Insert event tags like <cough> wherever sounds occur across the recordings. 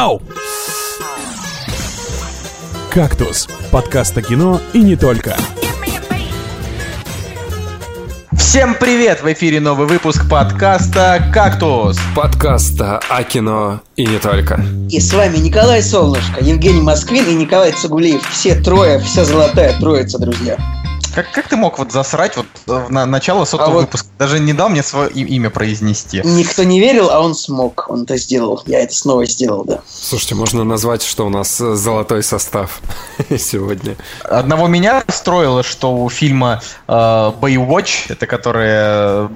Ау! «Кактус» — подкаст о кино и не только. Всем привет! В эфире новый выпуск подкаста «Кактус». Подкаста о кино и не только. И с вами Николай Солнышко, Евгений Москвин и Николай Цугулиев. Все трое, вся золотая троица, друзья. Как, как ты мог вот засрать вот э, на начало сотого А вот- выпуска? Даже не дал мне свое имя произнести. Никто не верил, а он смог. Он это сделал. Я это снова сделал, да. Слушайте, можно назвать, что у нас э, золотой состав <laughs> сегодня. Одного меня расстроило, что у фильма э, Baywatch, это которая, э,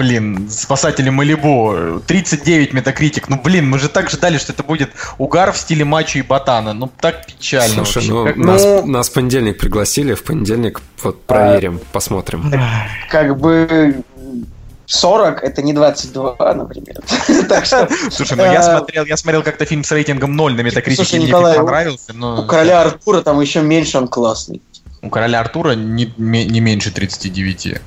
блин, спасатели Малибу, 39 метакритик. Ну, блин, мы же так ждали, что это будет угар в стиле мачо и ботана. Ну, так печально Слушай, вообще. ну, Как- нас, ну- нас в понедельник пригласили, в понедельник вот проверим, посмотрим. Как бы 40 это не 22, например. <laughs> Так что Слушай, ну я э, смотрел, я смотрел как-то фильм с рейтингом 0 на метакритике, мне Николай, понравился, но у короля Артура там еще меньше, он классный. у короля Артура не, не меньше 39.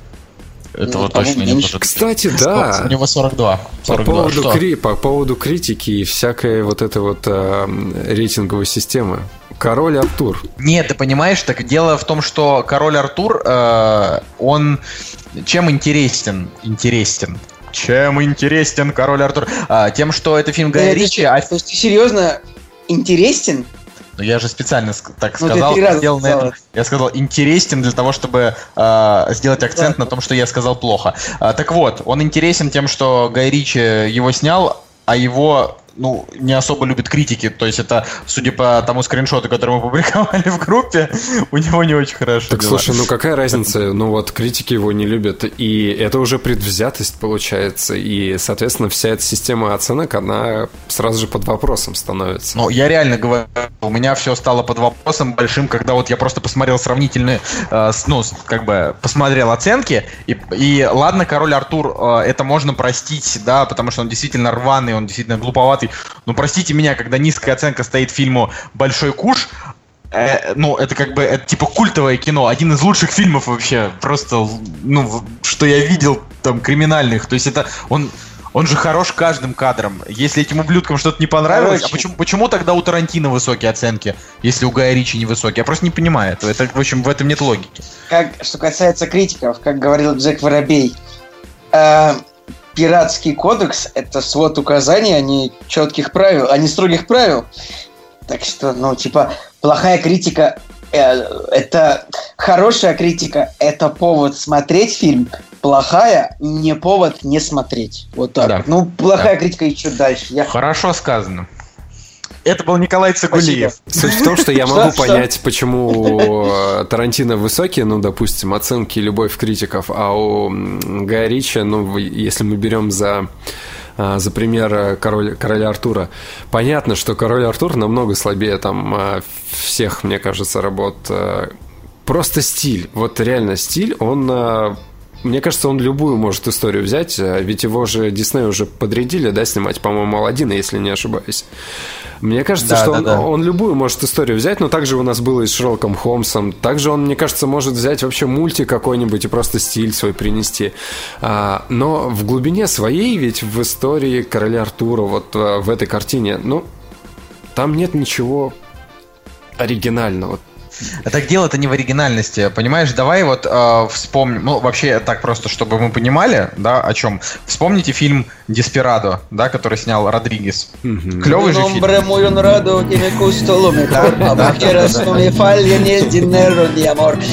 Это Ну, вот по-моему, точно не может. Кстати, У да, него 42. по 42. поводу, Что? кри- по поводу критики и всякой вот этой вот э, рейтинговой системы. Король Артур. Нет, ты понимаешь, так дело в том, что король Артур, э, он чем интересен? Интересен. Чем интересен король Артур? А, тем, что это фильм Гая ты- Ричи, а То есть ты серьезно интересен? Ну, я же специально так Ну, сказал, три раза сделал на сказал этом. Я сказал интересен для того, чтобы э, сделать акцент на том, что я сказал плохо. А, так вот, он интересен тем, что Гай Ричи его снял, а его ну, не особо любят критики. То есть это, судя по тому скриншоту, который мы <laughs> публиковали в группе, у него не очень хорошо. Так дела. слушай, ну какая разница? Ну вот критики его не любят, и это уже предвзятость получается, и, соответственно, вся эта система оценок, она сразу же под вопросом становится. Ну, я реально говорю, у меня все стало под вопросом большим, когда вот я просто посмотрел сравнительные, э, с- ну, как бы посмотрел оценки, и, и ладно, король Артур, э, это можно простить, да, потому что он действительно рваный, он действительно глуповатый. Но простите меня, когда низкая оценка стоит фильму Большой куш, э, ну, это как бы, это типа культовое кино, один из лучших фильмов вообще, просто, ну, что я видел там криминальных, то есть это, он, он же хорош каждым кадром. Если этим ублюдкам что-то не понравилось, а Короче. почему, почему тогда у Тарантино высокие оценки, если у Гая Ричи невысокие? Я просто не понимаю этого. Это, в общем, в этом нет логики. Как, что касается критиков, как говорил Джек Воробей, э, пиратский кодекс – это свод указаний, а не четких правил, а не строгих правил. Так что, ну, типа, плохая критика э, это хорошая критика, это повод смотреть фильм, плохая не повод не смотреть. Вот так. Да. Ну, плохая критика и что дальше? Я Хорошо сказано. Это был Николай Цигулиев. Суть в том, что я <laughs> могу Что? понять, почему э, Тарантино высокие, ну, допустим, оценки любовь критиков, а у Гая Ричи, ну, если мы берем за а, за пример э, король, короля Артура. Понятно, что король Артур намного слабее там э, всех, мне кажется, работ. э, Просто стиль. Вот реально стиль, он э, мне кажется, он любую может историю взять, э, ведь его же Дисней уже подрядили, да, снимать, по-моему, Алладина, если не ошибаюсь. Мне кажется, Да, что да, он, да. он любую может историю взять, но также у нас было и с Шерлоком Холмсом. Также он, мне кажется, может взять вообще мультик какой-нибудь и просто стиль свой принести. А, но в глубине своей, ведь в истории короля Артура, вот э, в этой картине, ну, там нет ничего оригинального. Так дело-то не в оригинальности, понимаешь? Давай вот э, вспомним, ну вообще так просто, чтобы мы понимали, да, о чем. Вспомните фильм «Деспирадо», да, который снял Родригес. Клевый же фильм.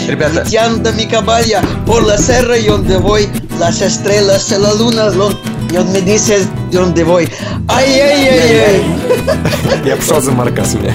Ребята. Dices dónde voy. Ay, ay, ay, ay. Я пошел за маркасами.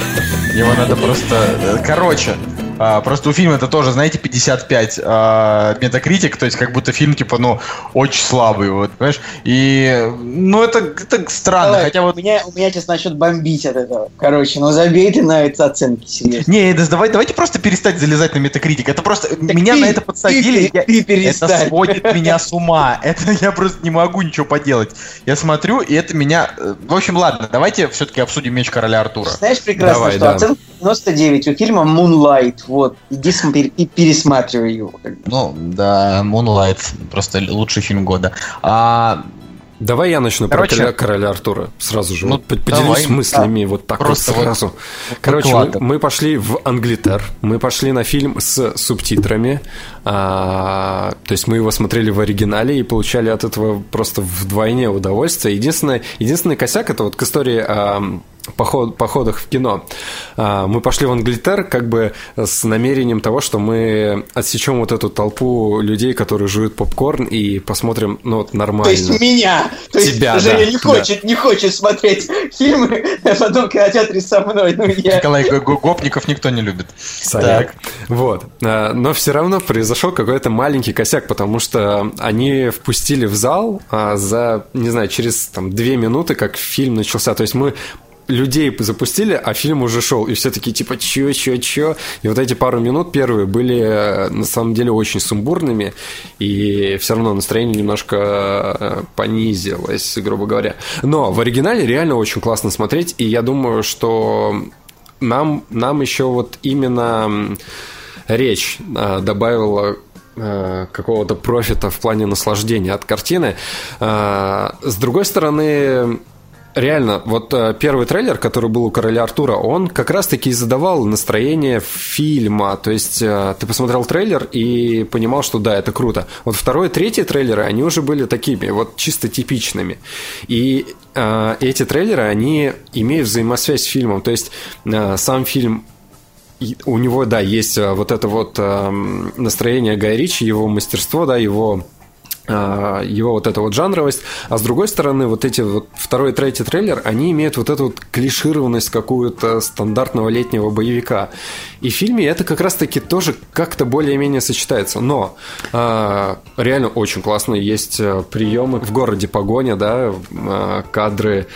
Его надо просто... э, Короче, а, просто у фильма это тоже, знаете, 55 а, метакритик, то есть как будто фильм, типа, ну, очень слабый, вот, понимаешь? И, ну, это, это странно, Давай, хотя вот... у меня, у меня сейчас начнет бомбить от этого. Короче, ну забей ты на эти оценки, серьезно. Не, да, давай, давайте просто перестать залезать на метакритик. Это просто меня ты- на это подсадили. ты- я- ты перестань. это сводит меня с ума. Это я просто не могу ничего поделать. Я смотрю, и это меня. э, В общем, ладно, давайте все-таки обсудим меч короля Артура. Знаешь прекрасно, Давай, что да. оценка 99 у фильма Moonlight. Вот, иди смотри и пересматривай его. Ну, да, Moonlight просто лучший фильм года. А, Давай я начну Короче, про короля, короля Артура сразу же. Ну, вот поделюсь давай. мыслями да. вот так Просто вот сразу. Вот Короче, мы, мы пошли в Англитер, мы пошли на фильм с субтитрами. А, то есть мы его смотрели в оригинале и получали от этого просто вдвойне удовольствие. Единственное, единственный косяк это вот к истории о поход, походах в кино. А, мы пошли в Англитер как бы с намерением того, что мы отсечем вот эту толпу людей, которые жуют попкорн и посмотрим, ну, вот нормально. То есть меня! То есть Тебя, Женя да, не хочет, да. не хочет смотреть <laughs> фильмы в одном кинотеатре со мной. Ну, я... Николай, гопников никто не любит. Так. Вот. А, но все равно произошел какой-то маленький косяк, потому что они впустили в зал а, за, не знаю, через там две минуты, как фильм начался. То есть мы людей запустили, а фильм уже шел, и все таки типа, чё, чё, чё. И вот эти пару минут первые были э, на самом деле очень сумбурными, и все равно настроение немножко э, понизилось, грубо говоря. Но в оригинале реально очень классно смотреть, и я думаю, что нам, нам еще вот именно речь э, добавила какого-то профита в плане наслаждения от картины. С другой стороны, реально, вот э, первый трейлер, который был у Короля Артура, он как раз-таки задавал настроение фильма. То есть э, ты посмотрел трейлер и понимал, что да, это круто. Вот второй и третий трейлеры, они уже были такими, вот чисто типичными. И э, эти трейлеры, они имеют взаимосвязь с фильмом. То есть э, сам фильм у него, да, есть э, вот это вот э, настроение Гая Ричи, его мастерство, да, его его вот эта вот жанровость, а с другой стороны, вот эти вот второй и третий трейлер, они имеют вот эту вот клишированность какую-то стандартного летнего боевика. И в фильме это как раз-таки тоже как-то более-менее сочетается. Но э, реально очень классно. Есть э, приемы в городе погоня, да, э, кадры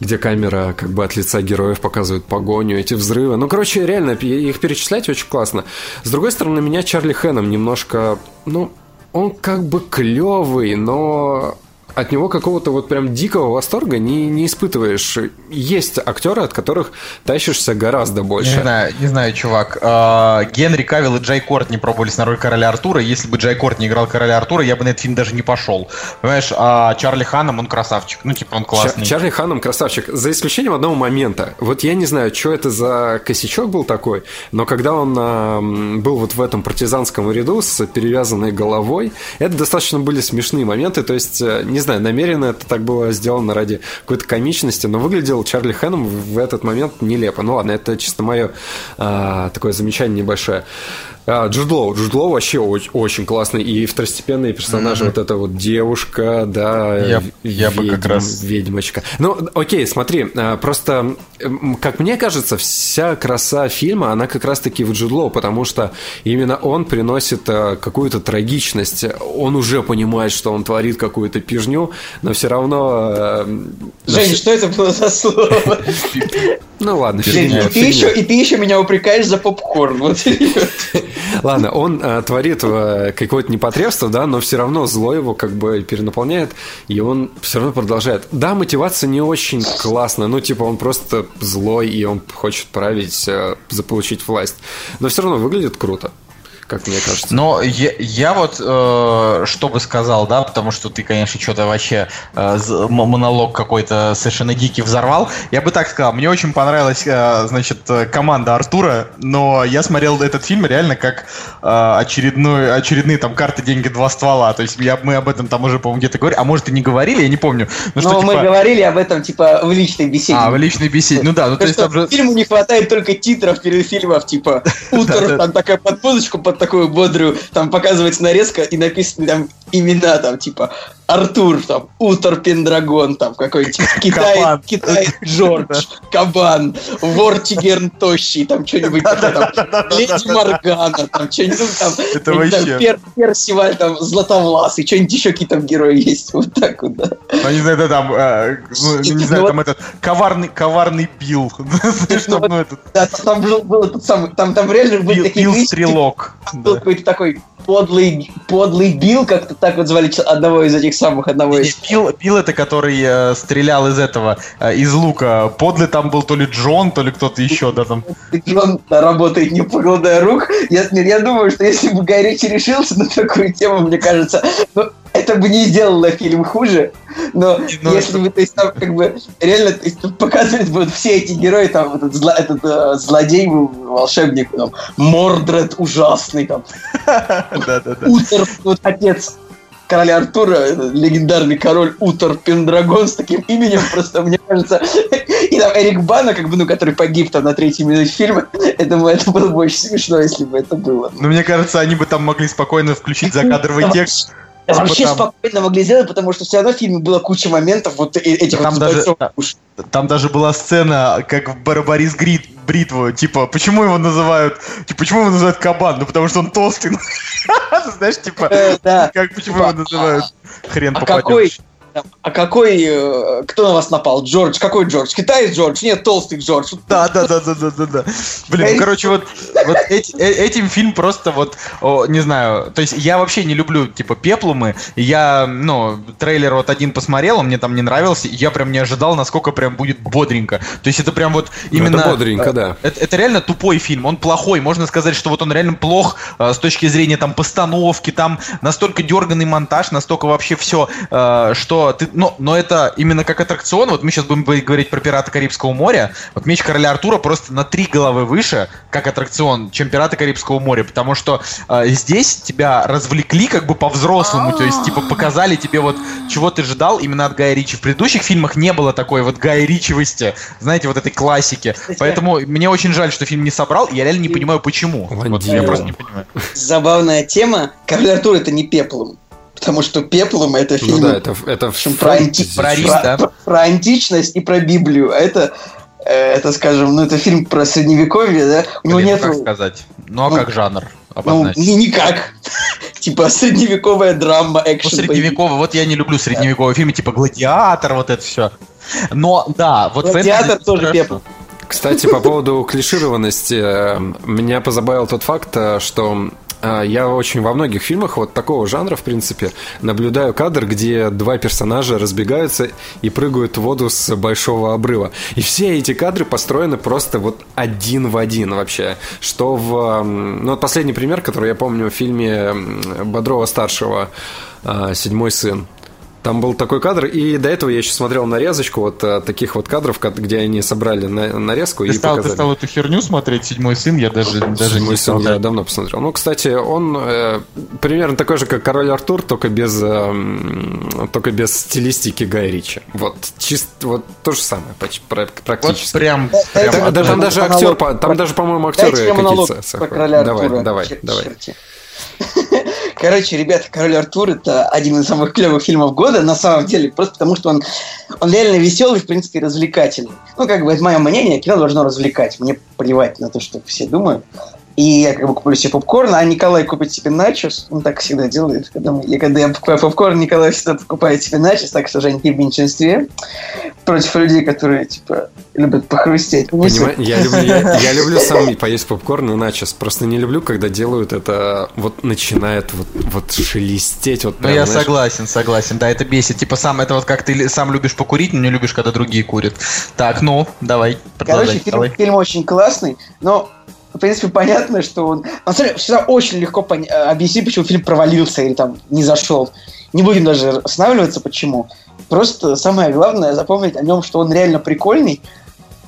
где камера как бы от лица героев показывает погоню, эти взрывы. Ну, короче, реально, их перечислять очень классно. С другой стороны, меня Чарли Хэном немножко, ну, он как бы клевый, но от него какого-то вот прям дикого восторга не, не испытываешь. Есть актеры, от которых тащишься гораздо больше. Не знаю, не знаю, чувак. А, Генри Кавилл и Джай Корт не пробовались на роль короля Артура. Если бы Джай Корт не играл короля Артура, я бы на этот фильм даже не пошел. Понимаешь, а Чарли Ханом, он красавчик. Ну, типа, он классный. Чарли Ханом красавчик. За исключением одного момента. Вот я не знаю, что это за косячок был такой, но когда он а, был вот в этом партизанском ряду с перевязанной головой, это достаточно были смешные моменты. То есть, э, не знаю, намеренно это так было сделано ради какой-то комичности, но выглядел Чарли Хэном в этот момент нелепо. Ну ладно, это чисто мое а, такое замечание небольшое. А, Джуд Лоу. Джуд Лоу вообще очень, очень классный. И второстепенные персонажи, mm-hmm. вот эта вот девушка, да, я, я ведьм, бы как раз... ведьмочка. Ну, окей, смотри, а, просто, как мне кажется, вся краса фильма, она как раз-таки в Джуд Лоу, потому что именно он приносит а, какую-то трагичность. Он уже понимает, что он творит какую-то пижню, но все равно... Жень, что это было за слово? Ну ладно, фигня, и, ты еще, и ты еще меня упрекаешь за попкорн. Вот Ладно, он э, творит э, какое-то непотребство, да, но все равно зло его как бы перенаполняет, и он все равно продолжает. Да, мотивация не очень классная, ну, типа, он просто злой, и он хочет править, э, заполучить власть. Но все равно выглядит круто как мне кажется. Но я, я вот э, что бы сказал, да, потому что ты, конечно, что-то вообще э, монолог какой-то совершенно дикий взорвал. Я бы так сказал, мне очень понравилась, э, значит, команда Артура, но я смотрел этот фильм реально как э, очередной, очередные там карты, деньги, два ствола. То есть я, мы об этом там уже, по-моему, где-то говорили, а может и не говорили, я не помню. Но, но что, мы типа... говорили об этом, типа, в личной беседе. А, в личной беседе, ну да. Ну, то есть, там же... Фильму не хватает только титров перед фильмом, типа, <laughs> утро, там такая подпозочку под такую бодрую, там показывается нарезка и написаны там имена, там, типа, Артур, там, Утор Пендрагон, там, какой-нибудь Китай, Кабан. Китай <laughs> Джордж, Кабан, Вортигерн Тощий, там, что-нибудь там, Леди Моргана, там, что-нибудь там, <laughs> Это вообще... Пер, Персиваль, там, Златовласый, что-нибудь еще какие там герои есть, вот так вот, да. Ну, не знаю, это там, э, ну, не знаю, там этот, коварный, коварный пил, <laughs> ну, ну, Да, там был этот самый, там, там реально были такие Пил-стрелок. Был какой-то такой подлый, подлый Билл, как-то так вот звали одного из этих самых, одного из... Билл, Билл это который э, стрелял из этого, э, из лука. Подлый там был то ли Джон, то ли кто-то еще, да, там. Джон работает не покладая рук. Я, я думаю, что если бы Гай Ричи решился на такую тему, мне кажется, ну, это бы не сделало фильм хуже, но ну, если бы, то есть, там, как бы, реально, то есть, показывать будут все эти герои, там, этот, зло, этот э, злодей, волшебник, там, Мордред ужасный, там, <laughs> Утер, вот отец короля Артура, легендарный король Утор Пендрагон с таким именем, просто, мне кажется, и там Эрик Бана, как бы, ну, который погиб там на третьей минуте фильма, это, это было бы очень смешно, если бы это было. Ну, мне кажется, они бы там могли спокойно включить закадровый текст Типа вообще там... спокойно могли сделать, потому что все равно в фильме было куча моментов вот этих там вот даже, там даже была сцена, как в Барбарис Грит, бритву, типа, почему его называют, типа, почему его называют кабан? Ну, потому что он толстый. <laughs> Знаешь, типа, э, как, почему его называют хрен а какой, а какой, э, кто на вас напал? Джордж, какой Джордж? Китаец Джордж? Нет, толстый Джордж. Да, да, да, да, да, да, да. Блин, ну, короче, вот, вот эти, э, этим фильм просто вот, о, не знаю, то есть я вообще не люблю, типа, пеплумы. Я, ну, трейлер вот один посмотрел, он мне там не нравился, и я прям не ожидал, насколько прям будет бодренько. То есть это прям вот ну, именно... это бодренько, э, да. Это, это реально тупой фильм, он плохой. Можно сказать, что вот он реально плох э, с точки зрения там постановки, там настолько дерганный монтаж, настолько вообще все, э, что ты, ну, но это именно как аттракцион. Вот мы сейчас будем говорить про «Пираты Карибского моря». Вот «Меч короля Артура» просто на три головы выше, как аттракцион, чем «Пираты Карибского моря», потому что э, здесь тебя развлекли как бы по-взрослому, то есть, типа, показали тебе вот, чего ты ждал именно от Гая Ричи. В предыдущих фильмах не было такой вот Гая Ричевости, знаете, вот этой классики. Поэтому мне очень жаль, что фильм не собрал, и я реально не понимаю, почему. Вот, я просто не понимаю. Забавная тема. Король Артур это не пеплом. Потому что пеплом это фильм ну, да, это, это общем, про, анти... про, рис, да? про, про античность и про Библию. А это э, это, скажем, ну, это фильм про средневековье, да? У него нет... Ну, как сказать? Ну, а ну, как жанр? Обозначить? Ну, никак. <laughs> типа средневековая драма, экшен. Ну, средневековый, вот я не люблю средневековые фильмы, типа Гладиатор, вот это все. Но, да, вот Гладиатор тоже пепл. Кстати, по поводу клишированности, э, меня позабавил тот факт, э, что я очень во многих фильмах вот такого жанра, в принципе, наблюдаю кадр, где два персонажа разбегаются и прыгают в воду с большого обрыва. И все эти кадры построены просто вот один в один вообще. Что в... Ну, вот последний пример, который я помню в фильме Бодрова-старшего а, «Седьмой сын». Там был такой кадр, и до этого я еще смотрел нарезочку вот а, таких вот кадров, где они собрали на, нарезку ты и стал, показали. Ты стал эту херню смотреть, «Седьмой сын», я даже, даже «Седьмой не сын» я давно посмотрел. Ну, кстати, он э, примерно такой же, как «Король Артур», только без, э, только без стилистики Гая Ричи. Вот, чисто, вот то же самое практически. Вот прям, прям. Это, да, там даже актер, там даже, по-моему, актеры какие-то. Давай, давай, давай. <laughs> Короче, ребята, Король Артур это один из самых клевых фильмов года, на самом деле, просто потому что он, он реально веселый, в принципе, развлекательный. Ну, как бы, это мое мнение, кино должно развлекать. Мне плевать на то, что все думают. И я как бы куплю себе попкорн, а Николай купит себе начос. Он так всегда делает. Когда, я, когда я покупаю попкорн, Николай всегда покупает себе начос, так что Жень, ты в меньшинстве. Против людей, которые, типа, любят похрустеть. Понимаю, я люблю, я, я <laughs> люблю сам поесть попкорн и начос. Просто не люблю, когда делают это, вот начинает вот, вот шелестеть. Вот ну, я знаешь... согласен, согласен. Да, это бесит. Типа сам, это вот как ты сам любишь покурить, но не любишь, когда другие курят. Так, ну, давай, Короче, фильм, фильм очень классный, но в принципе, понятно, что он... На самом деле, всегда очень легко пон... Э, объяснить, почему фильм провалился или там не зашел. Не будем даже останавливаться, почему. Просто самое главное запомнить о нем, что он реально прикольный,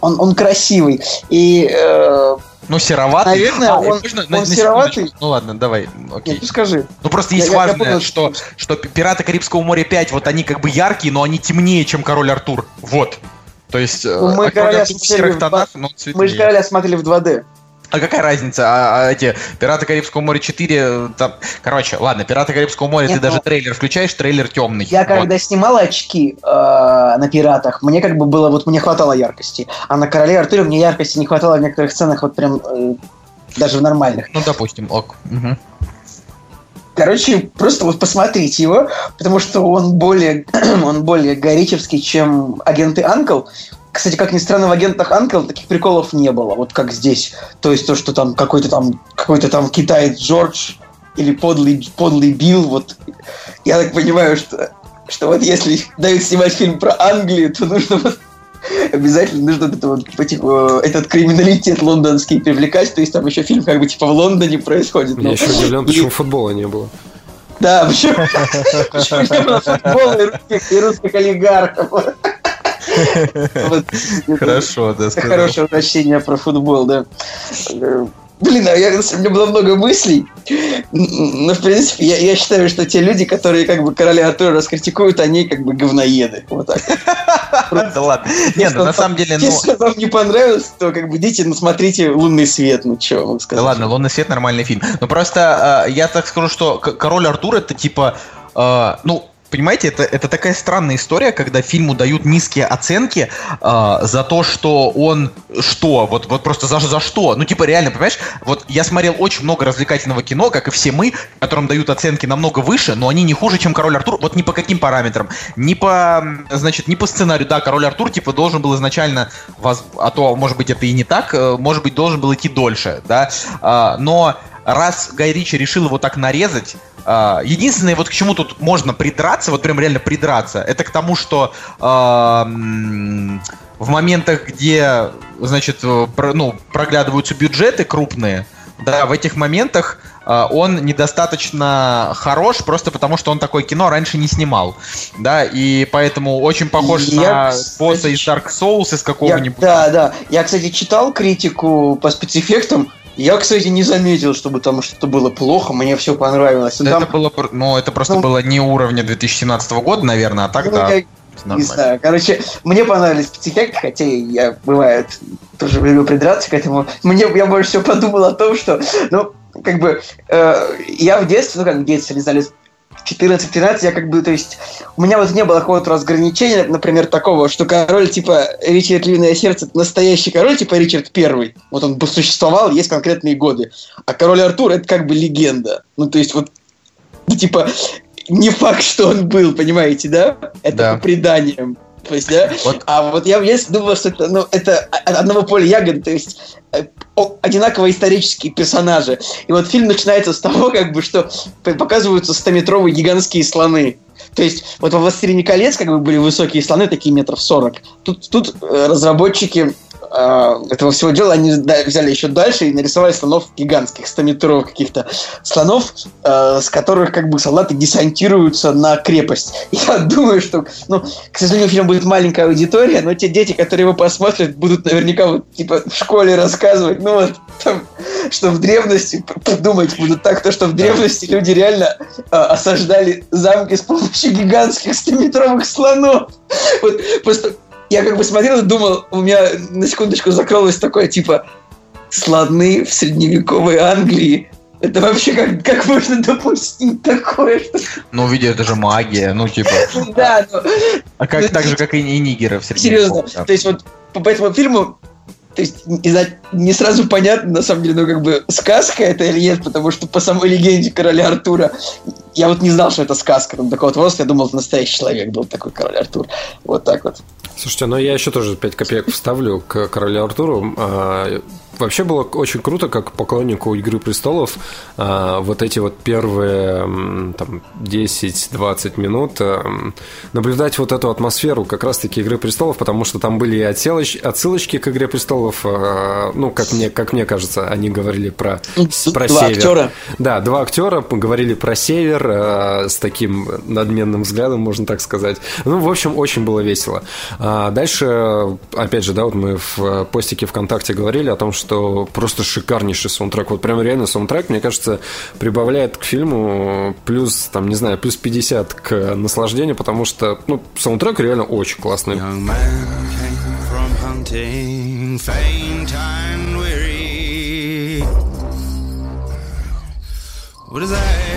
он, он красивый. И... Э, ну, сероватый. Наверное, а, он, можно, он на, сероватый. Ну ладно, давай, окей. Нет, ну скажи. Ну просто есть я, важное, я, я что, что «Пираты Карибского моря 5», вот они как бы яркие, но они темнее, чем «Король Артур». Вот. То есть... Ну, мы, а короля смотрели в... тонах, но мы же «Короля» смотрели в 2D. А какая разница? А, а эти Пираты Карибского моря 4, там, короче, ладно, Пираты Карибского моря, Нет, ты ну, даже трейлер включаешь, трейлер темный. Я вот. когда снимал очки э, на Пиратах, мне как бы было, вот мне хватало яркости, а на Короле Артуре мне яркости не хватало в некоторых сценах, вот прям э, даже в нормальных. Ну, допустим, ок. Угу. Короче, просто вот посмотрите его, потому что он более, <clears throat> он более горичевский, чем агенты Анкл. Кстати, как ни странно, в агентах Анкл таких приколов не было, вот как здесь. То есть то, что там какой-то там какой-то там китаец Джордж или подлый, подлый Билл, вот я так понимаю, что, что вот если дают снимать фильм про Англию, то нужно вот обязательно нужно это вот, типа, этот криминалитет лондонский привлекать, то есть там еще фильм как бы типа в Лондоне происходит. Я еще удивлен, почему футбола не было. Да, почему, <laughs> почему не было футбола и русских, и русских олигархов. Хорошо, да, Хорошее уточнение про футбол, да. Блин, а я, у меня было много мыслей. Но, в принципе, я, я считаю, что те люди, которые как бы короля Артура раскритикуют, они как бы говноеды. Вот так. Да ладно. Нет, ну, на самом деле, ну... Если вам не понравилось, то как бы идите, ну, смотрите «Лунный свет», ну, что вам сказать. Да ладно, «Лунный свет» нормальный фильм. Ну, просто а, я так скажу, что «Король Артур» это типа, а, ну, понимаете, это, это такая странная история, когда фильму дают низкие оценки э, за то, что он что, вот, вот просто за, за что. Ну, типа, реально, понимаешь, вот я смотрел очень много развлекательного кино, как и все мы, которым дают оценки намного выше, но они не хуже, чем Король Артур, вот ни по каким параметрам. Ни по, значит, ни по сценарию. Да, Король Артур, типа, должен был изначально, воз... а то, может быть, это и не так, э, может быть, должен был идти дольше, да, э, но раз Гай Ричи решил его так нарезать, Uh, единственное, вот к чему тут можно придраться, вот прям реально придраться, это к тому, что uh, в моментах, где, значит, про, ну, проглядываются бюджеты крупные, да, в этих моментах uh, он недостаточно хорош, просто потому что он такое кино раньше не снимал, да, и поэтому очень похож я, на кстати, босса из Dark Souls из какого-нибудь. Да, да, я, кстати, читал критику по спецэффектам, я, кстати, не заметил, чтобы там что-то было плохо, мне все понравилось. Это там... было, ну, это просто ну, было не уровня 2017 года, наверное, а так, ну, да. Я... Не знаю, короче, мне понравились спецэффекты, хотя я, бывает, тоже люблю придраться к этому. Мне, я больше всего подумал о том, что, ну, как бы, э, я в детстве, ну, как в детстве, не знали 14-13 я как бы, то есть, у меня вот не было какого-то разграничения, например, такого, что король типа Ричард Львиное Сердце настоящий король, типа Ричард Первый. Вот он бы существовал, есть конкретные годы. А король Артур это как бы легенда. Ну, то есть, вот, типа, не факт, что он был, понимаете, да? Это да. по преданиям. То есть, да? Вот. А вот я в детстве думал, что это, ну, это одного поля ягоды, то есть э, одинаковые исторические персонажи. И вот фильм начинается с того, как бы, что показываются 100-метровые гигантские слоны. То есть, вот во «Властелине колец» как бы были высокие слоны, такие метров 40. Тут, тут э, разработчики э, этого всего дела они взяли еще дальше и нарисовали слонов гигантских, 100-метровых каких-то слонов, э, с которых как бы солдаты десантируются на крепость. <laughs> Я думаю, что, ну, к сожалению, фильм будет маленькая аудитория, но те дети, которые его посмотрят, будут наверняка вот, типа, в школе рассказывать, ну, вот, там, что в древности, думать будут так, то, что в древности люди реально э, осаждали замки с помощью гигантских 100-метровых слонов. <laughs> Вот, просто я как бы смотрел и думал, у меня на секундочку закрылось такое, типа, слоны в средневековой Англии. Это вообще как, как можно допустить такое? Что... Ну, видео, это же магия, ну, типа... <laughs> Да, ну... А как, так же, как и нигеры в средневековье. Серьезно, то есть вот по этому фильму то есть не сразу понятно, на самом деле, ну как бы сказка это или нет, потому что по самой легенде короля Артура я вот не знал, что это сказка. Там такого вот возраста я думал, это настоящий человек был такой король Артур. Вот так вот. Слушайте, ну я еще тоже 5 копеек вставлю к королю Артуру. Вообще было очень круто, как поклоннику Игры престолов, а, вот эти вот первые там, 10-20 минут а, наблюдать вот эту атмосферу как раз-таки Игры престолов, потому что там были и отсылоч, отсылочки к Игре престолов, а, ну, как мне, как мне кажется, они говорили про, про два север. актера. Да, два актера говорили про север с таким надменным взглядом, можно так сказать. Ну, в общем, очень было весело. Дальше, опять же, да, вот мы в постике ВКонтакте говорили о том, что что просто шикарнейший саундтрек. Вот прям реально саундтрек, мне кажется, прибавляет к фильму плюс, там, не знаю, плюс 50 к наслаждению, потому что, ну, саундтрек реально очень классный. What is that,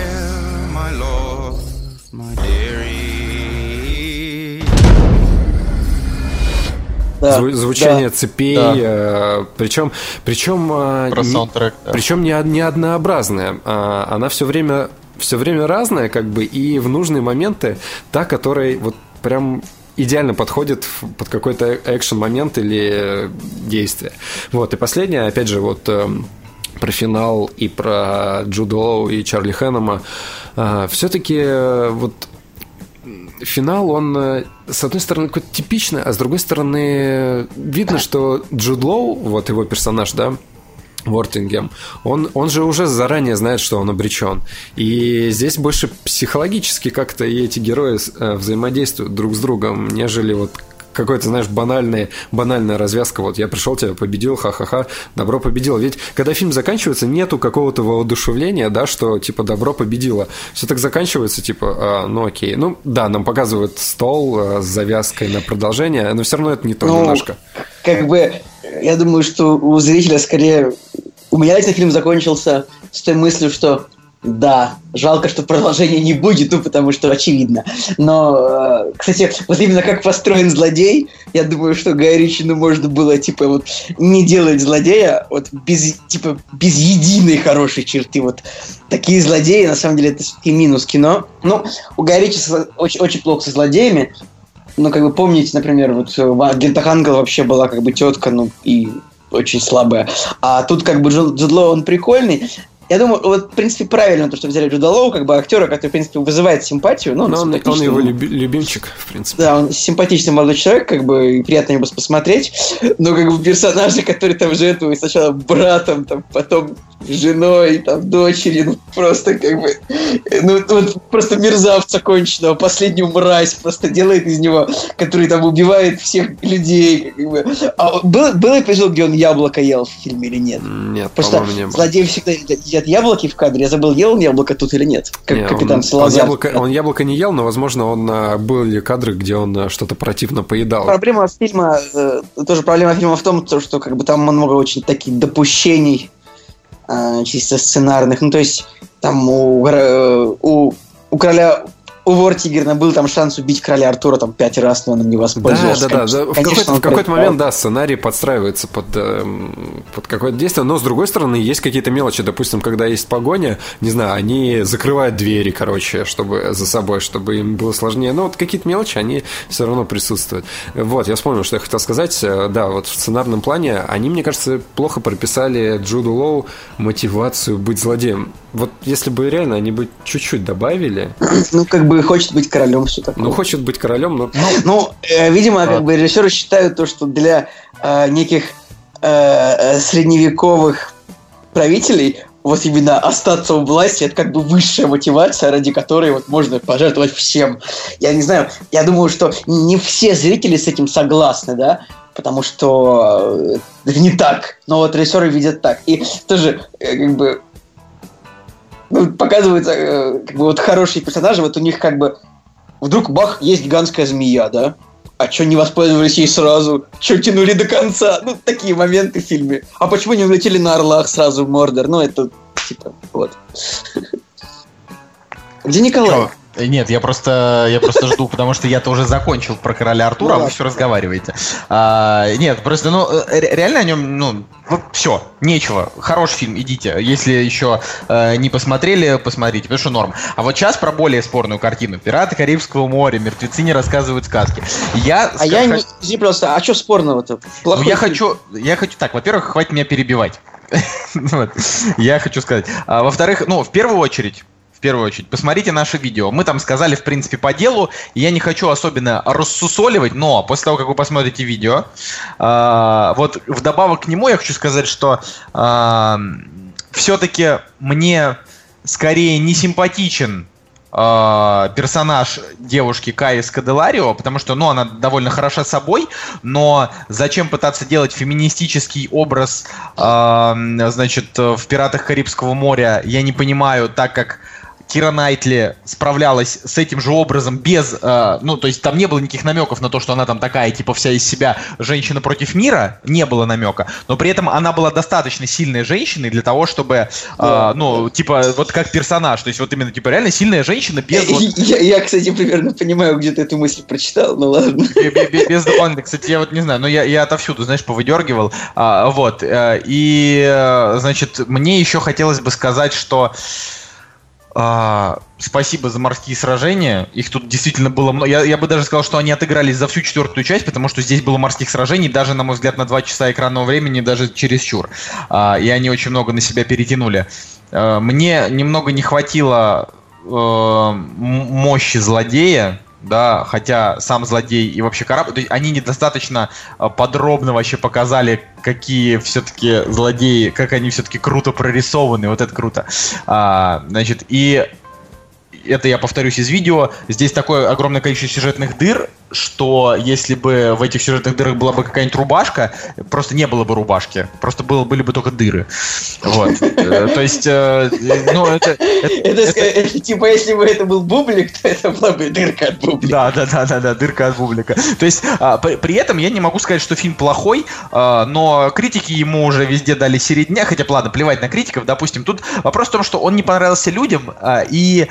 да, звучание да, цепей, да. Э, причем, причем, э, Про саундтрек, да. причем не, не однообразная, а она все время, все время разная, как бы, и в нужные моменты та, которая вот прям идеально подходит под какой-то экшен момент или действие. Вот и последнее, опять же, вот эм, про финал и про Джуда Лоу и Чарли Хэннема. А, Все-таки э, вот финал, он, э, с одной стороны, какой-то типичный, а с другой стороны, видно, что Джуд Лоу, вот его персонаж, да, Вортингем, он, он же уже заранее знает, что он обречен. И здесь больше психологически как-то и эти герои э, взаимодействуют друг с другом, нежели вот какой-то, знаешь, банальная, банальная развязка. Вот я пришел, тебя победил, ха-ха-ха, добро победило. Ведь когда фильм заканчивается, нету какого-то воодушевления, да, что типа добро победило. Все так заканчивается, типа, а, ну окей. Ну да, нам показывают стол а, с завязкой на продолжение, но все равно это не то ну, немножко. Как бы, я думаю, что у зрителя скорее... У меня лично фильм закончился с той мыслью, что да, жалко, что продолжения не будет, ну, потому что очевидно. Но, э, кстати, вот именно как построен злодей, я думаю, что Гай ну, можно было, типа, вот, не делать злодея, вот, без, типа, без единой хорошей черты, вот. Такие злодеи, на самом деле, это все-таки минус кино. Ну, у Гай очень, очень плохо со злодеями, ну, как бы помните, например, вот в Агентах Ангел вообще была как бы тетка, ну, и очень слабая. А тут как бы Джудло, он прикольный. Я думаю, вот, в принципе, правильно то, что взяли Джуда Лоу, как бы актера, который, в принципе, вызывает симпатию. Ну, он, он, он его люби- любимчик, в принципе. Да, он симпатичный молодой человек, как бы, и приятно его посмотреть. Но, как бы, персонажи, которые там жертвуют сначала братом, там, потом женой, там, дочерью, ну, просто, как бы, ну, вот, просто мерзавца конченого, последнюю мразь просто делает из него, который там убивает всех людей, как бы. А был, был эпизод, где он яблоко ел в фильме или нет? Нет, Просто не было. злодей всегда едят яблоки в кадре. Я забыл, ел он яблоко тут или нет. Как не, капитан он. Он яблоко, он яблоко не ел, но, возможно, он а, были кадры, где он а, что-то противно поедал. Проблема фильма, э, тоже проблема фильма в том, что как бы там много очень таких допущений чисто сценарных. Ну, то есть там у, э, у, у короля у Вортигерна был там шанс убить короля Артура там пять раз, но он не воспользовался. Да, да, да. В какой-то, в какой-то момент, да, сценарий подстраивается под, э, под какое-то действие, но с другой стороны есть какие-то мелочи. Допустим, когда есть погоня, не знаю, они закрывают двери, короче, чтобы за собой, чтобы им было сложнее. Но вот какие-то мелочи, они все равно присутствуют. Вот, я вспомнил, что я хотел сказать. Э, да, вот в сценарном плане они, мне кажется, плохо прописали Джуду Лоу мотивацию быть злодеем. Вот если бы реально они бы чуть-чуть добавили... <clears throat> Ну, как бы хочет быть королем, все такое. Ну, хочет быть королем, но... Ну, ну э, видимо, а. как бы режиссеры считают то, что для э, неких э, э, средневековых правителей вот именно остаться у власти, это как бы высшая мотивация, ради которой вот можно пожертвовать всем. Я не знаю, я думаю, что не все зрители с этим согласны, да, потому что э, это не так, но вот режиссеры видят так. И тоже, э, как бы, ну, показывается, э, как бы вот хорошие персонажи, вот у них как бы вдруг бах, есть гигантская змея, да? А что не воспользовались ей сразу? Что тянули до конца? Ну, такие моменты в фильме. А почему не улетели на орлах сразу в Мордор? Ну, это типа, вот. <laughs> Где Николай? Чё? Нет, я просто, я просто жду, потому что я тоже закончил про короля Артура, ну, а вы все разговариваете. А, нет, просто, ну, реально о нем, ну, все, нечего. Хороший фильм, идите. Если еще э, не посмотрели, посмотрите, потому что норм. А вот сейчас про более спорную картину. Пираты Карибского моря, мертвецы не рассказывают сказки. Я, а я не, извини, просто, а что спорного-то? Ну, я хочу, я хочу, так, во-первых, хватит меня перебивать. <laughs> Я хочу сказать. А, во-вторых, ну, в первую очередь, в первую очередь. Посмотрите наше видео. Мы там сказали, в принципе, по делу. Я не хочу особенно рассусоливать, но после того, как вы посмотрите видео, э, вот вдобавок к нему я хочу сказать, что э, все-таки мне скорее не симпатичен э, персонаж девушки Каи Скаделарио, потому что, ну, она довольно хороша собой, но зачем пытаться делать феминистический образ, э, значит, в «Пиратах Карибского моря», я не понимаю, так как Кира Найтли справлялась с этим же образом без, э, ну, то есть там не было никаких намеков на то, что она там такая, типа, вся из себя женщина против мира, не было намека, но при этом она была достаточно сильной женщиной для того, чтобы, э, ну, типа, вот как персонаж, то есть вот именно, типа, реально сильная женщина без... Вот... Я, я, кстати, примерно понимаю, где ты эту мысль прочитал, ну ладно. Без, без дополнительных, кстати, я вот не знаю, но я, я отовсюду, знаешь, повыдергивал, а, вот, э, и, э, значит, мне еще хотелось бы сказать, что А, спасибо за морские сражения. Их тут действительно было много. Я, я бы даже сказал, что они отыгрались за всю четвертую часть, потому что здесь было морских сражений, даже, на мой взгляд, на два часа экранного времени, даже чересчур. А, и они очень много на себя перетянули. А, мне немного не хватило э, мощи злодея, да, хотя сам злодей и вообще корабль, то есть они недостаточно э, подробно вообще показали, какие все-таки злодеи, как они все-таки круто прорисованы, вот это круто. А, значит, и это я повторюсь из видео, здесь такое огромное количество сюжетных дыр, что если бы в этих сюжетных дырах была бы какая-нибудь рубашка, просто не было бы рубашки, просто было, были бы только дыры. Вот. Э, то есть, э, ну, это... <laughs> Это, типа, если бы это был бублик, то это была бы дырка от бублика. Да, да, да, да, да, дырка от бублика. То есть, а, при этом я не могу сказать, что фильм плохой, а, но критики ему уже везде дали середня, хотя, ладно, плевать на критиков, допустим. Тут вопрос в том, что он не понравился людям, а, и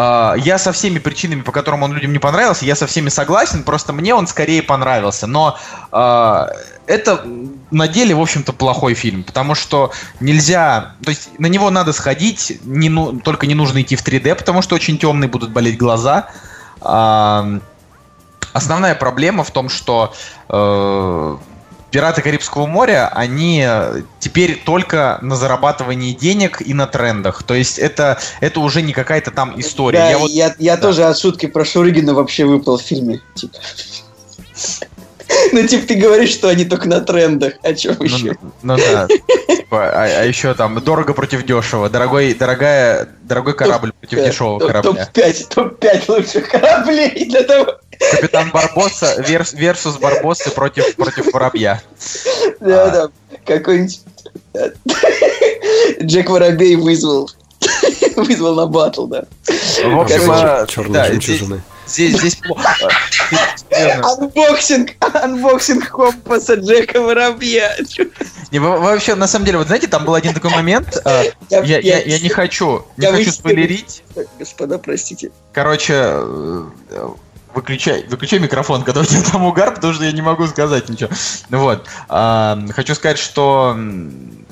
я со всеми причинами, по которым он людям не понравился, я со всеми согласен, просто мне он скорее понравился. Но э, это на деле, в общем-то, плохой фильм, потому что нельзя... То есть на него надо сходить, не, ну, только не нужно идти в 3D, потому что очень темные будут болеть глаза. Э, основная проблема в том, что... Э, Пираты Карибского моря, они теперь только на зарабатывании денег и на трендах. То есть это, это уже не какая-то там история. Да, я, вот, я, я да. тоже от шутки про Шуригина вообще выпал в фильме. Типа. Ну, типа, ты говоришь, что они только на трендах. О чем ну, еще? Ну, да. Типа, а, а еще там дорого против дешево. Дорогой, дорогая, дорогой корабль против дешевого корабля. Топ-5, топ-5 лучших кораблей для того. Капитан Барбосса versus Барбоссы против, против воробья. Да, а. да. Какой-нибудь... Джек Воробей вызвал. <laughs> вызвал на батл, да. В общем, а, черные жемчужины. Здесь, здесь плохо. Unboxing, unboxing компаса Джека Воробья. Не, вообще, на самом деле, вот знаете, там был один такой момент. А, я, я, я, я не хочу, не хочу спойлерить. Господа, простите. Короче, э, выключай, выключай микрофон, когда у тебя там угар, потому что я не могу сказать ничего. Ну вот. А, хочу сказать, что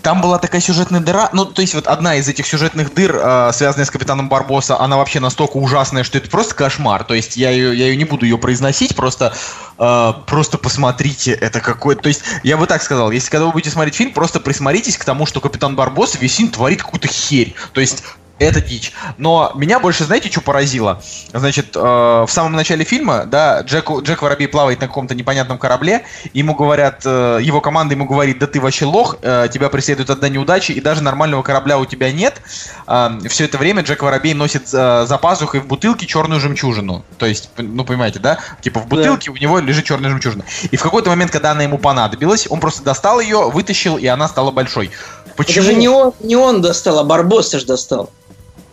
там была такая сюжетная дыра. Ну, то есть, вот одна из этих сюжетных дыр, э, связанная с капитаном Барбоса, она вообще настолько ужасная, что это просто кошмар. То есть, я ее, я ее не буду ее произносить, просто, э, просто посмотрите, это какой-то. То есть, я бы так сказал, если когда вы будете смотреть фильм, просто присмотритесь к тому, что капитан Барбос весь творит какую-то херь. То есть, это дичь. Но меня больше, знаете, что поразило? Значит, э, в самом начале фильма, да, Джек, Джек Воробей плавает на каком-то непонятном корабле, ему говорят, э, его команда ему говорит, да ты вообще лох, э, тебя преследует одна неудача, и даже нормального корабля у тебя нет. Э, все это время Джек Воробей носит э, за пазухой в бутылке черную жемчужину. То есть, ну, понимаете, да? Типа в бутылке да. у него лежит черная жемчужина. И в какой-то момент, когда она ему понадобилась, он просто достал ее, вытащил, и она стала большой. Почему? Это же не он, не он достал, а Барбосса же достал.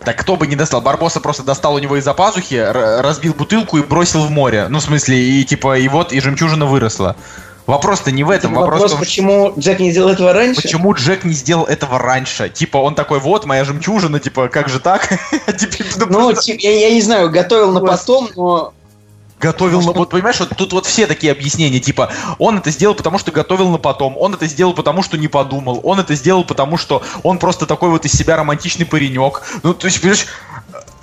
Так кто бы не достал. Барбоса просто достал у него из-за пазухи, разбил бутылку и бросил в море. Ну, в смысле, и типа, и вот, и жемчужина выросла. Вопрос-то не в этом. Вопрос, вопрос том, почему Джек не сделал этого раньше? Почему Джек не сделал этого раньше? Типа, он такой, вот, моя жемчужина, типа, как же так? <laughs> Ну, типа, я не знаю, готовил на потом, но готовил на... Вот понимаешь, вот тут вот все такие объяснения, типа, он это сделал, потому что готовил на потом, он это сделал, потому что не подумал, он это сделал, потому что он просто такой вот из себя романтичный паренек. Ну, то есть, понимаешь,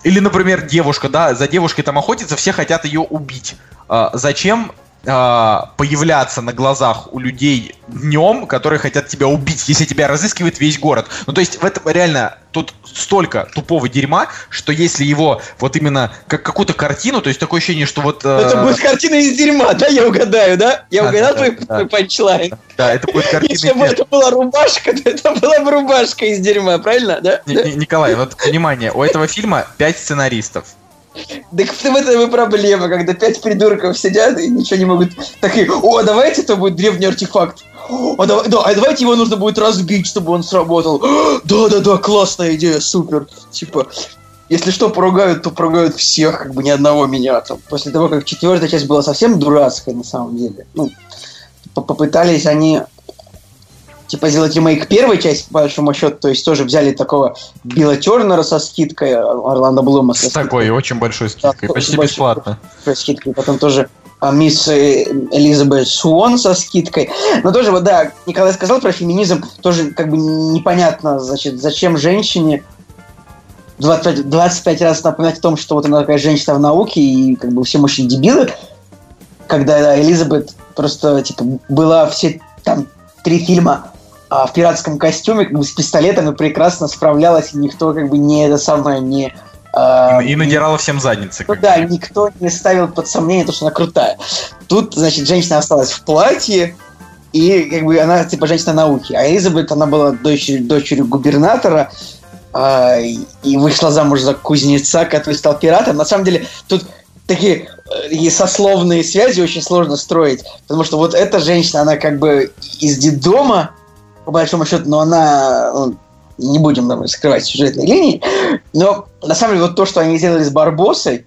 или, например, девушка, да, за девушкой там охотится, все хотят ее убить. А, зачем появляться на глазах у людей днем, которые хотят тебя убить, если тебя разыскивает весь город. Ну, то есть, в этом реально тут столько тупого дерьма, что если его вот именно как какую-то картину, то есть такое ощущение, что вот... Э... Это будет картина из дерьма, да, я угадаю, да? Я да, угадал да, твой, да, твой панчлайн. Да, это будет <laughs> картина Если бы это была рубашка, то это была бы рубашка из дерьма, правильно, да? Николай, вот внимание, у этого фильма пять сценаристов. Так в этом и проблема, когда пять придурков сидят и ничего не могут. Такие, о, давайте это будет древний артефакт. А, давай, да, а давайте его нужно будет разбить, чтобы он сработал. Да-да-да, классная идея, супер. Типа, если что, поругают, то поругают всех, как бы ни одного меня. Там, после того, как четвертая часть была совсем дурацкая на самом деле. Ну, попытались они типа сделать ремейк первой части, по большому счету, то есть тоже взяли такого Билла Тернера со скидкой, Орландо Блума со скидкой. Такой очень большой скидкой, да, почти бесплатно. Большой скидкой, потом тоже а, мисс э, Элизабет Суон со скидкой. Но тоже, вот да, Николай сказал про феминизм, тоже как бы непонятно, значит, зачем женщине 25, 25 раз напоминать о том, что вот она такая женщина в науке, и как бы все мужчины дебилы, когда Элизабет просто, типа, была все там три фильма а, в пиратском костюме, как бы с пистолетом и прекрасно справлялась, и никто как бы не это самое, не... А, и, и надирала всем задницы. Ну да, никто не ставил под сомнение то, что она крутая. Тут, значит, женщина осталась в платье, и как бы она типа женщина науки. А Элизабет, она была дочерью, дочерью губернатора, а, и вышла замуж за кузнеца, который стал пиратом. На самом деле, тут такие и сословные связи очень сложно строить, потому что вот эта женщина, она как бы из детдома, по большому счету, но она, ну, не будем наверное, скрывать сюжетной линии, но на самом деле вот то, что они сделали с Барбосой,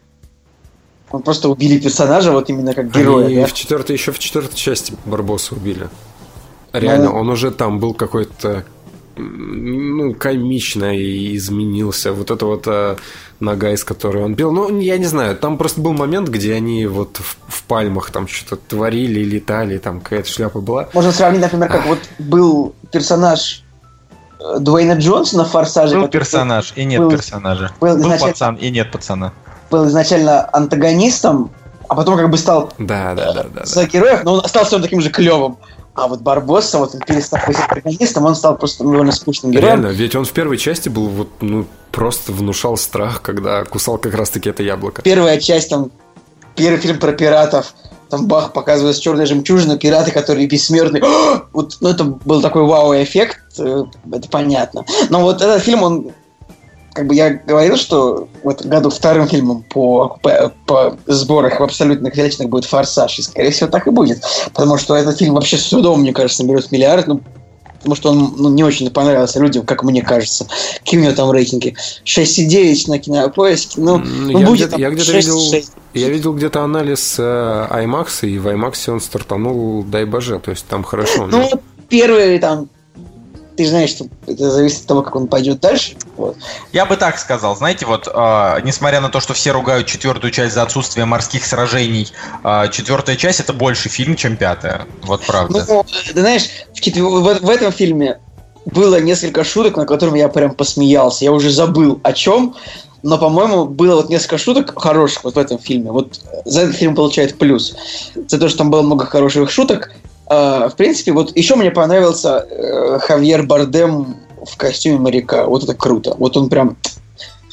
он просто убили персонажа вот именно как героя. И да? в четвертой, еще в четвертой части Барбоса убили. Реально, ну, он уже там был какой-то ну, комично и изменился. Вот это вот а, нога, из которой он бил. Ну, я не знаю, там просто был момент, где они вот в, в пальмах там что-то творили, летали, там какая-то шляпа была. Можно сравнить, например, как вот был персонаж э, Дуэйна Джонсона в «Форсаже». Был персонаж и нет был, персонажа. Был, был пацан и нет пацана. Был изначально антагонистом, а потом как бы стал да, да, да, да, за героев, но он остался таким же клевым. А вот Барбосса, вот он перестал быть антагонистом, он стал просто довольно скучным героем. Реально, ведь он в первой части был вот, ну, просто внушал страх, когда кусал как раз-таки это яблоко. Первая часть, там, первый фильм про пиратов, там Бах показывает черная жемчужина, пираты, которые бессмертны. <gasps> вот, ну, это был такой вау-эффект, э, это понятно. Но вот этот фильм, он как бы я говорил, что в этом году вторым фильмом по, по, по сборах в абсолютных величинах будет «Форсаж», и, скорее всего, так и будет. Потому что этот фильм вообще с трудом, мне кажется, наберет миллиард, ну, потому что он ну, не очень понравился людям, как мне кажется. Какие у него там рейтинги? 6,9 на кинопоиске. Ну, ну я будет где я где-то 6, видел, 6. я видел где-то анализ э, IMAX, и в IMAX он стартанул, дай боже, то есть там хорошо. Ну, первые там ты знаешь, что это зависит от того, как он пойдет дальше. Вот. Я бы так сказал, знаете, вот, э, несмотря на то, что все ругают четвертую часть за отсутствие морских сражений, э, четвертая часть это больше фильм, чем пятая. Вот правда. Ну, ты знаешь, в, четвер... в, в этом фильме было несколько шуток, на которых я прям посмеялся. Я уже забыл о чем, но, по-моему, было вот несколько шуток хороших вот в этом фильме. Вот за этот фильм получает плюс. За то, что там было много хороших шуток, а, в принципе, вот еще мне понравился э, Хавьер Бардем в костюме моряка. Вот это круто. Вот он прям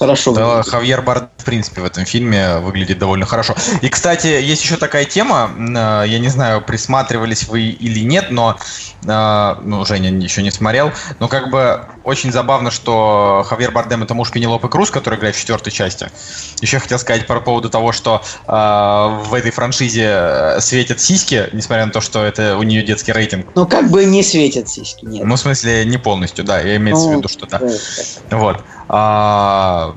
хорошо да, выглядит. Хавьер Бард, в принципе, в этом фильме выглядит довольно хорошо. И, кстати, есть еще такая тема, э, я не знаю, присматривались вы или нет, но, э, ну, Женя еще не смотрел, но как бы очень забавно, что Хавьер Бардем это муж Пенелопы Круз, который играет в четвертой части. Еще хотел сказать по поводу того, что э, в этой франшизе светят сиськи, несмотря на то, что это у нее детский рейтинг. Ну, как бы не светят сиськи, нет. Ну, в смысле, не полностью, да, я имею ну, в виду, что да. Вот. А,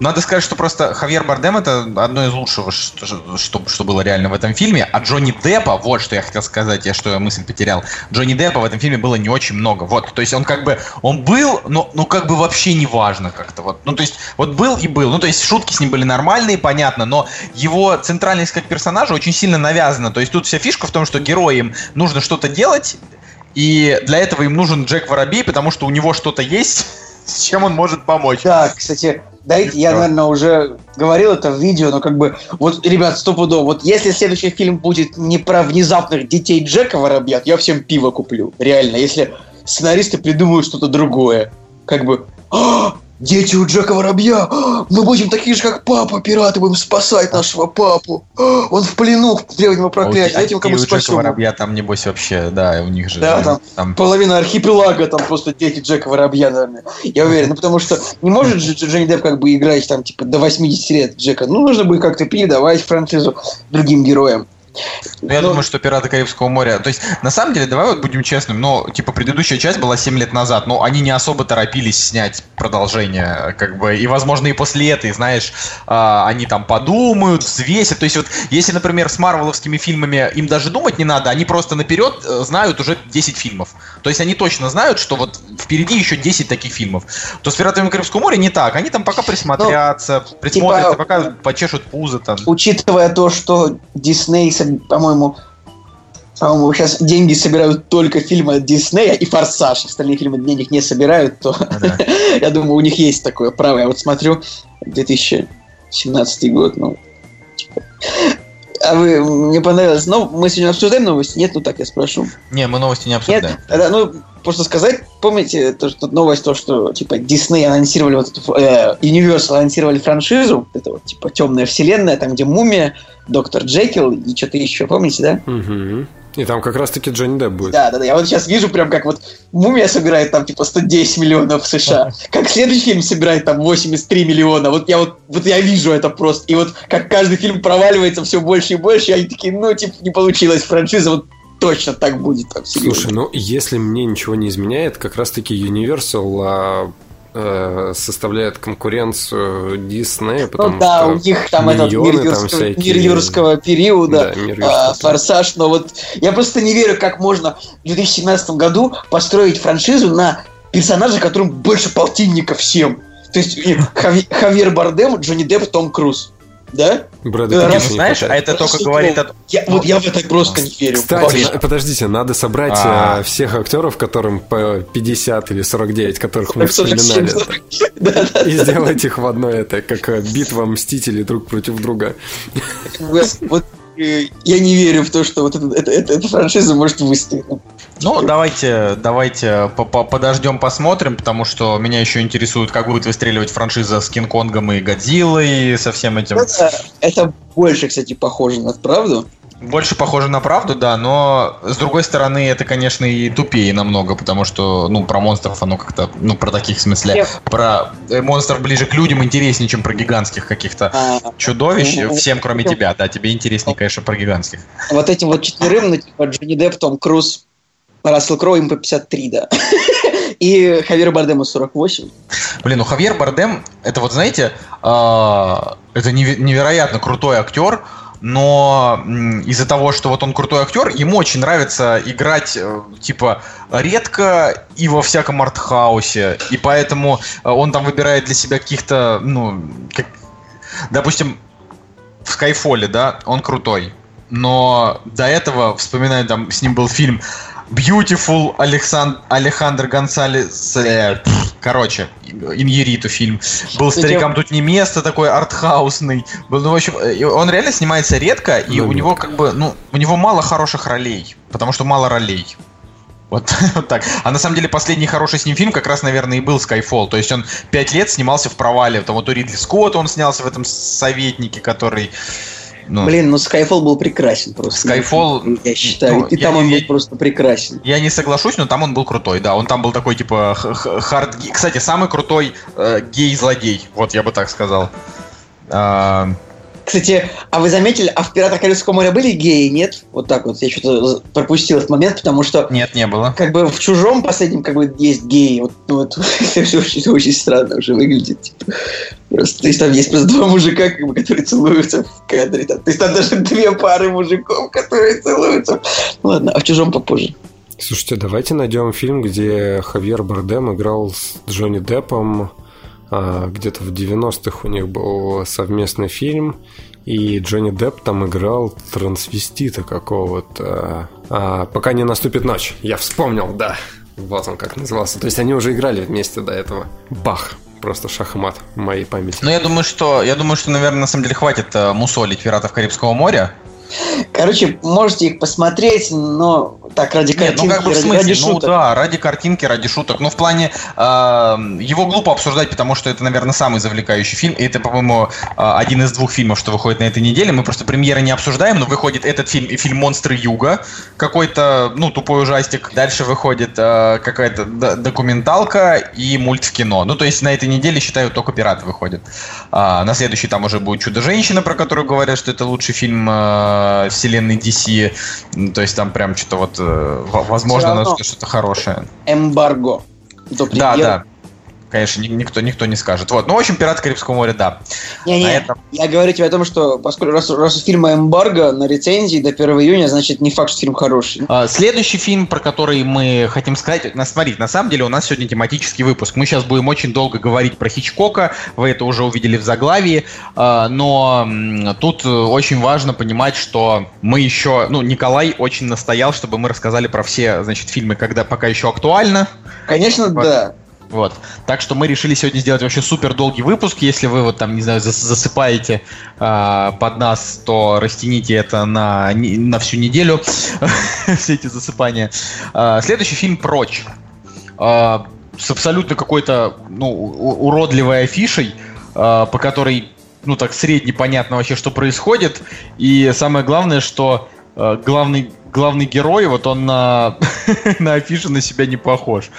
надо сказать, что просто Хавьер Бардем это одно из лучшего, что, что, что было реально в этом фильме. А Джонни Деппа, вот что я хотел сказать, я что я мысль потерял. Джонни Деппа в этом фильме было не очень много. Вот, то есть он как бы, он был, но, но как бы вообще не важно как-то. Вот. Ну, то есть, вот был и был. Ну, то есть шутки с ним были нормальные, понятно, но его центральность как персонажа очень сильно навязана. То есть тут вся фишка в том, что героям нужно что-то делать, и для этого им нужен Джек Воробей, потому что у него что-то есть, с чем он может помочь. Да, кстати, дайте, я, наверное, уже говорил это в видео, но как бы, вот, ребят, стопудово, вот если следующий фильм будет не про внезапных детей Джека Воробьят, я всем пиво куплю, реально, если сценаристы придумают что-то другое. Как бы, «А, Дети у Джека Воробья! Мы будем такие же, как папа, пираты, будем спасать нашего папу! Он в плену в древнего проклятия, этим кому спасем. Джека Воробья там, небось, вообще, да, у них же... Да, там, там половина архипелага, там просто дети Джека Воробья, наверное. Я уверен, ну потому что не может же Джонни Депп как бы играть там, типа, до 80 лет Джека. Ну, нужно будет как-то передавать франшизу другим героям. Ну, я но... думаю, что «Пираты Карибского моря...» То есть, на самом деле, давай вот будем честным, но, типа, предыдущая часть была 7 лет назад, но они не особо торопились снять продолжение, как бы, и, возможно, и после этой, знаешь, а, они там подумают, взвесят. То есть, вот, если, например, с марвеловскими фильмами им даже думать не надо, они просто наперед э, знают уже 10 фильмов. То есть, они точно знают, что вот впереди еще 10 таких фильмов. То с «Пиратами Карибского моря» не так. Они там пока присмотрятся, ну, присмотрятся, типа, пока почешут пузо там. Учитывая то, что Дисней по-моему, по-моему, сейчас деньги собирают только фильмы от Диснея и Форсаж. Остальные фильмы денег не собирают, то Да. <laughs> я думаю, у них есть такое право. Я вот смотрю 2017 год, ну, типа. А вы, мне понравилось, ну, мы сегодня обсуждаем новости? Нет, ну так я спрошу. Не, мы новости не Нет, обсуждаем. тогда, ну, просто сказать, помните, то, что новость, то, что, типа, Дисней анонсировали вот эту, э, Universal анонсировали франшизу, это вот, типа, темная вселенная, там, где Мумия, Доктор Джекил и что-то еще, помните, да? Мгм. И там как раз-таки Джонни Депп будет. Да, да, да. Я вот сейчас вижу прям как вот Мумия собирает там типа 110 миллионов в США. Как следующий фильм собирает там 83 миллиона. Вот я вот, вот я вижу это просто. И вот как каждый фильм проваливается все больше и больше, и они такие, ну, типа, не получилось франшиза, вот точно так будет серьезно. Слушай, ну если мне ничего не изменяет, как раз-таки Universal а, составляет конкуренцию Disney, потому ну да, что у них там этот мир там всякие. мир юрского периода, Да, мир а, юрского форсаж, но вот я просто не верю, как можно в 2017 году построить франшизу на персонажа, которым больше полтинника всем. То есть э, Хавьер Бардем, Джонни Депп, Том Круз. Да? Брэда Да, Не, раз знаешь, а это только говорит о... Я, вот я в это просто не верю. Кстати, Вообще. на- подождите, надо собрать А. э, всех актеров, которым по 50 или 49, которых мы 47, вспоминали, <laughs> и сделать их в одно это, как э, битва мстителей друг против друга. Вот, э, я не верю в то, что вот это- это- это- эта франшиза может выстрелить. Ну, давайте, давайте по- по- подождем, посмотрим, потому что меня еще интересует, как будет выстреливать франшиза с Кинг-Конгом и Годзиллой, со всем этим. Это, это больше, кстати, похоже на правду. Больше похоже на правду, да, но с другой стороны, это, конечно, и тупее намного, потому что, ну, про монстров оно как-то, ну, про таких в смысле, Нет. про э, монстров ближе к людям интереснее, чем про гигантских каких-то А, чудовищ, ну, всем кроме ну, тебя, да, тебе интереснее, конечно, про гигантских. вот этим вот четверым, ну, типа Джонни Депп, Том Круз, Рассел Кроу, им по 53, да. <laughs> И Хавьер Бардему 48. Блин, ну Хавьер Бардем, это вот, знаете, а, это неве- невероятно крутой актер, но из-за того, что вот он крутой актер, ему очень нравится играть, э, типа, редко и во всяком артхаусе, и поэтому э, он там выбирает для себя каких-то, ну, как- допустим, в Скайфоле, да, он крутой, но до этого, вспоминаю, там с ним был фильм Beautiful Александ... Алехандро Гонсалес... э, короче, Иньериту фильм. Был старикам тут не место, такой артхаусный. Был, ну, в общем, э, он реально снимается редко, и Ну, у него как бы, ну, у него мало хороших ролей, потому что мало ролей. Вот, <laughs> вот так. А на самом деле последний хороший с ним фильм как раз, наверное, и был Skyfall. То есть он пять лет снимался в провале. Там вот у Ридли Скотта он снялся в этом советнике, который... Ну, Блин, ну Skyfall был прекрасен просто. Skyfall, Я считаю. ну, и я- там он я- был просто прекрасен. Я не соглашусь, но там он был крутой, да. Он там был такой, типа, хард... Кстати, самый крутой э, гей-злодей. Вот, я бы так сказал. А, Кстати, а вы заметили, а в «Пиратах Карибского моря» были геи, нет? Вот так вот, я что-то пропустил этот момент, потому что нет, не было. как бы в чужом последнем как бы есть геи. Вот, ну, вот <laughs> это все очень, очень странно уже выглядит. Типа. Просто, то есть там есть просто два мужика, как бы, которые целуются в кадре. Там. То есть там даже две пары мужиков, которые целуются. Ну, ладно, а в чужом попозже. Слушайте, давайте найдем фильм, где Хавьер Бардем играл с Джонни Деппом. А, Где-то в 90-х у них был совместный фильм, и Джонни Депп там играл трансвестита какого-то. А, «Пока не наступит ночь». Я вспомнил, да. Вот он как назывался. То есть они уже играли вместе до этого. Бах! Просто шахмат в моей памяти. Ну, я думаю, что, я думаю, что, наверное, на самом деле хватит э, мусолить «Пиратов Карибского моря». Короче, можете их посмотреть, но так, ради Нет, картинки, ну как бы в ради, смысле, ради ну шуток. да, ради картинки, ради шуток. Ну в плане э, его глупо обсуждать, потому что это, наверное, самый завлекающий фильм. И это, по-моему, э, один из двух фильмов, что выходит на этой неделе. Мы просто премьеры не обсуждаем, но выходит этот фильм и фильм «Монстры Юга». Какой-то, ну, тупой ужастик. Дальше выходит э, какая-то документалка и мульт в кино. Ну, то есть на этой неделе, считаю, только «Пираты» выходят. А, на следующий там уже будет «Чудо-женщина», про которую говорят, что это лучший фильм э, вселенной DC. То есть там прям что-то вот, э, во- возможно, что- что-то хорошее. Эмбарго. До Да, да. Конечно, никто, никто не скажет. Вот. Ну, в общем, «Пираты Карибского моря», да. Не-не, этом... я говорю тебе о том, что поскольку раз, раз у фильма эмбарго на рецензии до 1 июня, значит, не факт, что фильм хороший. А, следующий фильм, про который мы хотим сказать, на, смотрите, на самом деле у нас сегодня тематический выпуск. Мы сейчас будем очень долго говорить про Хичкока, вы это уже увидели в заглавии, а, но тут очень важно понимать, что мы еще, ну, Николай очень настоял, чтобы мы рассказали про все, значит, фильмы, когда пока еще актуально. Конечно, вот. да. Вот. Так что мы решили сегодня сделать вообще супер долгий выпуск. Если вы вот там, не знаю, засыпаете э, под нас, то растяните это на, на всю неделю. <laughs> Все эти засыпания. Э, следующий фильм «Прочь». Э, с абсолютно какой-то ну, уродливой афишей, по которой ну так средне понятно вообще, что происходит. И самое главное, что главный главный герой, вот он на, <laughs> на афише на себя не похож.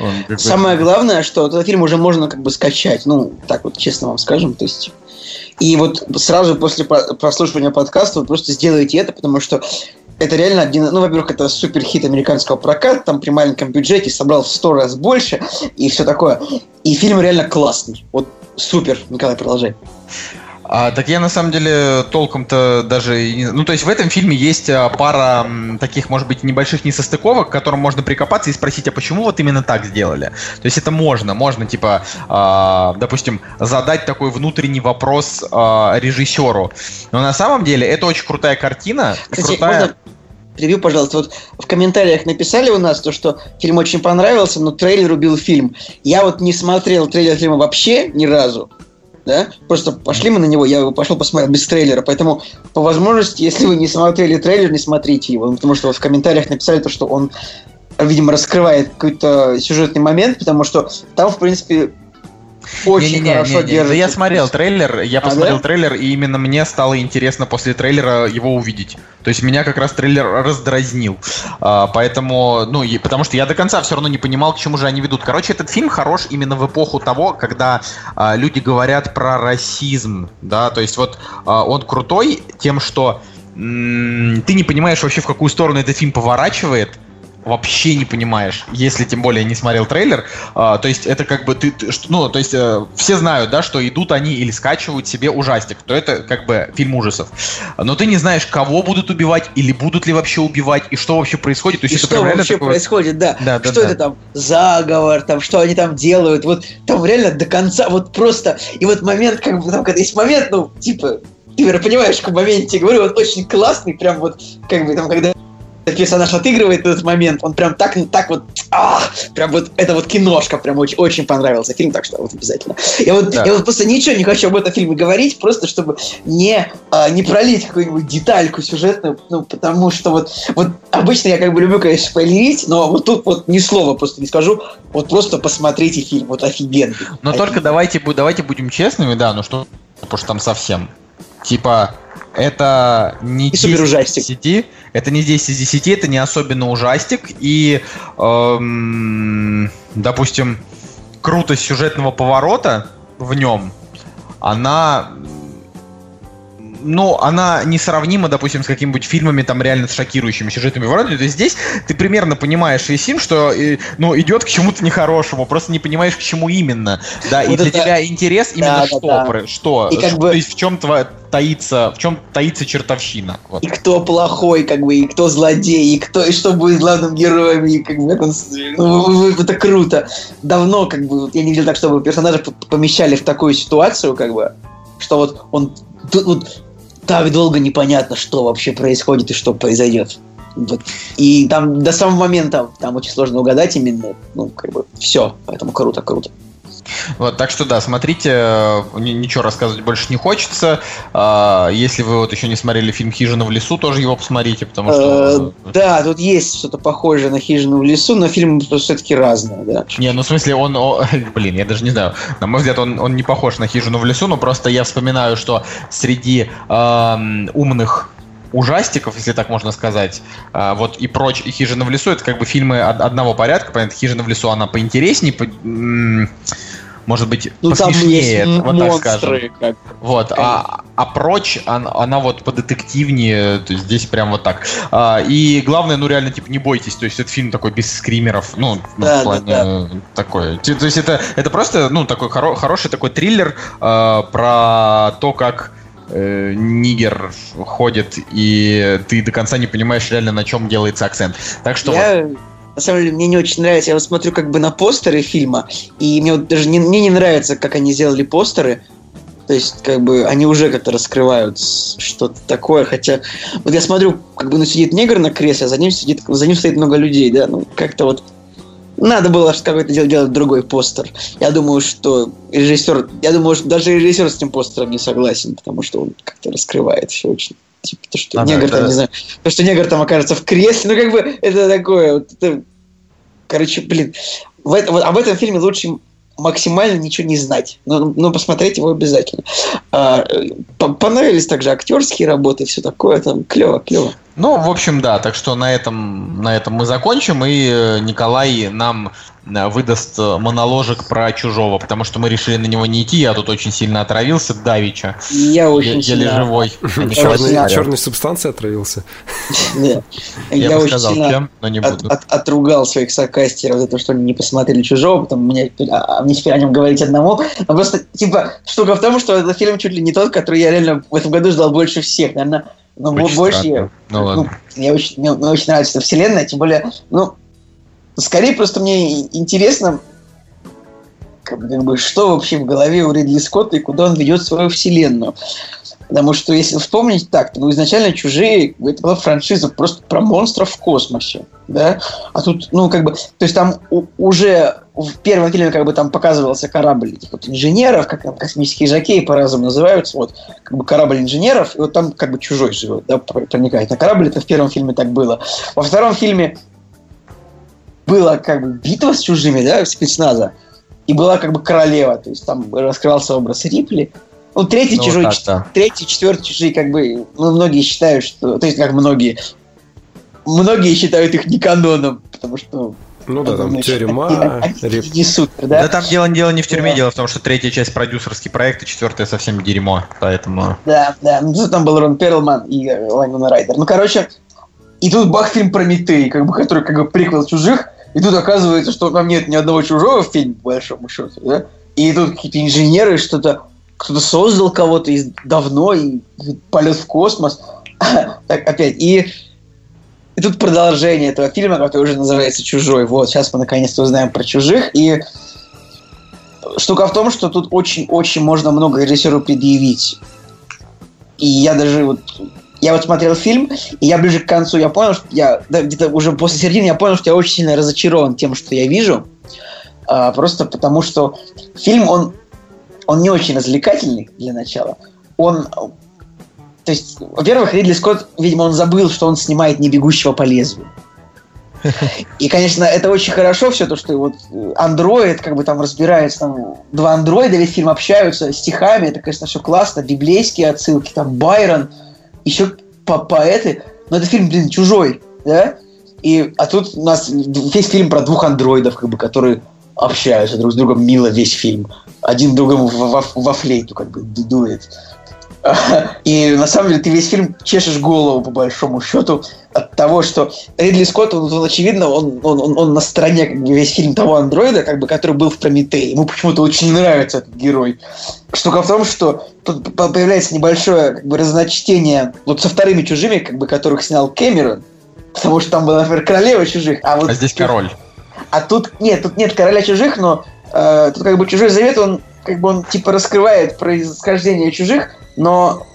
Он Самое главное, что этот фильм уже можно как бы скачать, ну, так вот честно вам скажем, то есть... И вот сразу после прослушивания подкаста вы просто сделаете это, потому что это реально один, ну, во-первых, это супер хит американского проката, там при маленьком бюджете собрал в сто раз больше и все такое. И фильм реально классный. Вот супер. Николай, продолжай. А, так я на самом деле толком-то даже... Ну, то есть в этом фильме есть а, пара таких, может быть, небольших несостыковок, к которым можно прикопаться и спросить, а почему вот именно так сделали? То есть это можно, можно, типа, э, допустим, задать такой внутренний вопрос э, режиссеру. Но на самом деле это очень крутая картина. Кстати, крутая... можно превью, пожалуйста. Вот в комментариях написали у нас то, что фильм очень понравился, но трейлер убил фильм. Я вот не смотрел трейлер фильма вообще ни разу да, просто пошли мы на него, я пошел посмотреть без трейлера, поэтому по возможности, если вы не смотрели трейлер, не смотрите его, потому что вот в комментариях написали то, что он, видимо, раскрывает какой-то сюжетный момент, потому что там, в принципе, очень не, не, хорошо не, не, держится. Я смотрел трейлер, я посмотрел а, да? трейлер, и именно мне стало интересно после трейлера его увидеть. То есть меня как раз трейлер раздразнил. А, поэтому, ну, и, потому что я до конца все равно не понимал, к чему же они ведут. Короче, этот фильм хорош именно в эпоху того, когда а, люди говорят про расизм, да, то есть вот а, он крутой тем, что ты не понимаешь вообще, в какую сторону этот фильм поворачивает, вообще не понимаешь, если тем более не смотрел трейлер. А, то есть это как бы ты, ты ну, то есть э, все знают, да, что идут они или скачивают себе ужастик, то это как бы фильм ужасов. Но ты не знаешь, кого будут убивать или будут ли вообще убивать и что вообще происходит. То есть и это что вообще такое... происходит, да. да, да что да. это там заговор, там что они там делают, вот там реально до конца, вот просто и вот момент как бы там когда есть момент, ну типа ты понимаешь, в моменте, говорю, вот очень классный, прям вот, как бы там, когда персонаж отыгрывает этот момент, он прям так, так вот, ах, прям вот, это вот киношка, прям очень, очень понравился фильм, так что вот обязательно. Я вот, да. я вот просто ничего не хочу об этом фильме говорить, просто чтобы не, а, не пролить какую-нибудь детальку сюжетную, ну, потому что вот, вот обычно я как бы люблю, конечно, спойлерить, но вот тут вот ни слова просто не скажу, вот просто посмотрите фильм, вот офигенный. Но офигенный. только давайте, давайте будем честными, да, ну что, потому что там совсем, типа, это не и 10 из 10, это не 10 из 10, это не особенно ужастик, и, эм, допустим, крутость сюжетного поворота в нем, она ну, она несравнима, допустим, с какими-нибудь фильмами, там, реально с шокирующими сюжетами вроде. То есть здесь ты примерно понимаешь, Исим, что, ну, идет к чему-то нехорошему, просто не понимаешь, к чему именно. Да, вот и для тебя интерес именно да, что, да, да. что, и как что бы... то есть в чем твоя таится, в чем таится чертовщина. Вот. И кто плохой, как бы, и кто злодей, и кто, и что будет главным героем, и как бы, он, ну, это круто. Давно, как бы, вот, я не видел так, чтобы персонажа помещали в такую ситуацию, как бы, что вот он тут вот так долго непонятно, что вообще происходит и что произойдет. Вот. И там до самого момента там очень сложно угадать именно, ну, как бы, все. Поэтому круто, круто. Вот, так что да, смотрите, э, ничего рассказывать больше не хочется. А, если вы вот еще не смотрели фильм «Хижина в лесу», тоже его посмотрите, потому что... Э, да, тут есть что-то похожее на «Хижину в лесу», но фильм все-таки разный, да. Не, ну в смысле он... <laughs> блин, я даже не знаю. На мой взгляд, он, он не похож на «Хижину в лесу», но просто я вспоминаю, что среди умных ужастиков, если так можно сказать, а, вот и прочь, и «Хижина в лесу» — это как бы фильмы одного порядка, понятно, «Хижина в лесу» она поинтереснее, по может быть, Ну, там посмешнее, есть м- вот так скажем. как Вот, а, а прочь, она, она вот подетективнее, то есть здесь прям вот так. А, и главное, ну реально, типа, не бойтесь, то есть это фильм такой без скримеров, ну, Да, в плане да, э, такой. То есть это, это просто, ну, такой хоро- хороший такой триллер э, про то, как э, нигер ходит, и ты до конца не понимаешь реально, на чем делается акцент. Так что вот. На самом деле, мне не очень нравится. Я вот смотрю как бы на постеры фильма, и мне вот даже не, мне не нравится, как они сделали постеры. То есть, как бы, они уже как-то раскрывают что-то такое, хотя... Вот я смотрю, как бы, ну, сидит негр на кресле, а за ним сидит, за ним стоит много людей, да, ну, как-то вот... Надо было какой-то делать, делать другой постер. Я думаю, что режиссер... Я думаю, что даже режиссер с этим постером не согласен, потому что он как-то раскрывает все очень. Типа, то, что А, да, негр там, это- не знаю, то, что негр там окажется в кресле, ну, как бы, это такое, вот это... Короче, блин, в это- вот об этом фильме лучше максимально ничего не знать. Но, но посмотреть его обязательно. А, по- понравились также актерские работы, все такое, там клево, клево. Ну, в общем, да, так что на этом, на этом мы закончим, и э, Николай нам выдаст э, моноложек про чужого, потому что мы решили на него не идти, я тут очень сильно отравился давича. Я очень Еле сильно... живой. Черный- красный. Черной, субстанцией отравился. Я, очень сильно отругал своих сокастеров за то, что они не посмотрели «Чужого», потом мне, теперь- а, а мне теперь о нем говорить одному. Но просто, типа, штука в том, что этот фильм чуть ли не тот, который я реально в этом году ждал больше всех. Наверное, ну, Очень больше... странно. Ну ладно. мне очень, мне, мне очень нравится эта вселенная, тем более, ну, скорее просто мне интересно, как бы, что вообще в голове у Ридли Скотта и куда он ведет свою вселенную. Потому что, если вспомнить так, то ну, изначально «Чужие» это была франшиза просто про монстров в космосе, да? А тут, ну, как бы, то есть там уже в первом фильме как бы там показывался корабль этих вот инженеров, как там космические жакеи по-разному называются, вот, как бы корабль инженеров, и вот там как бы чужой живет, да, проникает на корабль, это в первом фильме так было. Во втором фильме была как бы битва с чужими, да, спецназа, и была как бы королева, то есть там раскрывался образ Рипли. Ну, третий Ну, чужой, так, да. третий, четвертый чужие, как бы, ну, многие считают, что, то есть как многие, многие считают их не каноном, потому что Ну да, там тюрьма, реп- не супер, Да? да? там дело, дело не в тюрьме, Да. дело в том, что третья часть продюсерский проект, и четвертая совсем дерьмо, поэтому... Да, да. Ну, тут там был Рон Перлман и Лаймон Райдер. Ну, короче, и тут бах фильм Прометей, как бы, который как бы приквел чужих, и тут оказывается, что там нет ни одного чужого в фильме, по большому счету, да? И тут какие-то инженеры что-то, кто-то создал кого-то из давно, и, полет в космос. <coughs> так, опять. И, и тут продолжение этого фильма, который уже называется «Чужой». Вот, сейчас мы наконец-то узнаем про чужих. И штука в том, что тут очень-очень можно много режиссеру предъявить. И я даже вот... Я вот смотрел фильм, и я ближе к концу, я понял, что я... да, где-то уже после середины я понял, что я очень сильно разочарован тем, что я вижу. А, просто потому что фильм, он, он не очень развлекательный для начала. Он... То есть, во-первых, Ридли Скотт, видимо, он забыл, что он снимает не бегущего по лезвию. И, конечно, это очень хорошо все, то, что вот андроид как бы там разбирается, там два андроида весь фильм общаются стихами, это, конечно, все классно, библейские отсылки, там Байрон, еще по поэты, но это фильм, блин, чужой, да? И, а тут у нас весь фильм про двух андроидов, как бы, которые общаются друг с другом мило весь фильм. Один другому во, во- во флейту как бы ду- дует. И на самом деле ты весь фильм чешешь голову, по большому счету, от того, что Ридли Скотт, он, он, очевидно, он, он, он, он на стороне как бы, весь фильм того андроида, как бы, который был в Прометее. Ему почему-то очень нравится этот герой. Штука в том, что тут по- появляется небольшое как бы, разночтение вот со вторыми чужими, как бы, которых снял Кэмерон, потому что там была, например, королева чужих, а вот А здесь король. а тут нет, тут нет короля чужих, но э, тут как бы чужой завет, он как бы он типа раскрывает происхождение чужих, но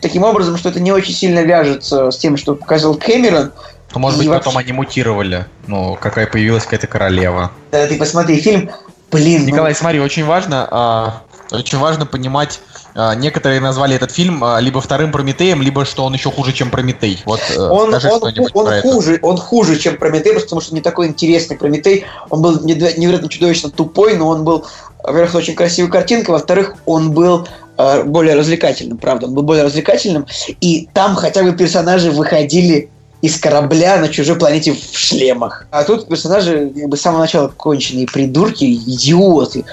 таким образом, что это не очень сильно вяжется с тем, что показал Кэмерон. Ну, может И быть, вообще- потом они мутировали. Ну, какая появилась какая-то королева. Да, ты посмотри фильм, блин, ну, Николай, смотри, очень важно, а, очень важно понимать. а, некоторые назвали этот фильм а, либо вторым Прометеем, либо что он еще хуже, чем Прометей. Вот э, он, скажи он, что-нибудь он про это. хуже, он хуже, чем Прометей, потому что не такой интересный Прометей. Он был неверо- невероятно чудовищно тупой, но он был, во-первых, очень красивая картинка, во-вторых, он был э, более развлекательным, правда, он был более развлекательным, и там хотя бы персонажи выходили из корабля на чужой планете в шлемах. А тут персонажи как бы с самого начала конченые придурки, идиоты.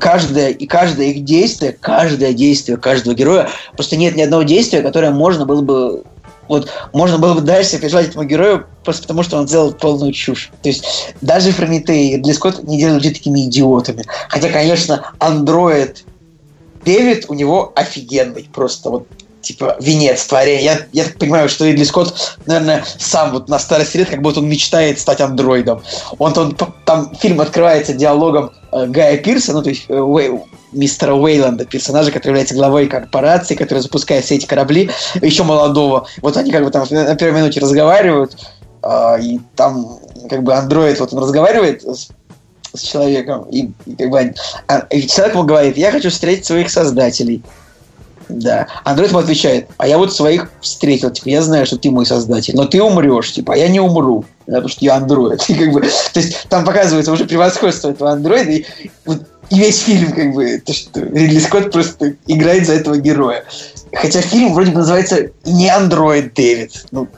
Каждое и каждое их действие, каждое действие каждого героя, просто нет ни одного действия, которое можно было бы вот можно было бы дальше сопереживать этому герою просто потому, что он сделал полную чушь. То есть даже Прометей и Ридли Скотт не делают людей такими идиотами. Хотя, конечно, андроид Дэвид у него офигенный. Просто вот типа венец творения. Я, я понимаю, что Ридли Скотт, наверное, сам вот на старости лет, как будто он мечтает стать андроидом. Он, он там фильм открывается диалогом Гая Пирса, ну то есть э, Уэй, мистера Уэйланда, персонажа, который является главой корпорации, который запускает все эти корабли, еще молодого. Вот они как бы там на первой минуте разговаривают, э, и там как бы андроид, вот он разговаривает с, с человеком, и, и как бы а, и человек ему говорит, я хочу встретить своих создателей. Да. Андроид ему отвечает, а я вот своих встретил, типа, я знаю, что ты мой создатель, но ты умрешь, типа, а я не умру, потому что я андроид. <laughs> И, как бы, то есть там показывается уже превосходство этого андроида, и, вот, и весь фильм, как бы, то, что Ридли Скотт просто играет за этого героя. Хотя фильм вроде бы называется не Андроид Дэвид. Ну,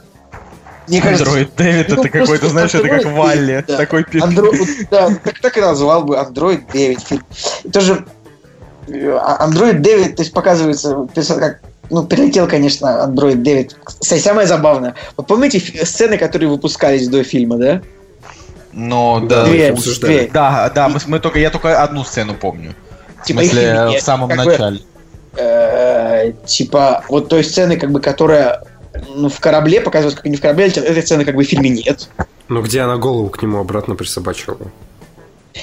мне кажется, Андроид Дэвид, ну, это какой-то, знаешь, это как Валли. Да. Такой Андро... <laughs> Да, так, так и назвал бы Андроид Дэвид. Тоже Android 9, то есть показывается, как ну, прилетел, конечно, Android 9. Кстати, самое забавное. Вы помните сцены, которые выпускались до фильма, да? Ну, да, две, две. да, да, мы, мы только, я только одну сцену помню. Типа в смысле, в самом начале. Бы, э, типа, вот той сцены, как бы, которая ну, в корабле показывается, как не в корабле, этой сцены как бы в фильме нет. Ну, где она голову к нему обратно присобачила?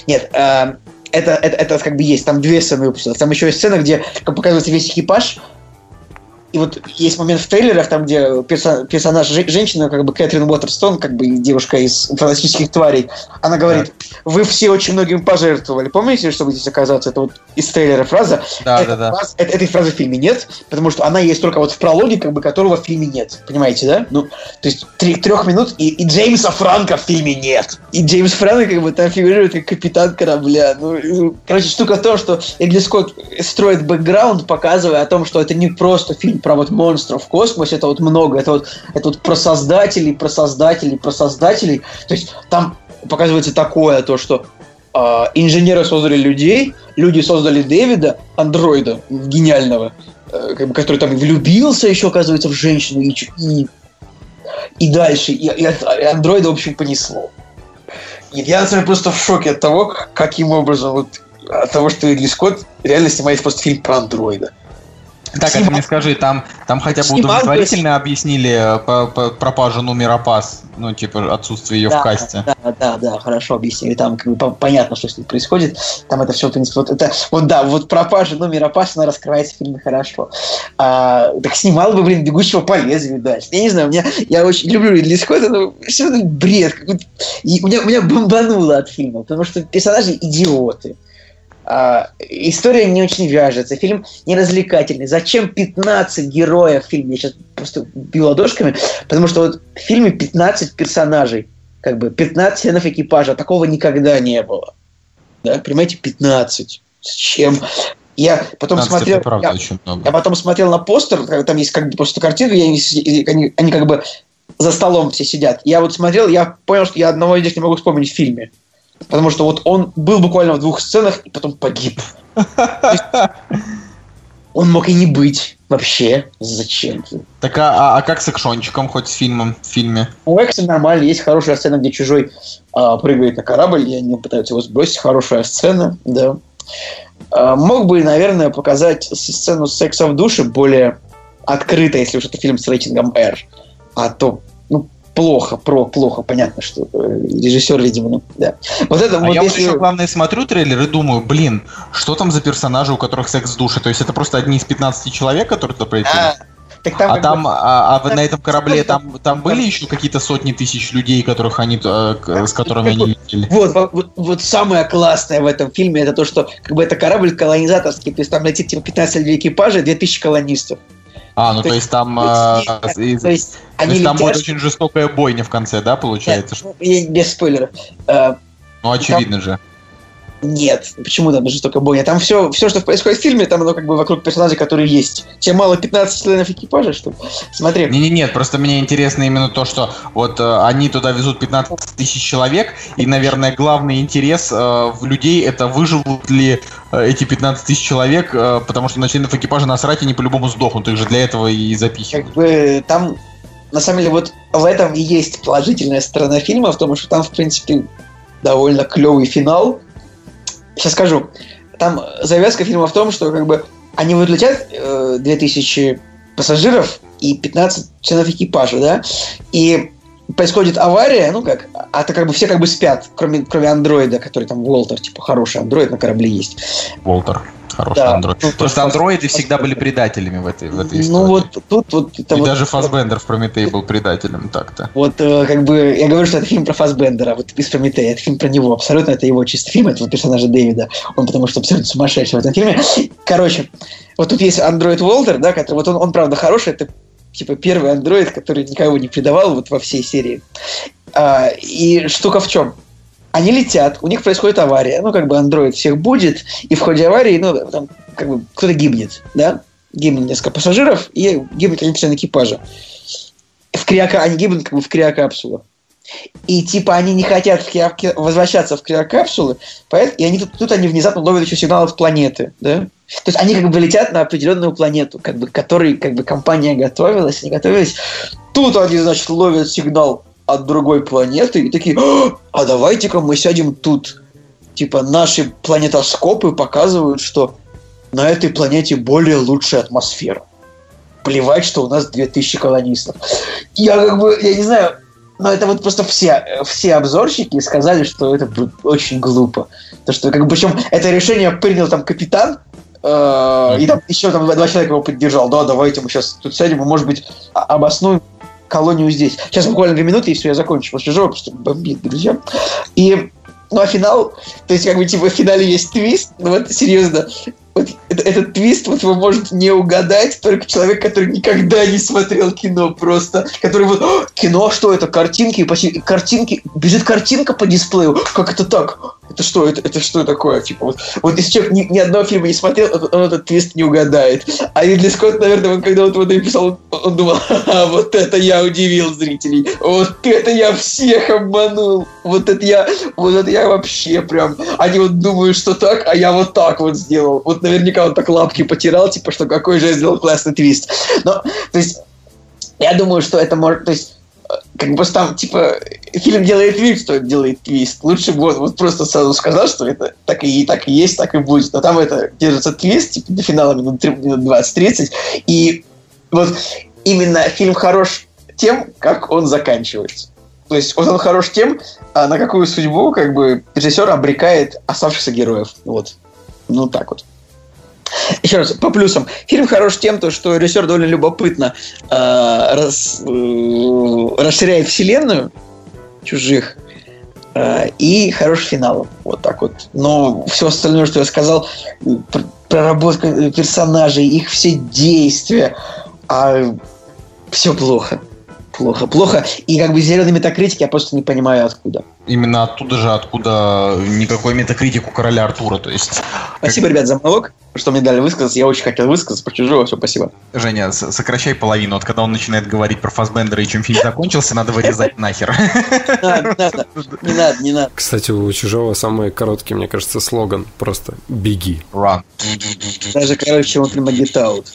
Нет, э, это, это, это как бы есть. Там две сцены выпустилось. Там еще есть сцена, где показывается весь экипаж, и вот есть момент в трейлерах, там, где персо- персонаж женщина, как бы Кэтрин Уотерстон, как бы девушка из фантастических тварей, она говорит, вы все очень многим пожертвовали. Помните, чтобы здесь оказаться? Это вот из трейлера фраза. Да, Эта да, да. Это, этой фразы в фильме нет, потому что она есть только вот в прологе, как бы которого в фильме нет. Понимаете, да? Ну, то есть три, трех минут, и, и Джеймса Франка в фильме нет. И Джеймс Франк как бы там фигурирует как капитан корабля. Ну, короче, штука в том, что Эдли Скотт строит бэкграунд, показывая о том, что это не просто фильм про вот монстров в космосе, это вот много, это вот, это вот про создателей, про создателей, про создателей. То есть там показывается такое, то, что э, инженеры создали людей, люди создали Дэвида, андроида гениального, э, как бы, который там влюбился еще, оказывается, в женщину, и, и, и дальше, и, и, и андроида, в общем, понесло. И я, например, просто в шоке от того, каким образом вот от того, что Ридли Скотт реально снимает просто фильм про андроида. Так, Снимал... это мне скажи, там, там хотя бы удовлетворительно объяснили э, по, по пропажу номера пас, ну, типа, отсутствие ее да, в касте. Да, да, да, хорошо объяснили. Там как бы, понятно, что с ним происходит. Там это все, в принципе, вот это, вот да, вот пропажа номера пас, она раскрывается в фильме хорошо. А, так снимал бы, блин, бегущего по лезвию дальше. Я не знаю, у меня, я очень люблю Ридли Скотта, но все это бред. И у меня, у меня бомбануло от фильма, потому что персонажи идиоты. Uh, история не очень вяжется, фильм не развлекательный. Зачем 15 героев в фильме? Я сейчас просто бью ладошками, потому что вот в фильме 15 персонажей, как бы 15 членов экипажа, такого никогда не было. Да, понимаете, 15. Зачем? Я потом 15 смотрел, правда, я, очень много. я потом смотрел на постер, там есть как бы просто картинка, я, они, они как бы за столом все сидят. Я вот смотрел, я понял, что я одного из них не могу вспомнить в фильме. Потому что вот он был буквально в двух сценах и потом погиб. Он мог и не быть вообще. Зачем? Так а, а, а как с экшончиком хоть с фильмом, в фильме? У Экса нормально. Есть хорошая сцена, где чужой а, прыгает на корабль, и они пытаются его сбросить. Хорошая сцена, да. А, мог бы, наверное, показать сцену секса в душе более открыто, если уж это фильм с рейтингом R. А то плохо, про плохо, понятно, что э, режиссер, видимо, ну, да. Вот это а вот я если... еще, главное, смотрю трейлер и думаю, блин, что там за персонажи, у которых секс в душе? То есть это просто одни из 15 человек, которые туда прилетели? А, так там, а там, бы... а, а на этом корабле там, там были еще какие-то сотни тысяч людей, которых они, э, с которыми они летели? Вот, вот, вот самое классное в этом фильме это то, что как бы это корабль колонизаторский, то есть там летит типа 15 людей экипажа, 2000 колонистов. А, ну то, то есть там, то есть, то есть, они там будет очень жестокая бойня в конце, да, получается? Нет, без спойлеров. Ну, очевидно там, же. Нет, почему там жестокая бойня? Там все, все, что происходит в фильме, там оно как бы вокруг персонажей, которые есть. Тебе мало 15 членов экипажа, что ли? Смотри. Не, не, нет, просто мне интересно именно то, что вот э, они туда везут 15 тысяч человек, и, наверное, главный интерес э, в людей это выживут ли э, эти 15 тысяч человек, э, потому что на членов экипажа насрать они по-любому сдохнут, их же для этого и запихивают. Как бы там, на самом деле, вот в этом и есть положительная сторона фильма, в том, что там, в принципе, довольно клевый финал, Сейчас скажу. Там завязка фильма в том, что как бы они вот э, 2000 пассажиров и 15 членов экипажа, да, и происходит авария, ну как, а то как бы все как бы спят, кроме, кроме андроида, который там Волтер, типа хороший андроид на корабле есть. Волтер. Хороший да, андроид. Ну, Потому что андроиды всегда были предателями в этой, в этой ну, истории. Ну вот тут вот... Это И вот, даже Фасбендер в Прометее был предателем так-то. Вот э, как бы я говорю, что это фильм про Фасбендера, вот из Прометея. Это фильм про него. Абсолютно это его чистый фильм, этого персонажа Дэвида. Он потому что абсолютно сумасшедший в этом фильме. Короче, вот тут есть андроид Волтер, да, который вот он, он правда хороший, это типа первый андроид, который никого не предавал вот во всей серии. А, и штука в чем? Они летят, у них происходит авария, ну, как бы андроид всех будет, и в ходе аварии, ну, там, как бы кто-то гибнет, да? Гибнет несколько пассажиров, и гибнет один член экипажа. В криока... Они гибнут как бы в криокапсулах. И типа они не хотят в крио... возвращаться в криокапсулы, поэтому... и они тут, тут они внезапно ловят еще сигнал от планеты, да? То есть они как бы летят на определенную планету, как бы, которой как бы компания готовилась, не готовилась. Тут они, значит, ловят сигнал от другой планеты и такие, а давайте-ка мы сядем тут. Типа наши планетоскопы показывают, что на этой планете более лучшая атмосфера. Плевать, что у нас 2000 колонистов. Я как бы, я не знаю, но это вот просто все, все обзорщики сказали, что это очень глупо. То, что, как бы, причем это решение принял там капитан, и там еще там два человека его поддержал. Да, давайте мы сейчас тут сядем, и, может быть, обоснуем колонию здесь. Сейчас буквально две минуты, и все, я закончу. После жопы просто бомбит, друзья. И ну а финал, то есть как бы типа в финале есть твист, ну вот серьезно, вот этот твист вот его может не угадать только человек, который никогда не смотрел кино просто, который вот кино, что это, картинки, почти, картинки, бежит картинка по дисплею, как это так? Это что, это, это что такое? Типа вот, вот если человек ни, ни одного фильма не смотрел, он, он этот твист не угадает. А Ридли Скотт, наверное, он, когда вот его написал, он, он думал, а вот это я удивил зрителей, вот это я всех обманул, вот это я, вот это я вообще прям, они вот думают, что так, а я вот так вот сделал. Вот наверняка он так лапки потирал, типа, что какой же я сделал классный твист. Но, то есть, я думаю, что это может, то есть, э, как бы там, типа, фильм делает вид, что делает твист. Лучше бы вот, вот просто сразу сказал, что это так и, так и есть, так и будет. Но там это держится твист, типа, до финала минут, 3, минут 20-30. И вот именно фильм хорош тем, как он заканчивается. То есть он хорош тем, а на какую судьбу как бы режиссер обрекает оставшихся героев. Вот. Ну так вот. Еще раз, по плюсам. Фильм хорош тем, то, что режиссер довольно любопытно э, рас, э, расширяет вселенную чужих э, и хороший финал. Вот так вот. Но все остальное, что я сказал, проработка персонажей, их все действия, а все плохо плохо, плохо. И как бы зеленый метакритик я просто не понимаю откуда. Именно оттуда же, откуда никакой метакритик у короля Артура, то есть... Спасибо, ребят, за монолог, что мне дали высказаться. Я очень хотел высказаться про чужого, все, спасибо. Женя, сокращай половину. Вот когда он начинает говорить про Фасбендера и чем фильм закончился, надо вырезать нахер. <laughs> Не надо, не надо, не надо. Кстати, у чужого самый короткий, мне кажется, слоган. Просто «Беги». Run. Даже короче, чем он прямо get out.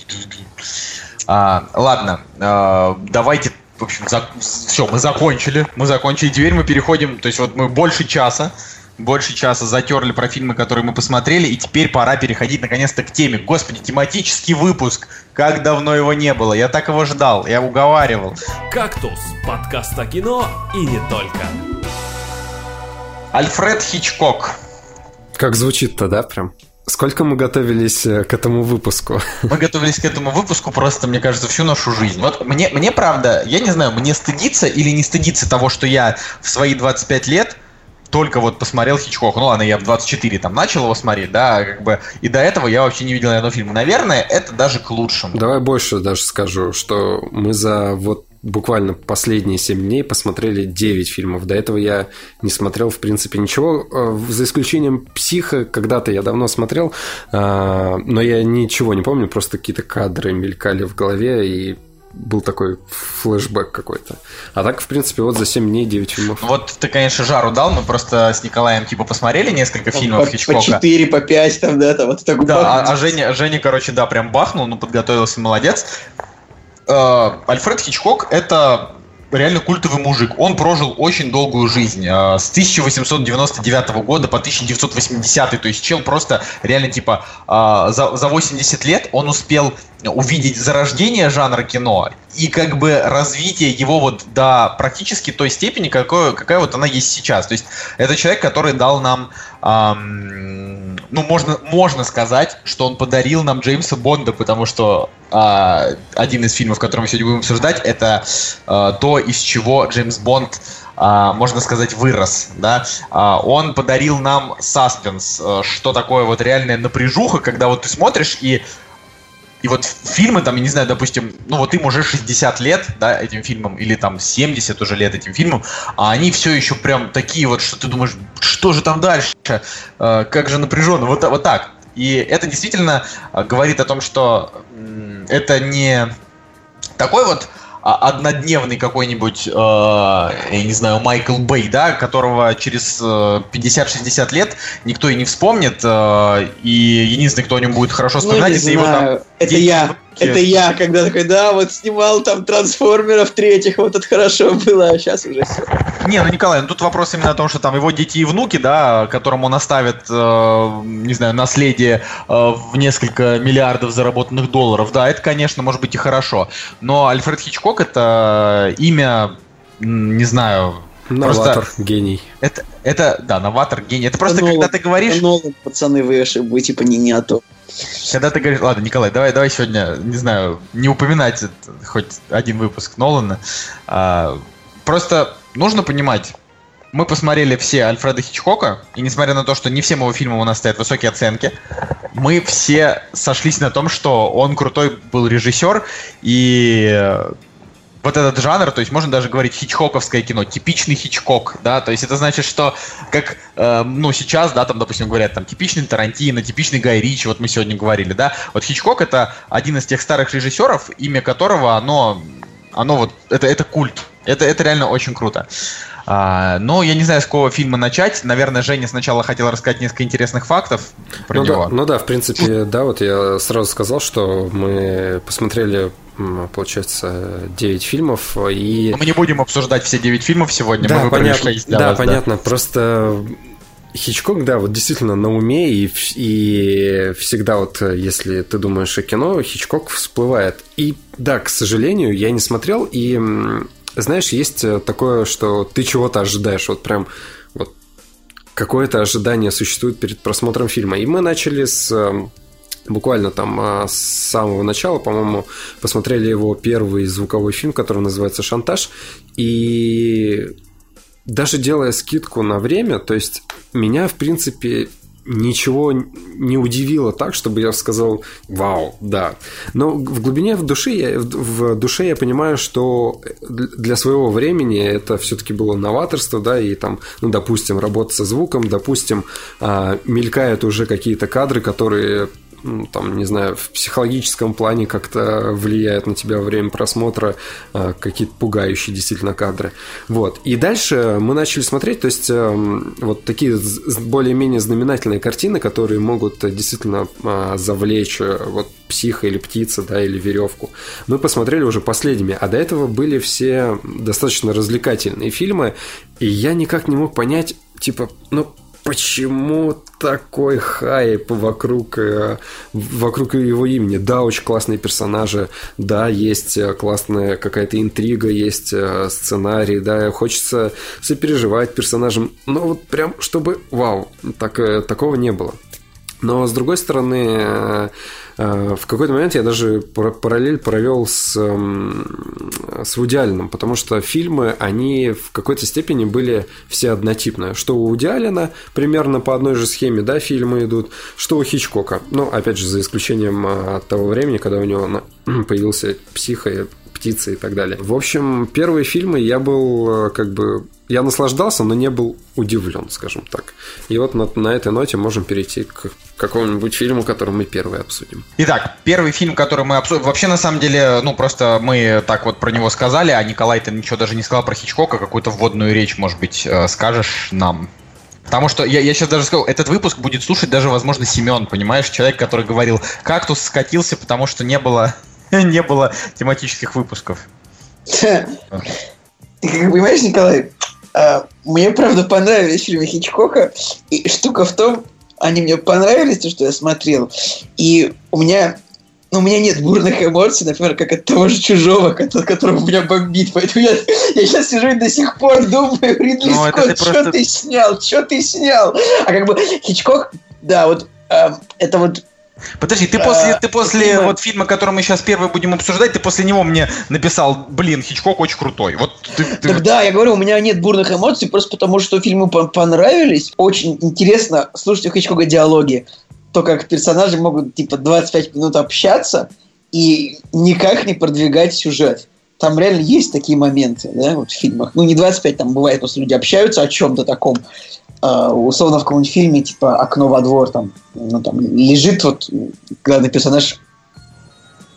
А, ладно, а, давайте в общем, за... все, мы закончили. Мы закончили. Теперь мы переходим, то есть вот мы больше часа, больше часа затерли про фильмы, которые мы посмотрели, и теперь пора переходить наконец-то к теме. Господи, тематический выпуск. Как давно его не было. Я так его ждал, я уговаривал. «Кактус» — подкаст о кино и не только. Альфред Хичкок. Как звучит-то, да, прям? Сколько мы готовились э, к этому выпуску? <laughs> Мы готовились к этому выпуску просто, мне кажется, всю нашу жизнь. Вот мне, мне правда, я не знаю, мне стыдиться или не стыдиться того, что я в свои 25 лет только вот посмотрел Хичкок. Ну ладно, я в 24 там начал его смотреть, да, как бы, и до этого я вообще не видел ни одного фильма. Наверное, это даже к лучшему. Давай больше даже скажу, что мы за вот буквально последние 7 дней посмотрели 9 фильмов. До этого я не смотрел, в принципе, ничего, э, за исключением «Психа». Когда-то я давно смотрел, э, но я ничего не помню, просто какие-то кадры мелькали в голове, и был такой флешбэк какой-то. А так, в принципе, вот за 7 дней 9 фильмов. Вот ты, конечно, жару дал, мы просто с Николаем типа посмотрели несколько фильмов по, Хичкока. По 4, по 5 там, да, там вот так Да, а, а Женя, Женя, короче, да, прям бахнул, ну, подготовился, молодец. Э, Альфред Хичкок — это реально культовый мужик. Он прожил очень долгую жизнь. Э, с 1899 года по 1980. То есть чел просто реально типа э, за, за 80 лет он успел увидеть зарождение жанра кино и как бы развитие его вот до практически той степени, какой, какая вот она есть сейчас. То есть это человек, который дал нам, эм, ну можно, можно сказать, что он подарил нам Джеймса Бонда, потому что э, один из фильмов, который мы сегодня будем обсуждать, это э, то, из чего Джеймс Бонд Uh, можно сказать, вырос, да, он подарил нам саспенс, uh, что такое вот реальная напряжуха, когда вот ты смотришь и и вот фильмы, там, я не знаю, допустим, ну вот им уже 60 лет, да, этим фильмам, или там 70 уже лет этим фильмам, а они все еще прям такие вот, что ты думаешь, что же там дальше, э, как же напряженно, вот, вот так. И это действительно э, говорит о том, что это не такой вот однодневный какой-нибудь, э, я не знаю, Майкл Бэй, да, которого через 50-60 э, лет никто и не вспомнит, э, и единственный, кто о нем будет хорошо вспоминать, ну, если его там... Это я. Это я, когда такой, да, вот снимал там трансформеров третьих, вот это хорошо было, а сейчас уже все. Не, ну Николай, ну тут вопрос именно о том, что там его дети и внуки, да, которым он оставит, э, не знаю, наследие э, в несколько миллиардов заработанных долларов, да, это, конечно, может быть и хорошо. Но Альфред Хичкок это имя, не знаю, Новатор, Просто гений. Это, это, да, новатор, гений. Это просто, Нолан, когда ты говоришь... Нолан, пацаны, вы ошибаетесь, типа не, не а то. Когда ты говоришь, ладно, Николай, давай, давай сегодня, не знаю, не упоминать хоть один выпуск Нолана. А, просто нужно понимать, мы посмотрели все Альфреда Хичкока, и несмотря на то, что не всем его фильмам у нас стоят высокие оценки, мы все сошлись на том, что он крутой был режиссер, и вот этот жанр, то есть можно даже говорить хичкоковское кино, типичный хичкок, да, то есть это значит, что как, э, ну, сейчас, да, там, допустим, говорят, там, типичный Тарантино, типичный Гай Ричи, вот мы сегодня говорили, да, вот Хичкок это один из тех старых режиссеров, имя которого, оно, оно вот, это, это культ, это, это реально очень круто. А, но я не знаю, с какого фильма начать. Наверное, Женя сначала хотел рассказать несколько интересных фактов про ну него. Да, ну да, в принципе, да, вот я сразу сказал, что мы посмотрели получается, 9 фильмов. И... Но мы не будем обсуждать все 9 фильмов сегодня, да, мы понятно, да, вас, понятно. Да. Просто Хичкок, да, вот действительно на уме, и, и всегда вот, если ты думаешь о кино, Хичкок всплывает. И да, к сожалению, я не смотрел, и знаешь, есть такое, что ты чего-то ожидаешь, вот прям вот какое-то ожидание существует перед просмотром фильма. И мы начали с буквально там с самого начала, по-моему, посмотрели его первый звуковой фильм, который называется «Шантаж», и даже делая скидку на время, то есть меня, в принципе, ничего не удивило так, чтобы я сказал «Вау, да». Но в глубине в душе, я, в душе я понимаю, что для своего времени это все-таки было новаторство, да, и там, ну, допустим, работа со звуком, допустим, а, мелькают уже какие-то кадры, которые ну, там, не знаю, в психологическом плане как-то влияет на тебя во время просмотра э, какие-то пугающие действительно кадры. Вот. И дальше мы начали смотреть, то есть э, вот такие более-менее знаменательные картины, которые могут действительно э, завлечь э, вот психа или птица, да, или веревку. Мы посмотрели уже последними, а до этого были все достаточно развлекательные фильмы, и я никак не мог понять, типа, ну, почему такой хайп вокруг, э, вокруг его имени. Да, очень классные персонажи, да, есть э, классная какая-то интрига, есть э, сценарий, да, хочется сопереживать персонажам, но вот прям, чтобы, вау, так, такого не было. Но, с другой стороны, в какой-то момент я даже параллель провел с, эм, с Вуди Алленом, потому что фильмы, они в какой-то степени были все однотипные. Что у Вуди Аллена примерно по одной же схеме, да, фильмы идут, что у Хичкока. Ну, опять же, за исключением э, того времени, когда у него <clears throat> появился психо птицы и так далее. В общем, первые фильмы я был э, как бы я наслаждался, но не был удивлен, скажем так. И вот на, на этой ноте можем перейти к какому-нибудь фильму, который мы первый обсудим. Итак, первый фильм, который мы обсудим... Вообще, на самом деле, ну, просто мы так вот про него сказали, а Николай, ты ничего даже не сказал про Хичкока, какую-то вводную речь, может быть, э, скажешь нам? Потому что я, я сейчас даже сказал, этот выпуск будет слушать даже, возможно, Семен, понимаешь? Человек, который говорил, кактус скатился, потому что не было, <laughs> не было тематических выпусков. <laughs> Ты как понимаешь, Николай, а, мне, правда, понравились фильмы Хичкока. И штука в том, они мне понравились, то, что я смотрел. И у меня ну, у меня нет бурных эмоций, например, как от того же чужого, который, которого меня бомбит. Поэтому я, я сейчас сижу и до сих пор думаю, Ридли ну, Скотт, что просто... ты снял, что ты снял? А как бы Хичкок, да, вот э, это вот Подожди, ты после, ты после фильма... вот фильма, который мы сейчас первый будем обсуждать, ты после него мне написал, блин, Хичкок очень крутой. Вот ты, ты... Так да, я говорю, у меня нет бурных эмоций, просто потому что фильмы понравились. Очень интересно слушать у Хичкока диалоги. То, как персонажи могут, типа, 25 минут общаться и никак не продвигать сюжет. Там реально есть такие моменты, да, вот в фильмах. Ну, не 25, там бывает, просто люди общаются о чем-то таком. Uh, условно в каком-нибудь фильме, типа «Окно во двор», там, ну, там лежит вот главный персонаж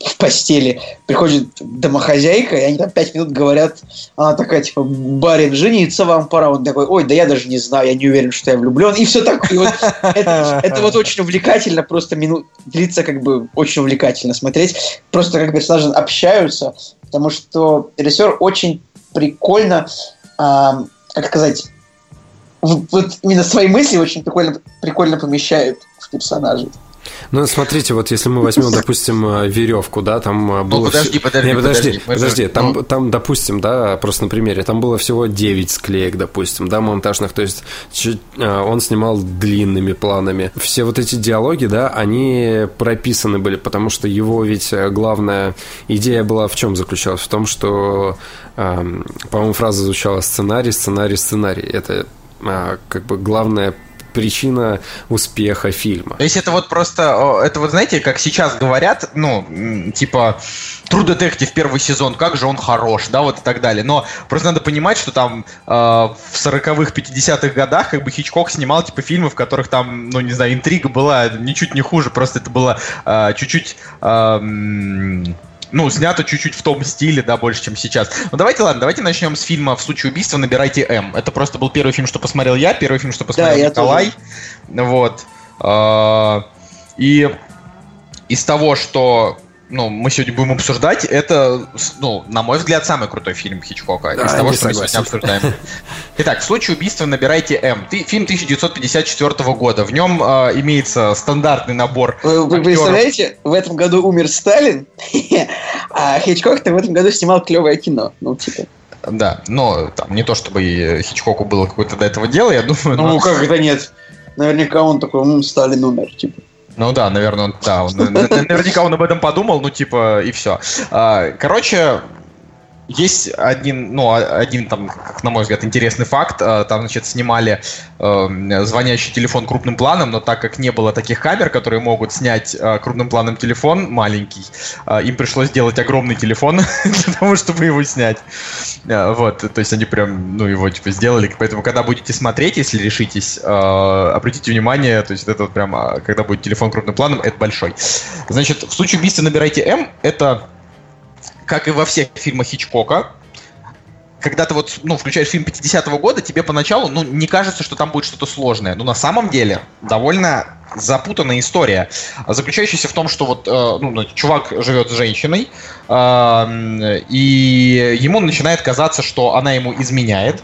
в постели, приходит домохозяйка, и они там пять минут говорят, она такая, типа, барин, жениться вам пора. Он такой, ой, да я даже не знаю, я не уверен, что я влюблен. И все такое. Вот, это, это вот очень увлекательно, просто минут, длится как бы очень увлекательно смотреть. Просто как персонажи общаются, потому что режиссер очень прикольно, а, как сказать, вот именно свои мысли очень прикольно, прикольно помещает в персонажей. Ну, смотрите, вот если мы возьмем, <laughs> допустим, э, веревку, да, там э, ну, было... Ну, подожди, подожди, Не, подожди, подожди, подожди. Там, ну... там, допустим, да, просто на примере, там было всего 9 склеек, допустим, да, монтажных, то есть чуть, э, он снимал длинными планами. Все вот эти диалоги, да, они прописаны были, потому что его ведь главная идея была в чем заключалась? В том, что, по-моему, фраза звучала сценарий, сценарий, сценарий. Это как бы главная причина успеха фильма. То есть это вот просто, это вот знаете, как сейчас говорят, ну, типа, True Detective первый сезон, как же он хорош, да, вот и так далее. Но просто надо понимать, что там э, в 40-х, 50-х годах как бы Хичкок снимал типа фильмы, в которых там, ну, не знаю, интрига была ничуть не хуже, просто это было э, чуть-чуть... Э, ну, снято чуть-чуть в том стиле, да, больше, чем сейчас. Ну, давайте, ладно, давайте начнем с фильма «В случае убийства набирайте М». Это просто был первый фильм, что посмотрел я, первый фильм, что посмотрел да, Николай. Вот. А, и из того, что ну, мы сегодня будем обсуждать, это, ну, на мой взгляд, самый крутой фильм Хичкока да, из того, что согласен. мы сегодня обсуждаем. <laughs> Итак, в случае убийства набирайте М. Ты, фильм 1954 года. В нем э, имеется стандартный набор. Вы, вы представляете, в этом году умер Сталин, <laughs> а Хичкок-то в этом году снимал клевое кино. Ну, типа. Да, но там не то, чтобы Хичкоку было какое-то до этого дело, я думаю. Ну, но... как это нет? Наверняка он такой, ну, Сталин умер, типа. Ну да, наверное, он, да, он, наверняка он об этом подумал, ну типа и все. А, короче, есть один, ну, один там, как на мой взгляд, интересный факт. А, там, значит, снимали э, звонящий телефон крупным планом, но так как не было таких камер, которые могут снять э, крупным планом телефон маленький, э, им пришлось сделать огромный телефон <laughs> для того, чтобы его снять. Вот, то есть они прям, ну, его типа сделали. Поэтому, когда будете смотреть, если решитесь, э, обратите внимание, то есть это вот прям, когда будет телефон крупным планом, это большой. Значит, в случае убийства набирайте М, это как и во всех фильмах Хичкока, когда ты вот, ну, включаешь фильм 50-го года, тебе поначалу, ну, не кажется, что там будет что-то сложное. Но на самом деле довольно запутанная история, заключающаяся в том, что вот, э, ну, ну чувак живет с женщиной, э, и ему начинает казаться, что она ему изменяет,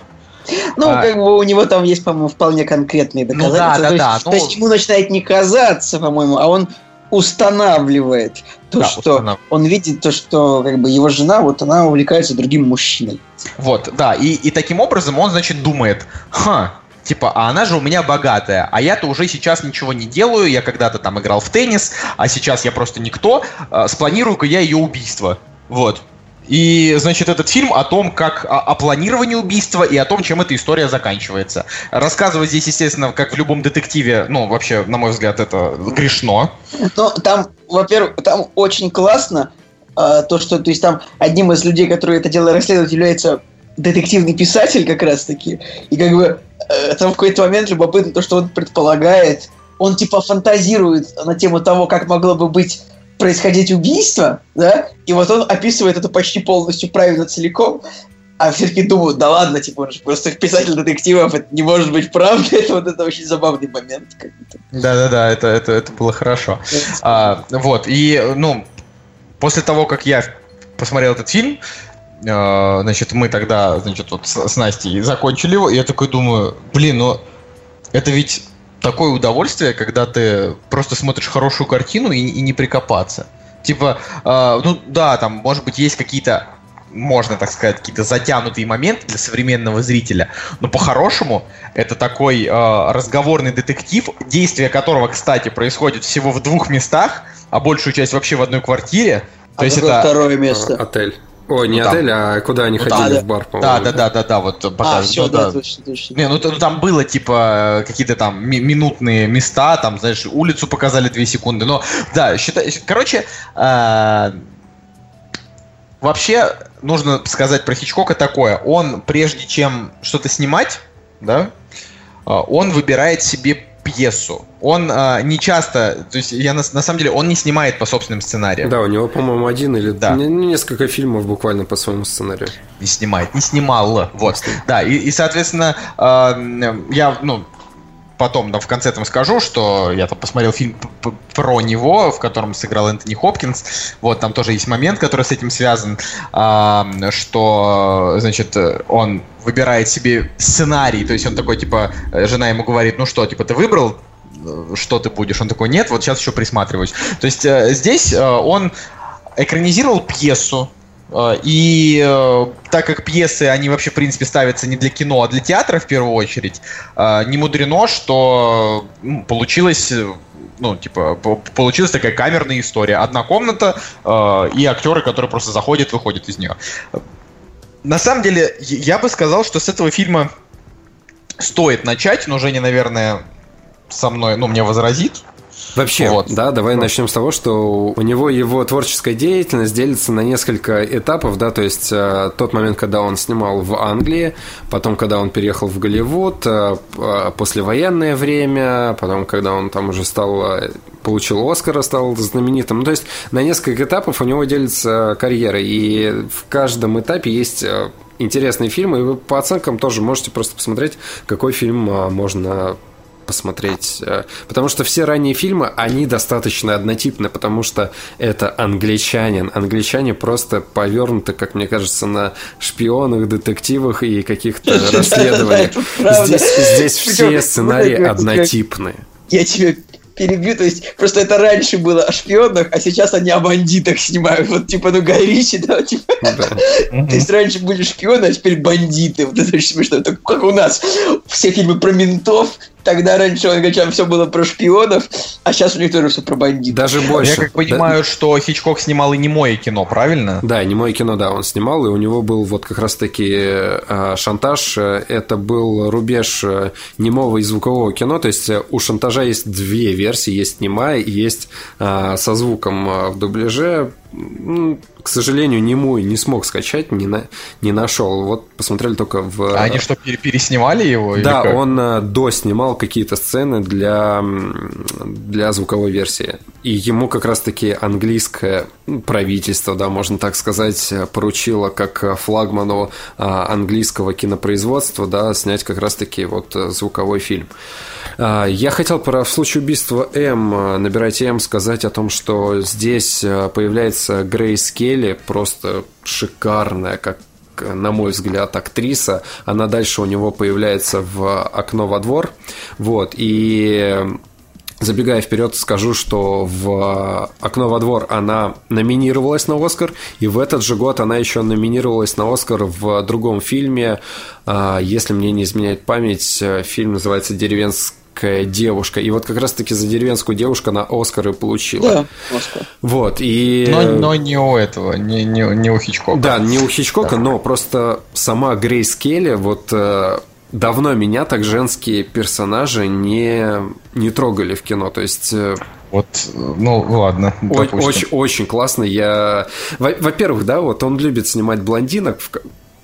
ну, а, как бы у него там есть, по-моему, вполне конкретные доказательства. Ну, да, да, то, да, есть, ну... то есть ему начинает не казаться, по-моему, а он устанавливает то, да, что он видит то, что как бы его жена, вот она увлекается другим мужчиной. Вот, да, и, и таким образом он, значит, думает, ха, типа, а она же у меня богатая, а я-то уже сейчас ничего не делаю, я когда-то там играл в теннис, а сейчас я просто никто, а, спланирую-ка я ее убийство. Вот. И, значит, этот фильм о том, как о, о планировании убийства и о том, чем эта история заканчивается. Рассказывать здесь, естественно, как в любом детективе, ну, вообще, на мой взгляд, это грешно. Ну, там, во-первых, там очень классно а, то, что, то есть там одним из людей, которые это дело расследуют, является детективный писатель как раз-таки. И как бы э, там в какой-то момент любопытно то, что он предполагает, он типа фантазирует на тему того, как могло бы быть происходить убийство, да, и вот он описывает это почти полностью правильно целиком, а все-таки думают, да ладно, типа, он же просто писатель детективов, это не может быть правдой, <laughs> это вот это очень забавный момент. Да-да-да, это, это, это было хорошо. А, вот, и, ну, после того, как я посмотрел этот фильм, э, значит, мы тогда, значит, вот с, с Настей закончили его, и я такой думаю, блин, ну, это ведь такое удовольствие, когда ты просто смотришь хорошую картину и, и не прикопаться. Типа, э, ну да, там, может быть, есть какие-то можно, так сказать, какие-то затянутые моменты для современного зрителя. Но по-хорошему, это такой э, разговорный детектив, действие которого, кстати, происходит всего в двух местах, а большую часть вообще в одной квартире. То а есть это второе место. Отель. Ой, не ну, отель, а куда они ну, ходили да, в бар, по-моему. Да, да, да, да, да, вот пока. А, все, ну, да, да, точно, точно. Не, ну, там было типа какие-то там минутные места, там, знаешь, улицу показали две секунды, но да, считай, короче, э, вообще нужно сказать про Хичкока такое. Он, прежде чем что-то снимать, да, а, он выбирает себе пьесу. Он а, не часто, то есть я на, на самом деле, он не снимает по собственным сценариям. Да, у него, по-моему, один или да. несколько фильмов буквально по своему сценарию. Не снимает, не снимал, вот. Да, и, и соответственно, э, я, ну, потом да, в конце там скажу, что я там посмотрел фильм про него, в котором сыграл Энтони Хопкинс. Вот там тоже есть момент, который с этим связан, а, что, значит, он выбирает себе сценарий, то есть он такой, типа, жена ему говорит, ну что, типа, ты выбрал что ты будешь? Он такой, нет, вот сейчас еще присматриваюсь. То есть э, здесь э, он экранизировал пьесу, Э, и э, так как пьесы, они вообще, в принципе, ставятся не для кино, а для театра в первую очередь, э, не мудрено, что получилось ну, типа, получилась такая камерная история. Одна комната э, и актеры, которые просто заходят, выходят из нее. На самом деле, я бы сказал, что с этого фильма стоит начать, но Женя, наверное, со мной, ну, мне возразит, Вообще, вот. да, давай вот. начнем с того, что у него его творческая деятельность делится на несколько этапов, да, то есть э, тот момент, когда он снимал в Англии, потом, когда он переехал в Голливуд, э, э послевоенное время, потом, когда он там уже стал, э, получил Оскара, стал знаменитым. Ну, то есть на несколько этапов у него делится карьера, и в каждом этапе есть э, интересные фильмы, и вы по оценкам тоже можете просто посмотреть, какой фильм можно посмотреть. Э, потому что все ранние фильмы, они достаточно однотипны, потому что это англичанин. Англичане просто повернуты, как мне кажется, на шпионах, детективах и каких-то <laughs> расследованиях. Здесь, все сценарии однотипные. Я тебе перебью, то есть просто это раньше было о шпионах, а сейчас они о бандитах снимают, вот типа, ну, Ричи, да, типа, <laughs> то есть раньше были шпионы, а теперь бандиты, вот это очень смешно, это как у нас все фильмы про ментов, Тогда раньше у англичан все было про шпионов, а сейчас у них тоже все про бандитов. Даже больше. Я как понимаю, да. что Хичкок снимал и немое кино, правильно? Да, немое кино, да, он снимал, и у него был вот как раз-таки э, шантаж. Это был рубеж э, немого и звукового кино, то есть э, у шантажа есть две версии, есть немая и есть со звуком в дубляже к сожалению, не мой не смог скачать, не, на, не нашел. Вот посмотрели только в... А они что, переснимали его? Да, он э, доснимал какие-то сцены для, для звуковой версии. И ему как раз-таки английское правительство, да, можно так сказать, поручило как флагману а, английского кинопроизводства, да, снять как раз-таки вот звуковой фильм. Я хотел про в случае убийства М, набирайте М, сказать о том, что здесь э, появляется Грейс Келли, просто шикарная, как на мой взгляд, актриса. Она дальше у него появляется в «Окно во двор». Вот, и Забегая вперед, скажу, что в «Окно во двор» она номинировалась на «Оскар», и в этот же год она еще номинировалась на «Оскар» в другом фильме. А, если мне не изменяет память, фильм называется «Деревенская девушка». И вот как раз-таки за «Деревенскую девушку» она «Оскар» и получила. Да, «Оскар». Вот, и... Но, но не у этого, не, не, не у Хичкока. Да, не у Хичкока, да. но просто сама Грейс Келли, вот э, давно меня так женские персонажи не, не трогали в кино. То есть э, вот, ну ладно. Очень, очень, очень классно. Я, во-первых, да, вот он любит снимать блондинок.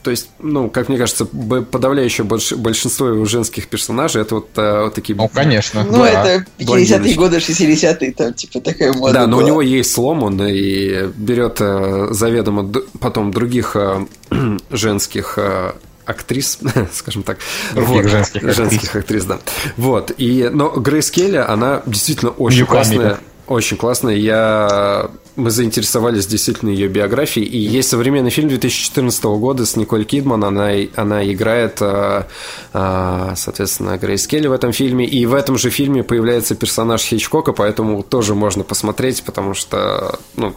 То есть, ну, как мне кажется, подавляющее большинство его женских персонажей это вот, а, вот такие. Ну, конечно. Ну, да. это 50-е годы, 60-е, там, типа, такая мода. Да, но была. у него есть слом, он и берет э, заведомо потом других э, <clears throat> женских актрис, <laughs> скажем так. Других вот, женских актрис. Женских актрис, да. Вот. И, но Грейс Келли, она действительно очень Нью классная. Очень классная. Я... Мы заинтересовались действительно ее биографией. И есть современный фильм 2014 года с Николь Кидман. Она, она играет, а, а, соответственно, Грейс Келли в этом фильме. И в этом же фильме появляется персонаж Хичкока, поэтому тоже можно посмотреть, потому что ну,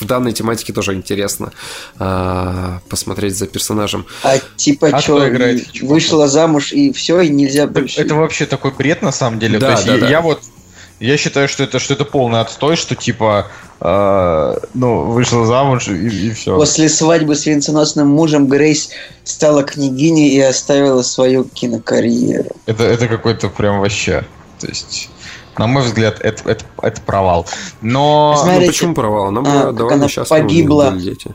в данной тематике тоже интересно а, посмотреть за персонажем. А типа а что, вышла замуж и все, и нельзя больше... Это вообще такой бред на самом деле. Да, То есть да, я, да. я вот я считаю, что это что это полный отстой, что типа э, ну, вышла замуж и, и все. После свадьбы с венценосным мужем Грейс стала княгиней и оставила свою кинокарьеру. Это, это какой-то прям вообще. То есть на мой взгляд, это, это, это провал. Но... Ну, Смотрите, ну, почему провал? Она была а, довольно она счастлива. Погибла. Дети.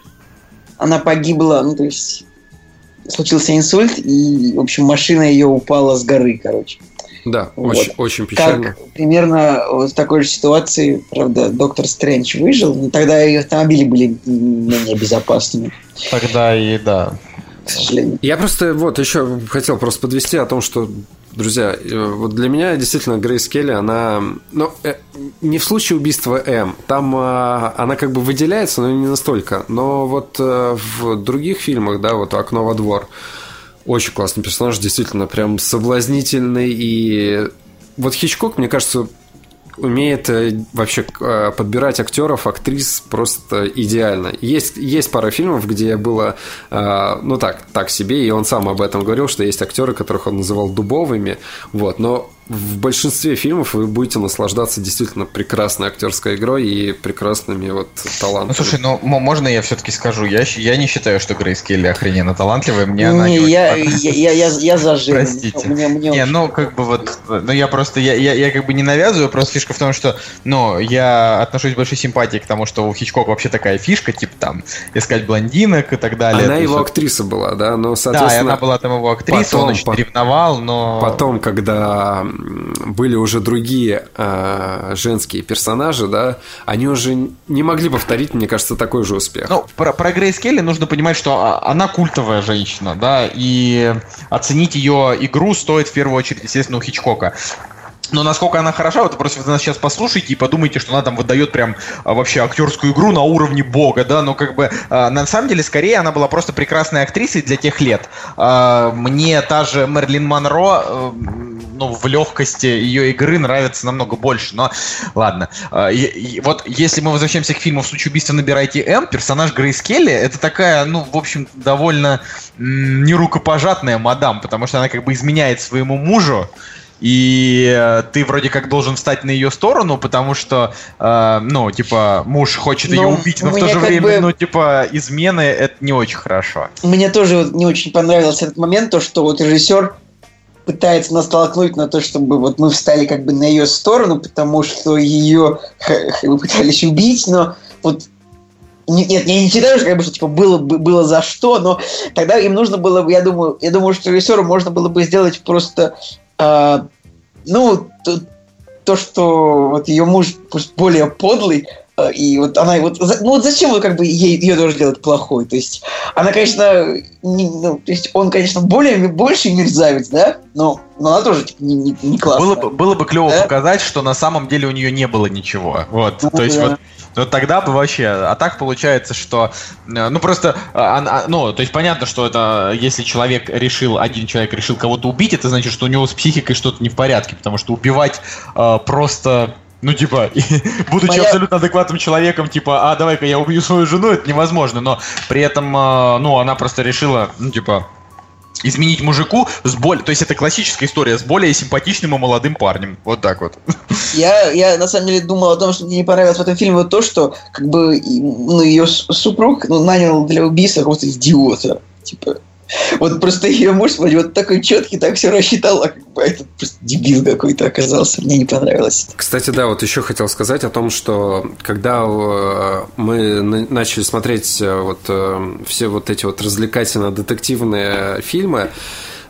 Она погибла, ну, то есть случился инсульт, и, в общем, машина ее упала с горы, короче. Да, вот. очень, очень печально. Как примерно в такой же ситуации, правда, доктор Стрэндж выжил, но тогда и автомобили были менее безопасными. Тогда и да. К сожалению. Я просто вот еще хотел просто подвести о том, что Друзья, э, вот для меня действительно Грейс Келли, она... Ну, э, не в случае убийства М. Там э, она как бы выделяется, но не настолько. Но вот в других фильмах, да, вот «Окно во двор», очень классный персонаж, действительно, прям соблазнительный. И вот Хичкок, мне кажется, умеет э, вообще э, подбирать актеров, актрис просто идеально. Есть, есть пара фильмов, где было, э, ну так, так себе, и он сам об этом говорил, что есть актеры, которых он называл дубовыми, вот, но в большинстве фильмов вы будете наслаждаться действительно прекрасной актерской игрой и прекрасными вот талантами. Ну, слушай, ну, можно я все-таки скажу? Я, я не считаю, что Грейс Келли охрененно талантливая. Мне не, она не я, я, я, я, я зажим. Простите. Мне, мне не, ну, как бы вот, ну, я просто, я, я, я как бы не навязываю, просто фишка в том, что, ну, я отношусь с большой симпатией к тому, что у Хичкока вообще такая фишка, типа там, искать блондинок и так далее. Она его актриса была, да? Но, соответственно... Да, и она была там его актриса, потом, он очень по... ревновал, но... Потом, когда были уже другие э, женские персонажи, да, они уже не могли повторить, мне кажется, такой же успех. Ну, про, про Грейс Келли нужно понимать, что а, она культовая женщина, да, и оценить ее игру стоит в первую очередь, естественно, у Хичкока. Но насколько она хороша, вот просто вы нас сейчас послушайте и подумайте, что она там выдает прям а, вообще актерскую игру на уровне бога, да, но как бы а, на самом деле скорее она была просто прекрасной актрисой для тех лет. А, мне та же Мерлин Монро, э, ну, в легкости ее игры нравится намного больше, но ладно. И, и, вот если мы возвращаемся к фильму «В случае убийства набирайте М», персонаж Грейс Келли, это такая, ну, в общем, довольно нерукопожатная мадам, потому что она как бы изменяет своему мужу, и э, ты вроде как должен встать на ее сторону, потому что, э, ну, типа, муж хочет ее ну, убить, но в то же время, бы... ну, типа, измены это не очень хорошо. Мне тоже не очень понравился этот момент, то, что вот режиссер пытается нас толкнуть на то, чтобы вот мы встали как бы на ее сторону, потому что ее пытались убить, но вот нет, я не считаю, что, как бы, что типа, было, было за что, но тогда им нужно было бы, я думаю, я думаю, что режиссеру можно было бы сделать просто а, ну, то, то, что вот ее муж пусть более подлый, а, и вот она вот, ну вот зачем вот как бы ей, ее тоже делать плохой? То есть она, конечно, не, ну, то есть он, конечно, более больше мерзавец, да, но, но она тоже типа, не, не, не классная. Было бы, было бы клево да? показать, что на самом деле у нее не было ничего. Вот, ну, то есть да. вот ну тогда бы вообще. А так получается, что, э, ну просто, а, ну то есть понятно, что это, если человек решил, один человек решил кого-то убить, это значит, что у него с психикой что-то не в порядке, потому что убивать э, просто ну, типа, <laughs> будучи Моя... абсолютно адекватным человеком, типа, а, давай-ка я убью свою жену, это невозможно. Но при этом, э, ну, она просто решила, ну, типа, изменить мужику с более... То есть это классическая история с более симпатичным и молодым парнем. Вот так вот. Я, я на самом деле думал о том, что мне не понравилось в этом фильме вот то, что как бы ну, ее супруг ну, нанял для убийства какого-то идиота. Типа, Вот просто ее муж, смотри, вот такой четкий, так все рассчитал, а как бы этот просто дебил какой-то оказался. Мне не понравилось. Кстати, да, вот еще хотел сказать о том, что когда э, мы начали смотреть э, вот э, все вот эти вот развлекательно-детективные фильмы,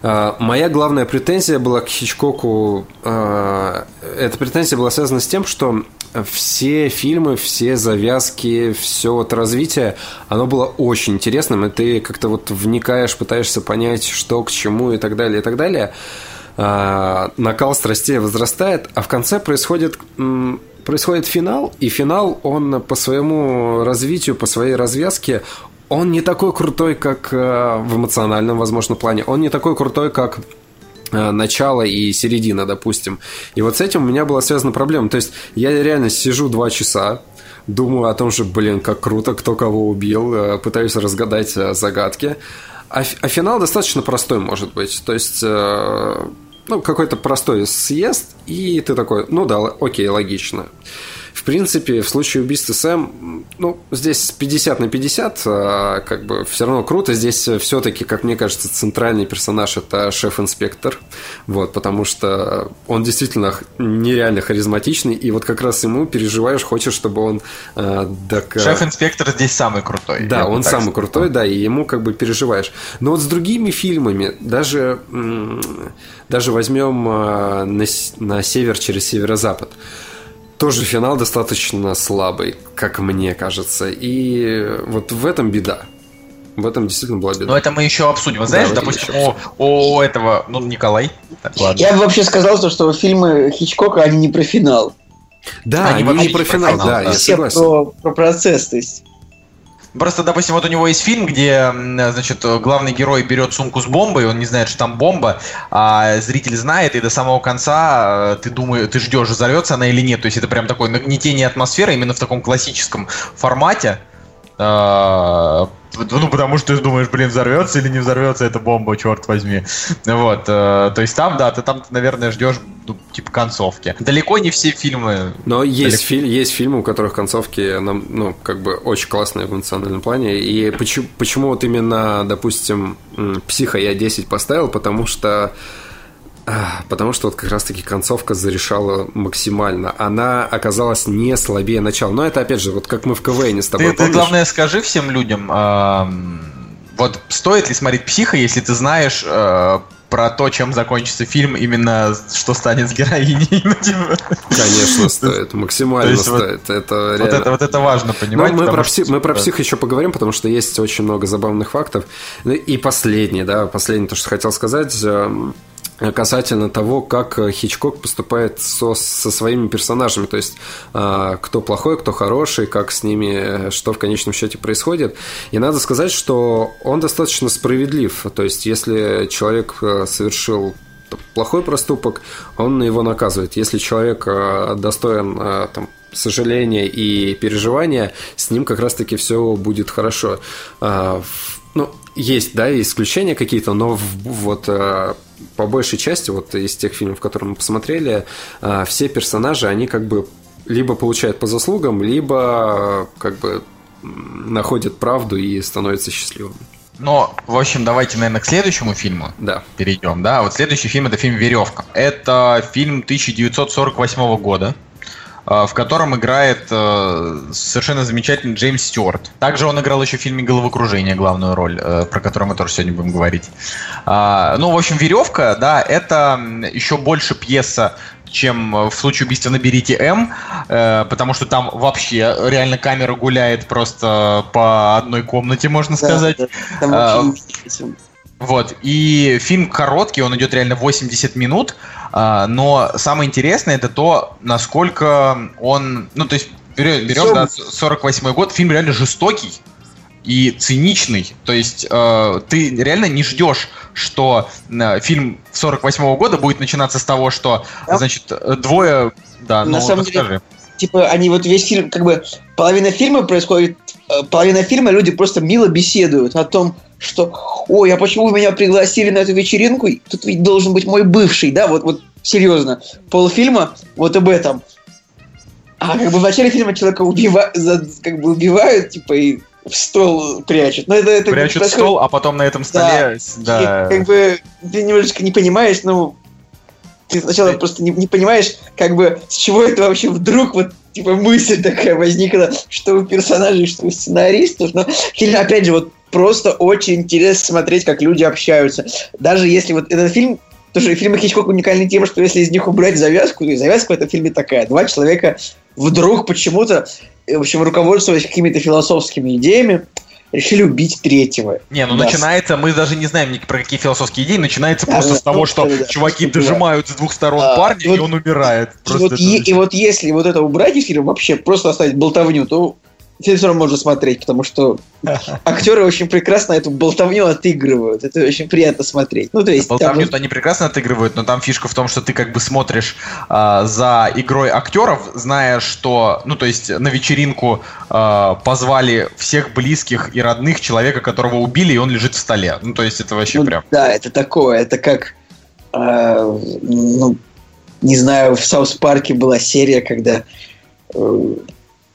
Моя главная претензия была к Хичкоку. Эта претензия была связана с тем, что все фильмы, все завязки, все вот развитие, оно было очень интересным, и ты как-то вот вникаешь, пытаешься понять, что к чему и так далее, и так далее. А, накал страстей возрастает, а в конце происходит происходит финал, и финал, он по своему развитию, по своей развязке, он не такой крутой, как э, в эмоциональном, возможно, плане. Он не такой крутой, как Э, начало и середина, допустим. И вот с этим у меня была связана проблема. То есть я реально сижу два часа, думаю о том, что, блин, как круто, кто кого убил, э, пытаюсь разгадать э, загадки. А, а финал достаточно простой, может быть. То есть, ну, какой-то простой съезд, и ты такой, ну да, окей, логично. В принципе, в случае убийства Сэм, ну, здесь 50 на 50, а, как бы все равно круто. Здесь все-таки, как мне кажется, центральный персонаж это шеф-инспектор, вот, потому что он действительно нереально харизматичный, и вот как раз ему переживаешь, хочешь, чтобы он... Э, док... Шеф-инспектор здесь самый крутой. Да, он самый сказать. крутой, да, и ему как бы переживаешь. Но вот с другими фильмами, даже, даже возьмем э, на, на север через северо-запад, тоже финал достаточно слабый, как мне кажется. И вот в этом беда. В этом действительно была беда. Но это мы еще обсудим. Знаешь, да, допустим, о, о этого, ну, Николай. Так, Я бы вообще сказал, что фильмы Хичкока, они не про финал. Да, они, они не про финал, финал да, да, я согласен. Про, про процесс, то есть. Просто, допустим, вот у него есть фильм, где, значит, главный герой берет сумку с бомбой, он не знает, что там бомба, а зритель знает, и до самого конца э, ты думаешь, ты ждешь, взорвется она или нет. То есть это прям такое нагнетение атмосферы именно в таком классическом формате. А, ну, потому что ты думаешь, блин, взорвется или не взорвется эта бомба, черт возьми. Вот. Э, то есть там, да, ты там, наверное, ждешь ну, типа концовки. Далеко не все фильмы. Но есть, фи- есть фильмы, у которых концовки, ну, как бы очень классные в эмоциональном плане. И почему, почему вот именно, допустим, Психо я 10 поставил, потому что Потому что вот как раз-таки концовка зарешала максимально. Она оказалась не слабее начала. Но это, опять же, вот как мы в КВН с тобой, Ты, ты главное, скажи всем людям, э, вот стоит ли смотреть «Психо», если ты знаешь э, про то, чем закончится фильм, именно что станет с героиней. <laughs> Ну, типа. Конечно, <laughs> стоит, максимально стоит. это, вот, это, вот это важно понимать. мы, про псих, мы про псих еще поговорим, потому что есть очень много забавных фактов. Ну, и последнее, да, последнее, то, что хотел сказать эм, касательно того, как Хичкок поступает со, со своими персонажами, то есть э, кто плохой, кто хороший, как с ними, что в конечном счете происходит. И надо сказать, что он достаточно справедлив, то есть если человек совершил плохой проступок, он его наказывает. Если человек достоин там, сожаления и переживания, с ним как раз-таки все будет хорошо. Ну, есть, да, исключения какие-то, но вот по большей части, вот из тех фильмов, которые мы посмотрели, а, все персонажи, они как бы либо получают по заслугам, либо как бы находят правду и становятся счастливыми. Но, в общем, давайте, наверное, к следующему фильму да. перейдем. Да, вот следующий фильм это фильм Веревка. Это фильм 1948 года. Э, в котором играет э, совершенно замечательный Джеймс Стюарт. Также он играл еще в фильме «Головокружение» главную роль, э, про который мы тоже сегодня будем говорить. А, ну, в общем, «Веревка», да, это еще больше пьеса чем в случае убийства «Наберите М», потому что там вообще реально камера гуляет просто по одной комнате, можно сказать. Да, там вообще вот, и фильм короткий, он идет реально 80 минут, а, но самое интересное это то, насколько он, ну, то есть, берем, берем да, 48 год, фильм реально жестокий и циничный. То есть э, ты реально не ждешь, что э, фильм 48 -го года будет начинаться с того, что, да. значит, двое... Да, На ну, самом расскажи. деле, типа, они вот весь фильм, как бы, половина фильма происходит, э, половина фильма люди просто мило беседуют о том, что «Ой, а почему вы меня пригласили на эту вечеринку? Тут ведь должен быть мой бывший, да? Вот, вот серьезно. Полфильма вот об этом. А как бы в начале фильма человека убивают, как бы убивают, типа, и в стол прячут. Но это, это Прячут происходит- стол, а потом на этом столе... Да. И, как бы ты немножечко не понимаешь, ну, ты сначала просто не, не понимаешь, как бы с чего это вообще вдруг вот типа мысль такая возникла, что у персонажей, что у сценаристов. Но фильм, опять же, вот просто очень интересно смотреть, как люди общаются. Даже если вот этот фильм Потому что фильмы Хичкока уникальны тем, что если из них убрать завязку, и завязка в этом фильме такая. Два человека вдруг почему-то, э, в общем, руководствуясь какими-то философскими идеями, решили убить третьего. Не, ну Да. начинается, мы даже не знаем ни про какие философские идеи, начинается Да, просто да, с того, ну, что да, да, чуваки просто дожимают с двух сторон А, парня, вот- и он умирает. И вот, вообще- и вот если вот это убрать из фильма, вообще просто оставить болтовню, то фильм все равно можно смотреть, потому что <laughs> актеры очень прекрасно эту болтовню отыгрывают. Это очень приятно смотреть. Ну, то есть... там Болтовню вот- они прекрасно отыгрывают, но там фишка в том, что ты как бы смотришь а, за игрой актеров, зная, что, ну то есть на вечеринку а, позвали всех близких и родных человека, которого убили, и он лежит в столе. Ну то есть это вообще ну, прям. Да, это такое. Это как... э, ну, не знаю, в Саус Парке была серия, когда э,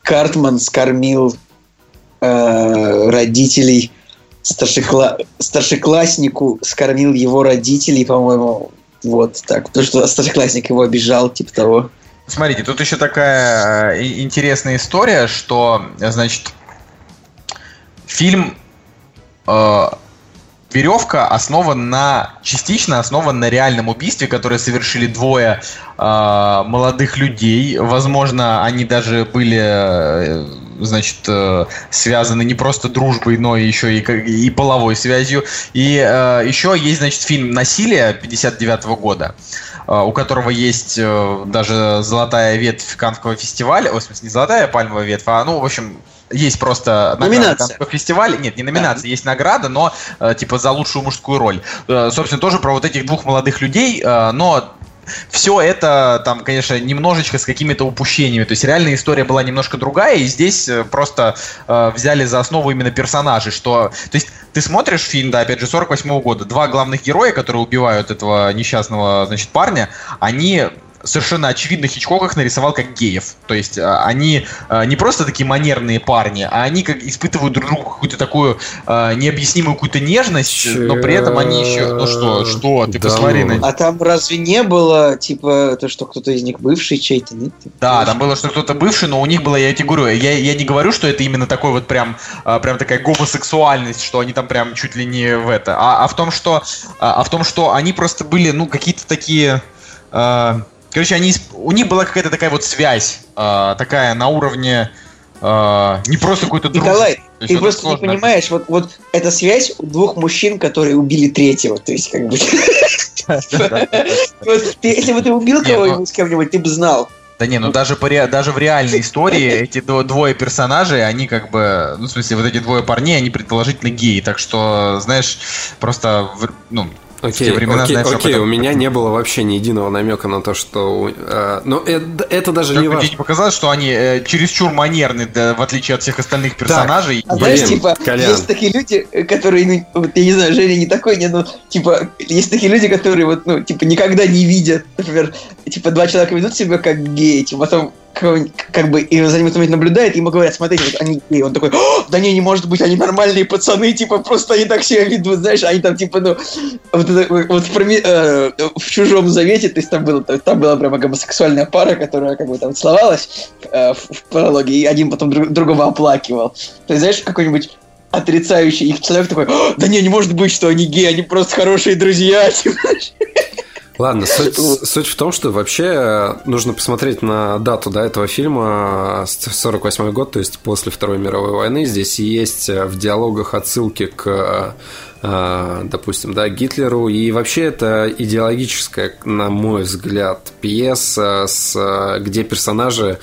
Картман скормил э, родителей старшекла... старшекласснику, скормил его родителей, по-моему, вот так. Потому что старшеклассник его обижал, типа того. Смотрите, тут еще такая э, интересная история, что, значит, фильм э, Веревка основан на частично основан на реальном убийстве, которое совершили двое э, молодых людей. Возможно, они даже были, э, значит, э, связаны не просто дружбой, но еще и, и половой связью. И э, еще есть, значит, фильм «Насилие» 59 года э, у которого есть э, даже золотая ветвь Канского фестиваля, в смысле, не золотая а пальмовая ветвь, а, ну, в общем, есть просто Номинация. Фестиваля. Нет, не номинация, есть награда, но э, типа за лучшую мужскую роль. Э, собственно, тоже про вот этих двух молодых людей, э, но все это там, конечно, немножечко с какими-то упущениями. То есть реальная история была немножко другая, и здесь просто э, взяли за основу именно персонажей, что... То есть ты смотришь фильм, да, опять же, 48 года, два главных героя, которые убивают этого несчастного, значит, парня, они совершенно очевидно Хичкок их нарисовал как геев. То есть а, они а, не просто такие манерные парни, а они как испытывают друг другу какую-то такую а, необъяснимую какую-то нежность, но при этом они еще... Ну что, что, ты Да посмотри на А там разве не было, типа, то, что кто-то из них бывший чей-то, нет? Да, там было, что кто-то бывший, но у них было, я тебе говорю, я, я не говорю, что это именно такой вот прям, прям такая гомосексуальность, что они там прям чуть ли не в это, а, а в том, что, а, а в том, что они просто были, ну, какие-то такие, а, короче, они, у них была какая-то такая вот связь, а, такая на уровне, а, не просто какой-то дружбы. Николай, ты просто не сложно понимаешь, вот, вот эта связь у двух мужчин, которые убили третьего. То есть, как бы... Если бы ты убил Не, ну- кого-нибудь с кем-нибудь, ты бы знал. Да не, ну даже, по даже в реальной истории эти дво- двое персонажей, они как бы, ну в смысле, вот эти двое парней, они предположительно геи, так что, знаешь, просто, ну, Окей, времена, окей, знаешь, окей, этом- у меня не было вообще ни единого намека на то, что... э, ну, это, это даже Как не важно. не показалось, что они э, чересчур манерны, да, в отличие от всех остальных персонажей? А И- знаешь, Блин, типа, Колян. есть такие люди, которые, ну, вот я не знаю, Женя не такой, не, ну, типа, есть такие люди, которые вот, ну, типа, никогда не видят, например, типа, два человека ведут себя как геи, типа, потом как бы, и за ним кто-нибудь наблюдает, и ему говорят, смотрите, вот они геи, он такой, «О, да не, не может быть, они нормальные пацаны, типа, просто они так себя ведут, знаешь, они там, типа, ну, вот, это, вот в, Проме- э, в «Чужом завете», то есть там, было, там была прямо гомосексуальная пара, которая, как бы, там целовалась э, в, в прологе, и один потом друг- другого оплакивал. То есть, знаешь, какой-нибудь отрицающий их человек такой, «О, да не, не может быть, что они геи, они просто хорошие друзья. <laughs> Ладно, <laughs> суть, суть в том, что вообще э, нужно посмотреть на дату да, этого фильма, э, с 48 год, то есть после Второй мировой войны. Здесь есть э, в диалогах отсылки к, э, допустим, да, Гитлеру. И вообще это идеологическая, на мой взгляд, пьеса, с, э, где персонажи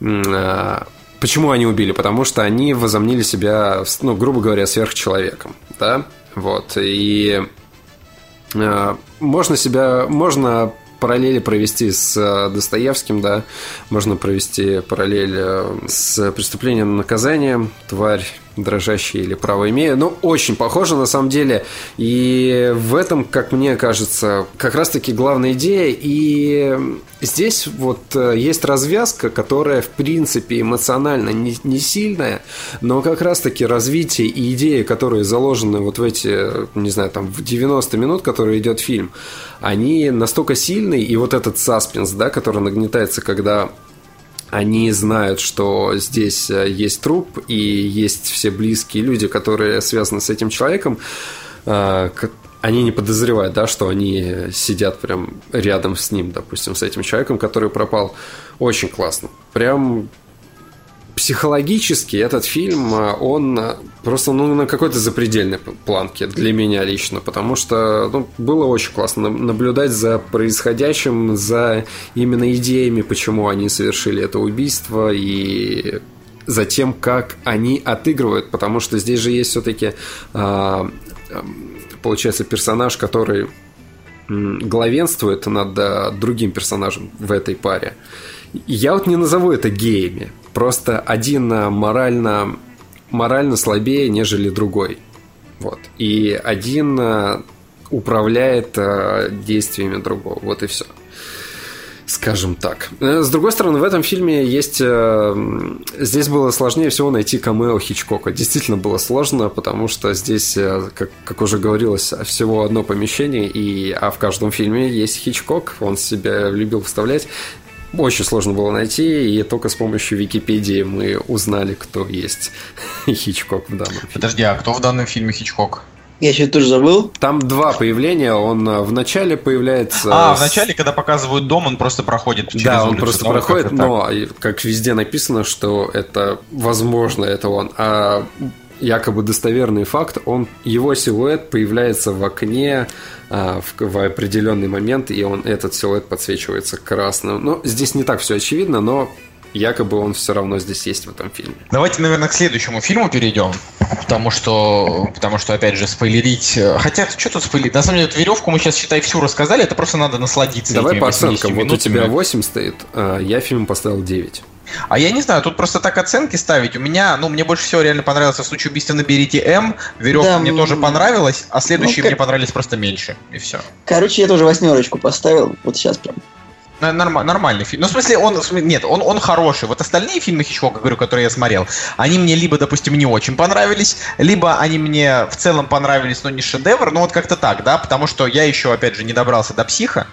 э, Почему они убили? Потому что они возомнили себя, ну, грубо говоря, сверхчеловеком, да? Вот, и э, можно себя, можно параллели провести с э, Достоевским, да, можно провести параллель э, с преступлением наказанием, тварь дрожащие или право имею. Ну, очень похоже на самом деле. И в этом, как мне кажется, как раз-таки главная идея. И здесь вот э, есть развязка, которая, в принципе, эмоционально не, не сильная, но как раз-таки развитие и идеи, которые заложены вот в эти, не знаю, там, в 90 минут, которые идет фильм, они настолько сильные, и вот этот саспенс, да, который нагнетается, когда они знают, что здесь э, есть труп и есть все близкие люди, которые связаны с этим человеком. Э, они не подозревают, да, что они сидят прям рядом с ним, допустим, с этим человеком, который пропал. Очень классно. Прям психологически этот фильм, а, он а, просто ну, на какой-то запредельной планке для меня лично, потому что ну, было очень классно наблюдать за происходящим, за именно идеями, почему они совершили это убийство и за тем, как они отыгрывают, потому что здесь же есть все-таки, а, получается, персонаж, который главенствует над другим персонажем в этой паре. Я вот не назову это геями, Просто один э, морально, морально слабее, нежели другой. Вот. И один э, управляет э, действиями другого. Вот и все. Скажем так. С другой стороны, в этом фильме есть... Здесь было сложнее всего найти камео Хичкока. Действительно было сложно, потому что здесь, как, как уже говорилось, всего одно помещение, и, а в каждом фильме есть Хичкок, он себя любил вставлять очень сложно было найти, и только с помощью Википедии мы узнали, кто есть <laughs> Хичкок в данном фильме. Подожди, а кто в данном фильме Хичкок? Я еще тоже забыл. Там два появления. Он э, в начале появляется. А, в начале, когда показывают дом, он просто проходит через Да, улицу, он просто проходит, но как везде написано, что это возможно, это он. А якобы достоверный факт, он, его силуэт появляется в окне а, в, в определенный момент, и он, этот силуэт подсвечивается красным. Ну, здесь не так все очевидно, но якобы он все равно здесь есть в этом фильме. Давайте, наверное, к следующему фильму перейдем, потому что, потому что опять же, спойлерить... Хотя, что тут спойлерить? На самом деле, эту веревку мы сейчас, считай, всю рассказали, это просто надо насладиться Давай по оценкам. Вот у тебя 8 стоит, а я фильм поставил 9. А я не знаю, тут просто так оценки ставить. У меня, ну, мне больше всего реально понравился в случае убийства наберите М. Веревка да, мне тоже понравилась, а следующие ну, как... мне понравились просто меньше. И все. Короче, я тоже восьмерочку поставил. Вот сейчас прям. Норм, нормальный фильм. Ну, в смысле, он. Нет, он, он хороший. Вот остальные фильмы Хичкока, говорю, которые я смотрел, они мне либо, допустим, не очень понравились, либо они мне в целом понравились, но не шедевр. Ну, вот как-то так, да, потому что я еще, опять же, не добрался до психа.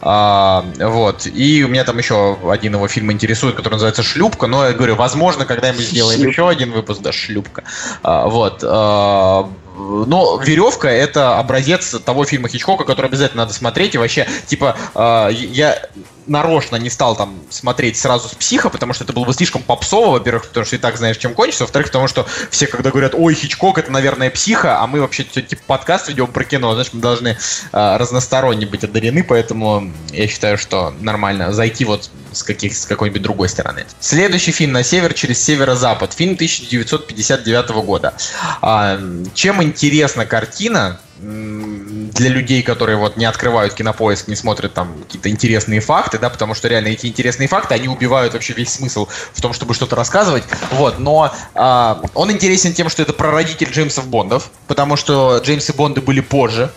А, вот. И у меня там еще один его фильм интересует, который называется «Шлюпка». Но я говорю, возможно, когда мы сделаем еще один выпуск, да, «Шлюпка». А, вот. А, но веревка это образец того фильма Хичкока, который обязательно надо смотреть. И вообще, типа, э, я нарочно не стал там смотреть сразу с психа, потому что это было бы слишком попсово, во-первых, потому что и так знаешь, чем кончится, во-вторых, потому что все, когда говорят, ой, Хичкок, это, наверное, психа, а мы вообще типа подкаст ведем про кино, значит, мы должны э, разносторонне быть одарены, поэтому я считаю, что нормально зайти вот с, каких, с какой-нибудь другой стороны. Следующий фильм «На север через северо-запад», фильм 1959 года. А, чем интересна картина, для людей, которые вот не открывают кинопоиск, не смотрят там какие-то интересные факты, да, потому что реально эти интересные факты, они убивают вообще весь смысл в том, чтобы что-то рассказывать, вот, но а, он интересен тем, что это прародитель Джеймсов Бондов, потому что Джеймсы Бонды были позже,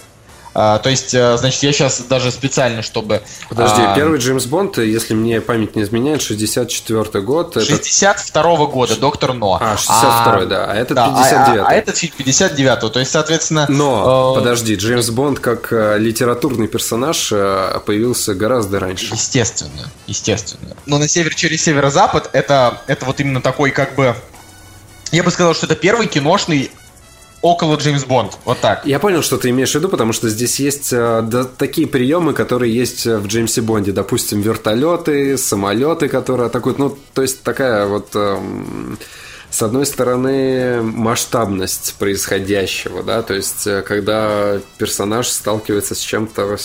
а, то есть, а, значит, я сейчас даже специально, чтобы... Подожди, а, первый Джеймс Бонд, если мне память не изменяет, 64 год. 62 -го года, Доктор Но. А, 62 а, да, а этот да, 59 а, а, а этот фильм 59 то есть, соответственно... Но, э, подожди, Джеймс Бонд как э, литературный персонаж э, появился гораздо раньше. Естественно, естественно. Но на север через северо-запад это, это вот именно такой как бы... Я бы сказал, что это первый киношный около Джеймс Бонд. Вот так. Я понял, что ты имеешь в виду, потому что здесь есть э, да, такие приемы, которые есть в Джеймсе Бонде. Допустим, вертолеты, самолеты, которые атакуют. Ну, то есть такая вот... Э, с одной стороны, масштабность происходящего, да, то есть э, когда персонаж сталкивается с чем-то,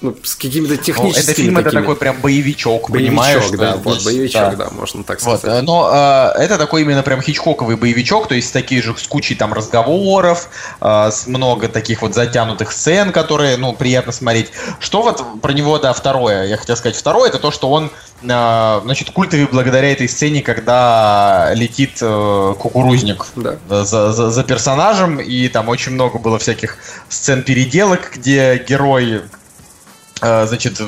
ну, с какими-то техническими... Это фильм, такими... это такой прям боевичок, боевичок понимаешь? да, вот, боевичок, да. да, можно так вот, сказать. Но э, это такой именно прям хичкоковый боевичок, то есть такие же с кучей там разговоров, э, с много таких вот затянутых сцен, которые, ну, приятно смотреть. Что вот про него, да, второе, я хотел сказать, второе, это то, что он значит, культовый благодаря этой сцене, когда летит э, кукурузник Да. за, за, за персонажем, и там очень много было всяких сцен переделок, где герой, э, значит,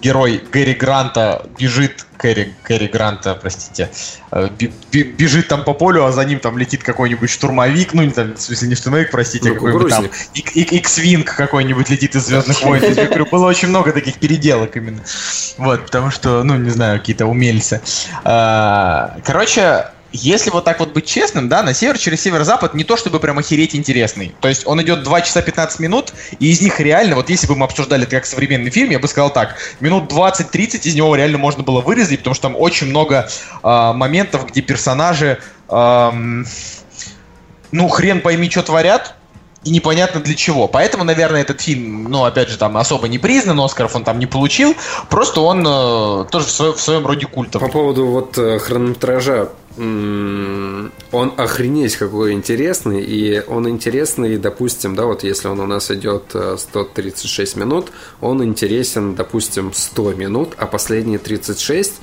герой Гэри Гранта бежит, Кэрри, Кэрри Гранта, простите, э, бежит там по полю, а за ним там летит какой-нибудь штурмовик, ну, не там, в смысле, не штурмовик, простите, Ну, а какой-нибудь там X-Wing какой-нибудь летит из Звездных войн. Было очень много таких переделок именно. Вот, потому что, ну, не знаю, какие-то умельцы. А, Короче, если вот так вот быть честным, да, на север через северо-запад не то чтобы прям охереть интересный. То есть он идет 2 часа 15 минут, и из них реально, вот если бы мы обсуждали это как современный фильм, я бы сказал так, минут 20-30 из него реально можно было вырезать, потому что там очень много а, моментов, где персонажи, ам, ну, хрен пойми, что творят, и непонятно для чего. Поэтому, наверное, этот фильм, ну, опять же, там особо не признан, Оскаров он там не получил, просто он э, тоже в, своем- в своем роде культовый. По поводу вот э, хронометража, он охренеть какой интересный, и он интересный, допустим, да, вот если он у нас идет э, 136 минут, он интересен, допустим, 100 минут, а последние 36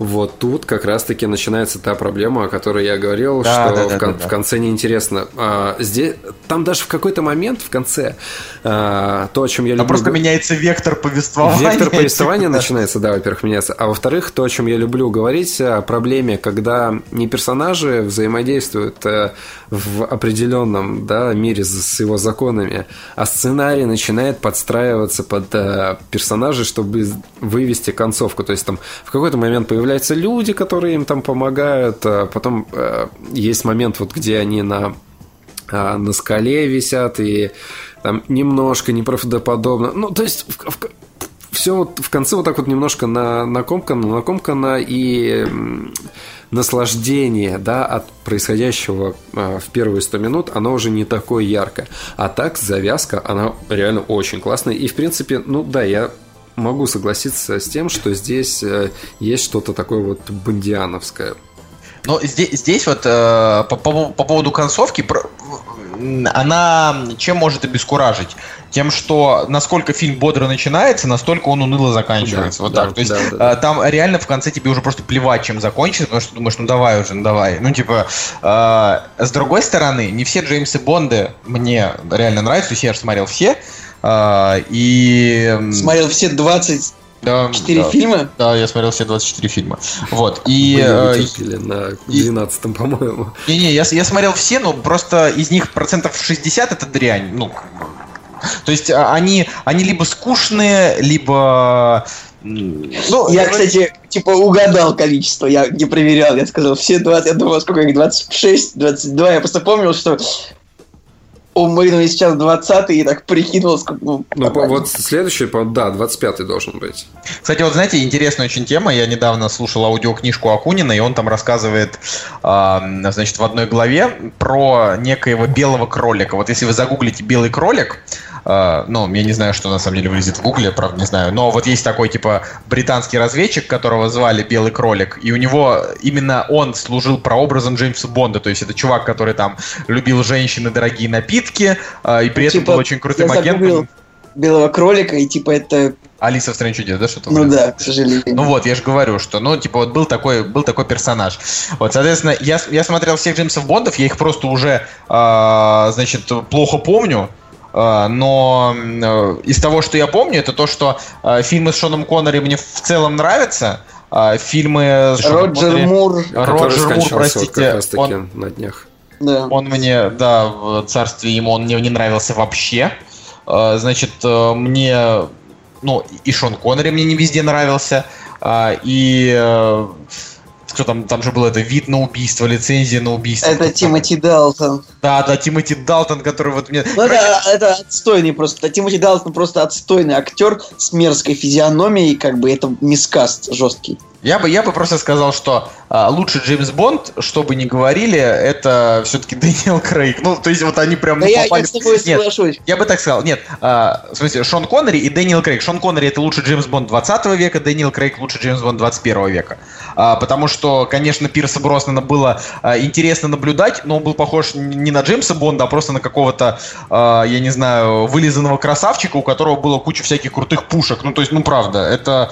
вот тут как раз-таки начинается та проблема, о которой я говорил, Да, что да, да, в, кон- да, да. в конце неинтересно. А, здесь, там даже в какой-то момент в конце а, то, о чем я Там люблю... просто меняется вектор повествования. Вектор <laughs> повествования Типа, начинается, да, во-первых, меняться. А во-вторых, то, о чем я люблю говорить, о проблеме, когда не персонажи взаимодействуют э, в определенном да, мире с его законами, а сценарий начинает подстраиваться под э, персонажей, чтобы вывести концовку. То есть там в какой-то момент появляются люди, которые им там помогают, а потом э, есть момент, вот где они на а, на скале висят и там немножко неправдоподобно. Ну, то есть все вот в конце вот так вот немножко на, накомкано, накомкано и наслаждение да, от происходящего а, в первые 100 минут, оно уже не такое яркое. А так завязка, она реально очень классная. И, в принципе, ну да, я могу согласиться с тем, что здесь э, есть что-то такое вот бандиановское. Но здесь, здесь вот э, по, по- по поводу концовки, про- она чем может обескуражить? Тем, что насколько фильм бодро начинается, настолько он уныло заканчивается. Да, вот да, так. То есть да, да, да. э, там реально в конце тебе уже просто плевать, чем закончится, потому что думаешь, ну давай уже, ну давай. Ну типа, э, с другой стороны, не все Джеймсы Бонды мне реально нравятся, то есть я же смотрел все. э, и... м, Смотрел все 24 да, да. фильма. Да, я смотрел все 24 фильма. Вот. И э, вытерпели на и- 12 по-моему. не-не, я, я смотрел все, но просто из них процентов 60 это дрянь. Ну, то есть а, они, они либо скучные, либо... Ну, Я, кстати, типа угадал количество, я не проверял, я сказал все 20, я думал, сколько их, 26, 22, я просто помнил, что у Марины сейчас 20 и так прикинул, сколько, ну, Ну, вот следующий, да, 25-й должен быть. Кстати, вот знаете, интересная очень тема. Я недавно слушал аудиокнижку Акунина, и он там рассказывает, а, значит, в одной главе про некоего белого кролика. Вот если вы загуглите белый кролик, а, ну, я не знаю, что на самом деле вылезет в гугле, правда, не знаю, но вот есть такой, типа, британский разведчик, которого звали Белый кролик, и у него именно он служил прообразом Джеймса Бонда, то есть это чувак, который там любил женщины, дорогие напитки, а, и при этом Типа, был очень крутым агентом. белого кролика, и типа это, Алиса в стране чудес, да, что-то? ну да, к сожалению. Ну вот, я же говорю, что, ну, типа, вот был такой, был такой персонаж. Вот, соответственно, я, я смотрел всех Джеймсов Бондов, я их просто уже, а, значит, плохо помню. А, но э, из того, что я помню, это то, что а, фильмы с Шоном Коннери мне в целом нравятся. а, фильмы с Шоном Роджер Коннери- Мур, Роджер Мур, вот простите, как раз-таки он- на днях. да. он мне, да, в царстве ему он мне не нравился вообще. Э, Значит, э, мне, ну, и Шон Коннери мне не везде нравился. И э, кто там, там же был это вид на убийство, лицензия на убийство. Это Тимоти Далтон. Да, да, Тимоти Далтон, который вот мне... Ну, это, это отстойный просто. Тимоти Далтон просто отстойный актер с мерзкой физиономией, как бы это miscast жесткий. Я бы, я бы просто сказал, что а, лучший Джеймс Бонд, что бы ни говорили, это все-таки Дэниел Крейг. Ну, то есть вот они прям Да ну, я, попали- я с тобой Нет, соглашусь. Я бы так сказал. Нет, а, в смысле, Шон Коннери и Дэниел Крейг. Шон Коннери это лучший Джеймс Бонд 20 века, Дэниел Крейг лучший Джеймс Бонд 21 века. А, потому что, конечно, Пирса Броснана было а, интересно наблюдать, но он был похож н- не на Джеймса Бонда, а просто на какого-то, а, я не знаю, вылизанного красавчика, у которого было куча всяких крутых пушек. Ну, то есть, ну, правда, это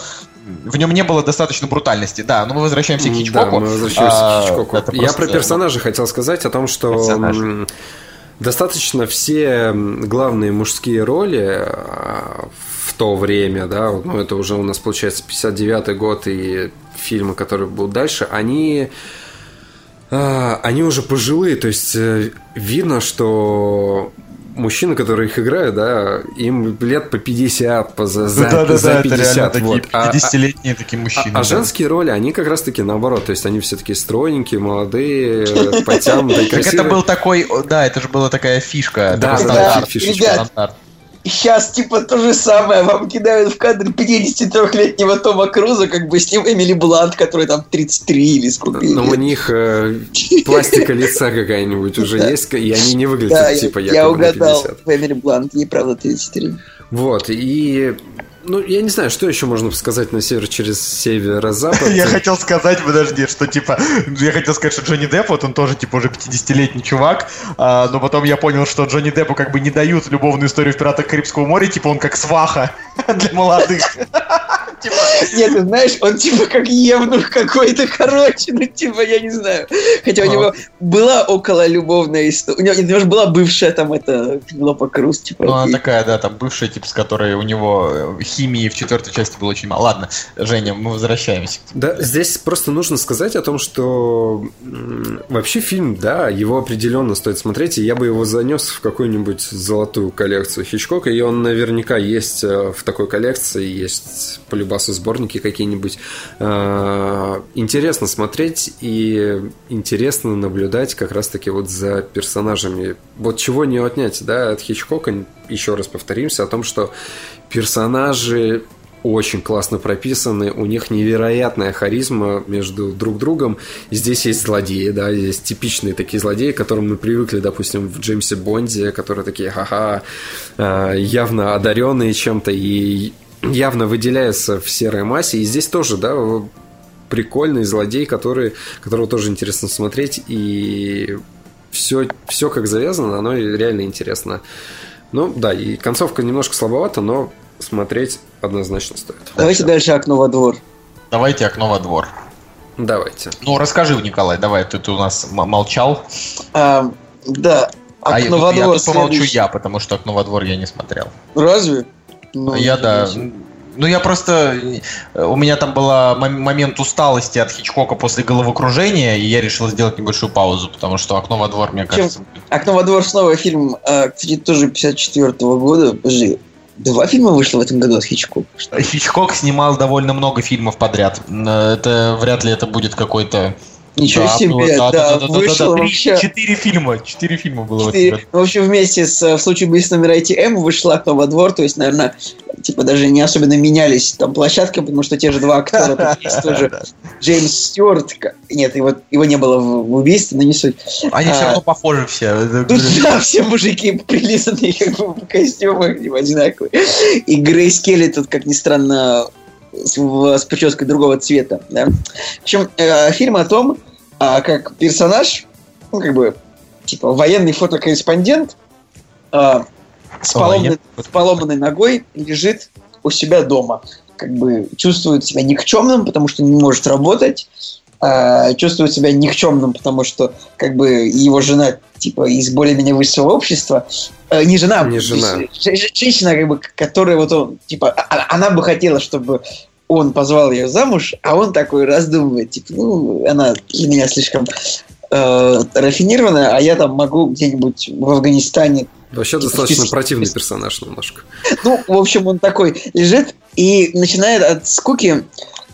в нем не было достаточно брутальности. Да, но мы возвращаемся к Хичкоку. Да, мы возвращаемся а, к Хичкоку. Я просто... про персонажа хотел сказать о том, что персонаж. достаточно все главные мужские роли а, в то время, да, ну это уже у нас получается 59-й год и фильмы, которые будут дальше, они а, они уже пожилые, то есть э, видно, что мужчины, которые их играют, да, им лет по 50, по за, за, да, да, за да, 50. Это вот. такие 50-летние а, такие мужчины. А, а женские роли, они как раз таки наоборот, то есть они все таки стройненькие, молодые, <laughs> потянутые. Так это был такой, да, это же была такая фишка. Да, стандарт, фишечка. Сейчас типа то же самое вам кидают в кадр 53-летнего Тома Круза, как бы с ним Эмили Блант, который там 33 или сколько. Но у них э, <laughs> пластика лица какая-нибудь уже есть, и они не выглядят типа я угадал, Эмили Блант, ей правда 33. Вот, и ну, я не знаю, что еще можно сказать на север через северо-запад. Я хотел сказать, подожди, что типа, я хотел сказать, что Джонни Депп, вот он тоже типа уже 50-летний чувак, а, но потом я понял, что Джонни Деппу как бы не дают любовную историю в «Пиратах Карибского моря», типа он как сваха <laughs> для молодых. <laughs> Типа... Нет, ты знаешь, он типа как евнух какой-то, короче, ну типа, я не знаю. Хотя у него была около любовная история. У него, у него же была бывшая там это Лопа Круз, типа. Ну, она такая, да, там бывшая, типа, с которой у него э, химии в четвертой части было очень мало. Ладно, Женя, мы возвращаемся. Да, здесь просто нужно сказать о том, что вообще фильм, да, его определенно стоит смотреть, и я бы его занес в какую-нибудь золотую коллекцию Хичкока, и он наверняка есть э, в такой коллекции, есть по любасу сборники какие-нибудь. Э, интересно смотреть и интересно наблюдать как раз-таки вот за персонажами. Вот чего не отнять, да, от Хичкока, еще раз повторимся, о том, что персонажи очень классно прописаны, у них невероятная харизма между друг другом. Здесь есть злодеи, да, здесь типичные такие злодеи, к которым мы привыкли, допустим, в Джеймсе Бонде, которые такие, ха-ха, э, явно одаренные чем-то и явно выделяются в серой массе. И здесь тоже, да, прикольный злодей, который, которого тоже интересно смотреть. И все, все как завязано, оно реально интересно. Ну, да, и концовка немножко слабовата, но смотреть однозначно стоит. Давайте дальше окно во двор. Давайте окно во двор. Давайте. Ну, расскажи, Николай, давай, ты, ты у нас молчал. А, да, окно а во я, двор. Я тут помолчу я, потому что окно во двор я не смотрел. Разве? Ну, я да. Ну, я просто... У меня там был момент усталости от Хичкока после головокружения, и я решил сделать небольшую паузу, потому что «Окно во двор», мне кажется... «Окно во двор» снова фильм, а, кстати, тоже 54 -го года. Подожди, Два фильма вышло в этом году от Хичкока. Хичкок снимал довольно много фильмов подряд. Это вряд ли это будет какой-то Ничего да, себе, ну, да, да, да, вышел да, да, вообще... Четыре фильма, четыре фильма было. Четыре. В общем, вместе с в случае убийства номера ITM вышла «Окно во двор», то есть, наверное, типа даже не особенно менялись там площадки, потому что те же два актера <laughs> есть тоже. Джеймс Стюарт, нет, его, его не было в, убийстве, но не суть. Они все а, равно похожи все. да, все мужики <laughs> прилизанные как бы в костюмах, одинаковые. И Грейс Келли тут, как ни странно, с, с прической другого цвета. Да? В общем, э, фильм о том, а, как персонаж, ну, как бы, типа, военный фотокорреспондент, э, с, поломанной, с поломанной ногой лежит у себя дома. Как бы чувствует себя никчемным, потому что не может работать. Э, чувствует себя никчемным, потому что как бы его жена типа из более-менее высшего общества. Э, не жена, не жена. женщина, как бы, которая вот он, типа, а, а, она бы хотела, чтобы он позвал ее замуж, а он такой раздумывает, типа, ну, она для меня слишком э, рафинированная, а я там могу где-нибудь в Афганистане Вообще достаточно противный персонаж немножко. <laughs> Ну, в общем, он такой лежит и начинает от скуки,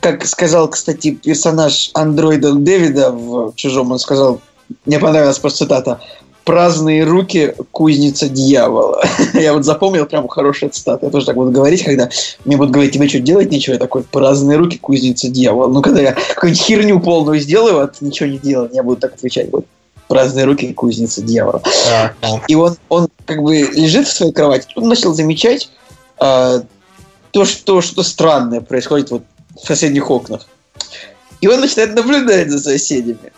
как сказал, кстати, персонаж андроида Дэвида в «Чужом», он сказал, мне понравилась просто цитата, праздные руки кузница дьявола. <laughs> я вот запомнил прям хорошая цитата. Я тоже так буду говорить, когда мне будут говорить, тебе что, делать нечего? Я такой, праздные руки кузница дьявола. Ну, когда я какую-нибудь херню полную сделаю, а ты ничего не делал, я буду так отвечать. Вот праздные руки кузница дьявола. И он, он как бы лежит в своей кровати, он начал замечать э, то, что, что странное происходит вот в соседних окнах. И он начинает наблюдать за соседями.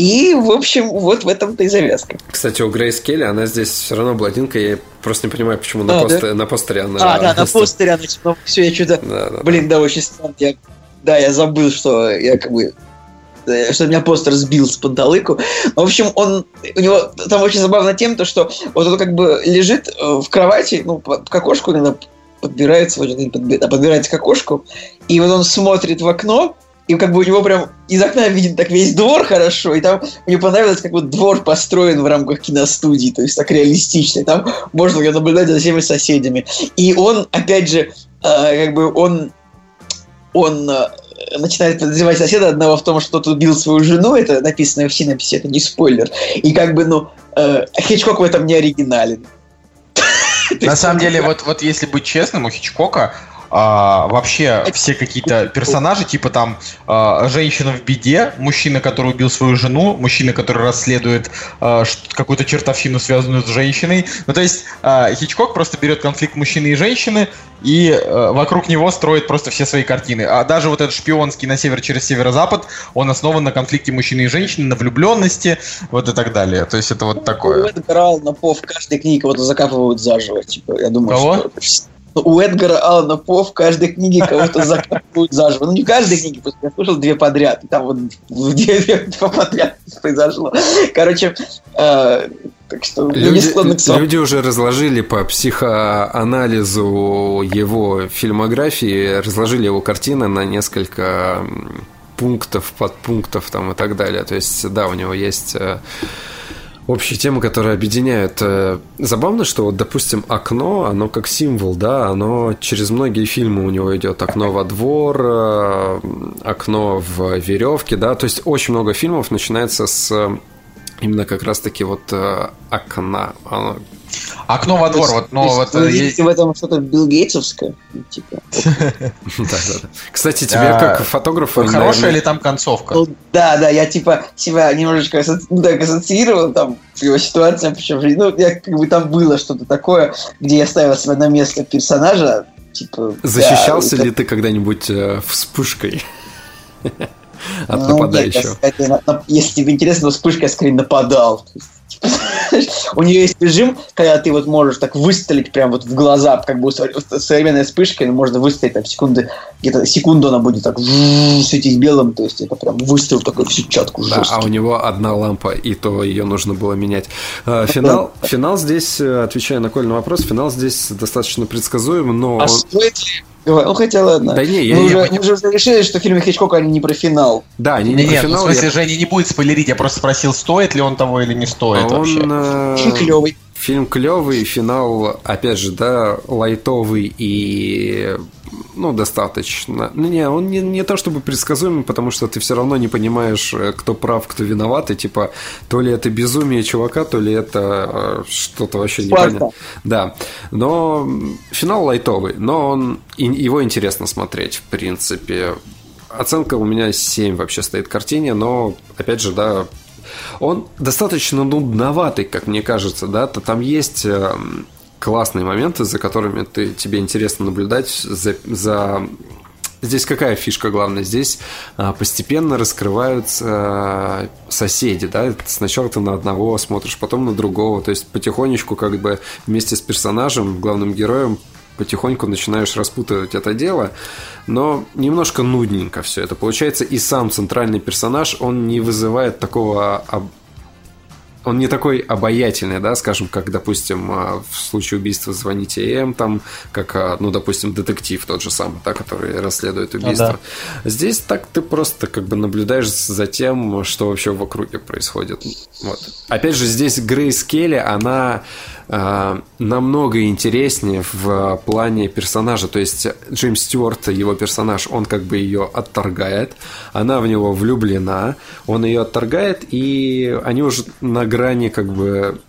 И, в общем, вот в этом-то и завязка. Кстати, у Грейс Келли, она здесь все равно блондинка, я просто не понимаю, почему на, а, постере, да? на постере она... А, да, на постере она, типа, все, я что-то... Да, да, Блин, да, очень странно. Я... Да, я забыл, что я как бы что меня постер сбил с поддалыку. В общем, он, у него там очень забавно тем, то, что вот он как бы лежит э, в кровати, ну, к окошку иногда подбирается, подбирается к окошку, и вот он смотрит в окно, и как бы у него прям из окна виден так весь двор хорошо, и там мне понравилось, как вот двор построен в рамках киностудии, то есть так реалистично, там можно наблюдать за всеми соседями. И он, опять же, э, как бы он, он э, начинает подозревать соседа одного в том, что тот убил свою жену, это написано в синописи, это не спойлер. И как бы, ну, э, Хичкок в этом не оригинален. На самом деле, вот, вот если быть честным, у Хичкока а, вообще все какие-то персонажи, типа там а, женщина в беде, мужчина, который убил свою жену, мужчина, который расследует а, какую-то чертовщину, связанную с женщиной. Ну, то есть а, Хичкок просто берет конфликт мужчины и женщины и а, вокруг него строит просто все свои картины. А даже вот этот шпионский на север через северо-запад, он основан на конфликте мужчины и женщины, на влюбленности, вот и так далее. То есть это вот такое. Эдгар Аллана По в каждой книге кого-то закапывают заживо. Типа, я думаю, Кого? что у Эдгара Алана По в каждой книге кого-то закапывают заживо. Ну, не в каждой книге, просто я слушал две подряд. И там вот две, <laughs> две, подряд произошло. Короче, э, так что люди, люди уже разложили по психоанализу его фильмографии, разложили его картины на несколько пунктов, подпунктов там и так далее. То есть, да, у него есть э, общие темы, которые объединяют. Э, забавно, что вот, допустим, окно, оно как символ, да, оно через многие фильмы у него идет. Окно во двор, э, окно в веревке, да, то есть очень много фильмов начинается с именно как раз-таки вот э, окна. Оно Окно во двор, вот, но вот... Вы видите в этом что-то Билл Гейтсовское? Типа. <laughs> Кстати, тебе как фотографу... Хорошая ли там концовка? Ну, да, да, я типа себя немножечко ну, ассоциировал там его ситуация, причем, ну, я как бы там было что-то такое, где я ставил себя на место персонажа, типа... Защищался ли ты когда-нибудь э, вспышкой? <laughs> От ну, нападающего. Если тебе интересно, вспышка я скорее нападал. <laughs> У нее есть режим, когда ты вот можешь так выстрелить прям вот в глаза, как бы современная вспышка, можно выстрелить там секунды, где-то секунду она будет так <laughs> светить белым, то есть это прям выстрел такой в сетчатку да, а у него одна лампа, и то ее нужно было менять. А, финал, <laughs> финал здесь, э, отвечая на Коль на вопрос, финал здесь достаточно предсказуем, но... А стоит ли ну хотя ладно. Да не, я, мы, я, уже, мы уже решили, что фильмы Хичкока они не про финал. Да, они не, не про нет, финал. В смысле, я... Женя не будет спойлерить, я просто спросил, стоит ли он того или не стоит а вообще. Он, э... Фильм клевый. Фильм клевый, финал, опять же, да, лайтовый и ну, достаточно. Ну, не, он не, не то чтобы предсказуемый, потому что ты все равно не понимаешь, э, кто прав, кто виноват, и типа, то ли это безумие чувака, то ли это э, что-то вообще непонятно. Да, но финал лайтовый, но он, его интересно смотреть, в принципе. Оценка у меня 7 вообще стоит картине, но, опять же, да, он достаточно нудноватый, как мне кажется, да, то там есть эм, классные моменты, за которыми ты, тебе интересно наблюдать, за, за... Здесь какая фишка главная? Здесь а, постепенно раскрываются а, соседи, да? Сначала ты на одного смотришь, потом на другого, то есть потихонечку как бы вместе с персонажем, главным героем потихоньку начинаешь распутывать это дело, но немножко нудненько все это получается, и сам центральный персонаж, он не вызывает такого он не такой обаятельный, да, скажем, как, допустим, а, в случае убийства «Звоните М», там, как, а, ну, допустим, детектив тот же самый, да, который расследует убийство. А, да. Здесь так ты просто как бы наблюдаешь за тем, что вообще в округе происходит. Вот. Опять же, здесь Грейс Келли, она намного интереснее в плане персонажа. То есть Джеймс Стюарт, его персонаж, он как бы ее отторгает, она в него влюблена, он ее отторгает, и они уже на грани как бы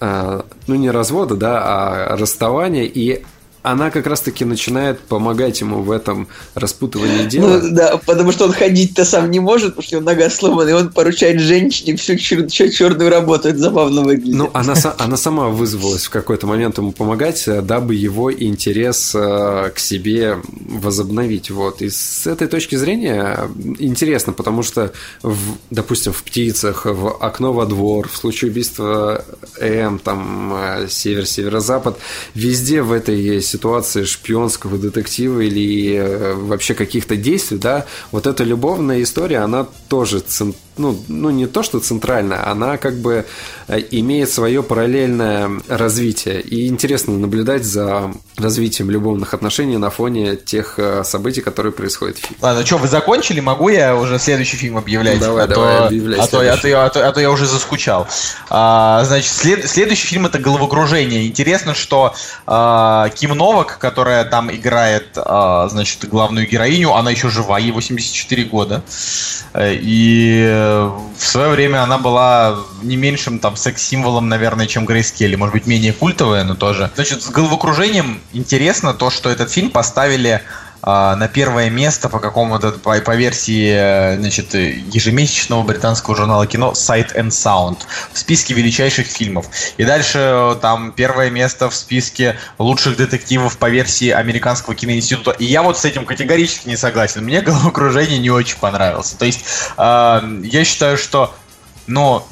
э, ну не развода, да, а расставания, и она как раз-таки начинает помогать ему в этом распутывании дела. Ну, да, потому что он ходить-то сам не может, потому что у него нога сломана, и он поручает женщине всю чер- черную работу. Это забавно выглядит. Ну, она, она сама вызвалась в какой-то момент ему помогать, э, дабы его интерес э, к себе возобновить. Вот. И с этой точки зрения интересно, потому что, в, допустим, в «Птицах», в «Окно во двор», в случае убийства М, там, э, север-северо-запад, везде в этой ситуации шпионского детектива или вообще каких-то действий, да, вот эта любовная история, она тоже цен, ну, ну не то, что центральная, она как бы э, имеет свое параллельное развитие. И интересно наблюдать за развитием любовных отношений на фоне тех э, событий, которые происходят в фильме. Ладно, что, вы закончили? Могу я уже следующий фильм объявлять? Ну, давай, а давай, то, объявляй а то, а, то, а, то, а то я уже заскучал. А, значит, след, следующий фильм это «Головокружение». Интересно, что а, Ким Новак, которая там играет, а, значит, главную героиню, она еще жива, ей 84 года. Э, и в свое время она была не меньшим там секс-символом, наверное, чем Грейс Келли. Может быть, менее культовая, но тоже. Значит, с головокружением интересно то, что этот фильм поставили на первое место по какому-то по, по версии значит, ежемесячного британского журнала кино Sight and Sound в списке величайших фильмов. И дальше там первое место в списке лучших детективов по версии американского киноинститута. И я вот с этим категорически не согласен. Мне <laughs> головокружение не очень понравилось. То есть э, я считаю, что ну,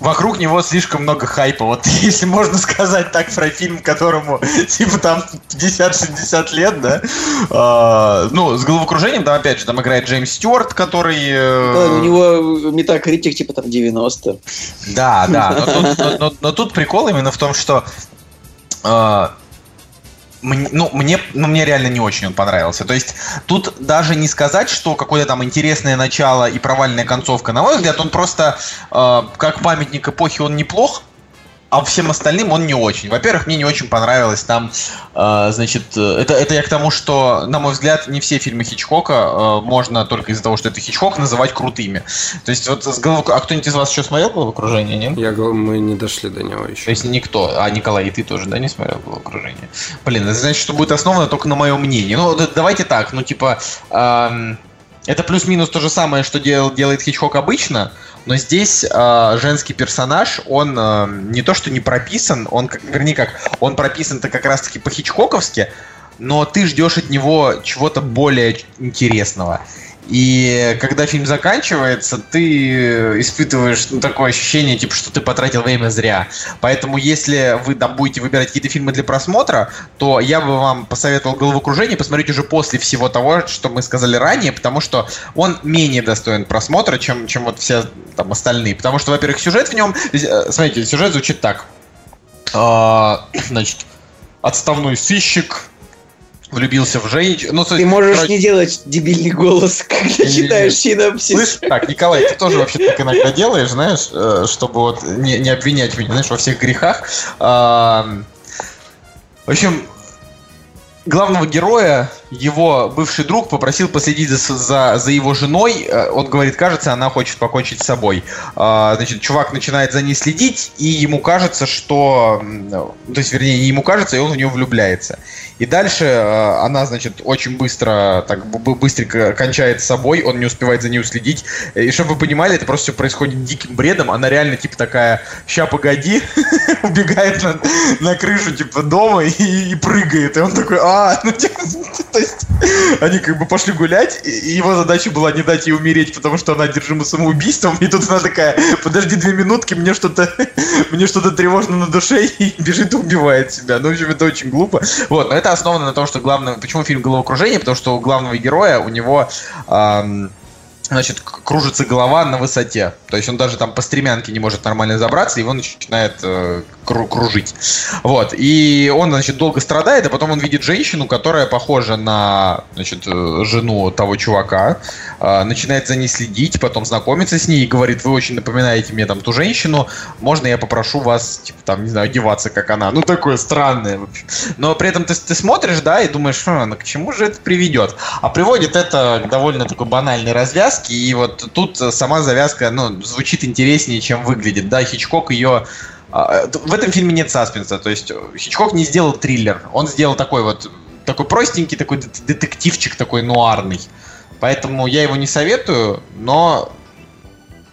вокруг него слишком много хайпа. Вот <laughs> если можно сказать так про фильм, которому типа там 50-60 лет, да. А, ну, с головокружением, там опять же, там играет Джеймс Стюарт, который... Э... Да, у него метакритик типа там 90. Да, да. Но тут, но, но, но тут прикол именно в том, что э, мне, ну, мне, ну, мне реально не очень он понравился. То есть тут даже не сказать, что какое-то там интересное начало и провальная концовка. На мой взгляд, он просто э, как памятник эпохи он неплох, а всем остальным он не очень. Во-первых, мне не очень понравилось там, э, значит, это, это я к тому, что, на мой взгляд, не все фильмы Хичкока э, можно только из-за того, что это Хичкок, называть крутыми. То есть вот с голов... А кто-нибудь из вас еще смотрел «Головокружение», нет? Я, мы не дошли до него еще. То есть никто. А, Николай, и ты тоже, да, не смотрел «Головокружение»? Блин, это значит, что будет основано только на моем мнении. Ну, давайте так, ну, типа... Э, это плюс-минус то же самое, что дел, делает Хичкок обычно, но здесь э, женский персонаж, он э, не то что не прописан, он, вернее как, он прописан-то как раз-таки по-хичкоковски, но ты ждешь от него чего-то более интересного. И когда фильм заканчивается, ты испытываешь ну, такое ощущение, типа, что ты потратил время зря. Поэтому, если вы там будете выбирать какие-то фильмы для просмотра, то я бы вам посоветовал головокружение посмотреть уже после всего того, что мы сказали ранее, потому что он менее достоин просмотра, чем, чем вот все там остальные. Потому что, во-первых, сюжет в нем... Э, смотрите, сюжет звучит так. А, значит, отставной сыщик влюбился в женщину. Ну, ты можешь короче... не делать дебильный голос, <laughs> когда не, читаешь синапсис. Слышь, так, Николай, ты тоже вообще так иногда делаешь, знаешь, э, чтобы вот не, не обвинять меня, знаешь, во всех грехах. В общем, главного героя его бывший друг попросил последить за, за, за его женой. Э, он говорит, кажется, она хочет покончить с собой. А, значит, чувак начинает за ней следить, и ему кажется, что... То есть, вернее, ему кажется, и он в нее влюбляется. И дальше э, она, значит, очень быстро, так быстренько кончает с собой, он не успевает за ней уследить. И чтобы вы понимали, это просто все происходит диким бредом. Она реально, типа, такая, ща погоди, <laughs> убегает на, на крышу, типа, дома и, и прыгает. И он такой, а, ну, типа, <laughs> то есть, они как бы пошли гулять, и его задача была не дать ей умереть, потому что она одержима самоубийством. И тут она такая, подожди две минутки, мне что-то, <laughs> мне что-то тревожно на душе, <laughs> и бежит и убивает себя. Ну, в общем, это очень глупо. Вот, но это основано на том, что главное... Почему фильм «Головокружение»? Потому что у главного героя, у него... Эм, значит, кружится голова на высоте. То есть он даже там по стремянке не может нормально забраться, его начинает э, кружить. Вот. И он, значит, долго страдает, а потом он видит женщину, которая похожа на, значит, э, жену того чувака, э, начинает за ней следить, потом знакомится с ней и говорит, вы очень напоминаете мне там ту женщину, можно я попрошу вас, типа, там, не знаю, одеваться, как она. Ну, такое странное, вообще. Но при этом ты, ты смотришь, да, и думаешь, ну, к чему же это приведет? А приводит это к довольно такой банальной развязке, и вот тут сама завязка, ну, звучит интереснее, чем выглядит. Да, Хичкок ее А, в этом фильме нет саспенса, то есть Хичкок не сделал триллер, он сделал такой вот такой простенький, такой детективчик, такой нуарный. Поэтому я его не советую, но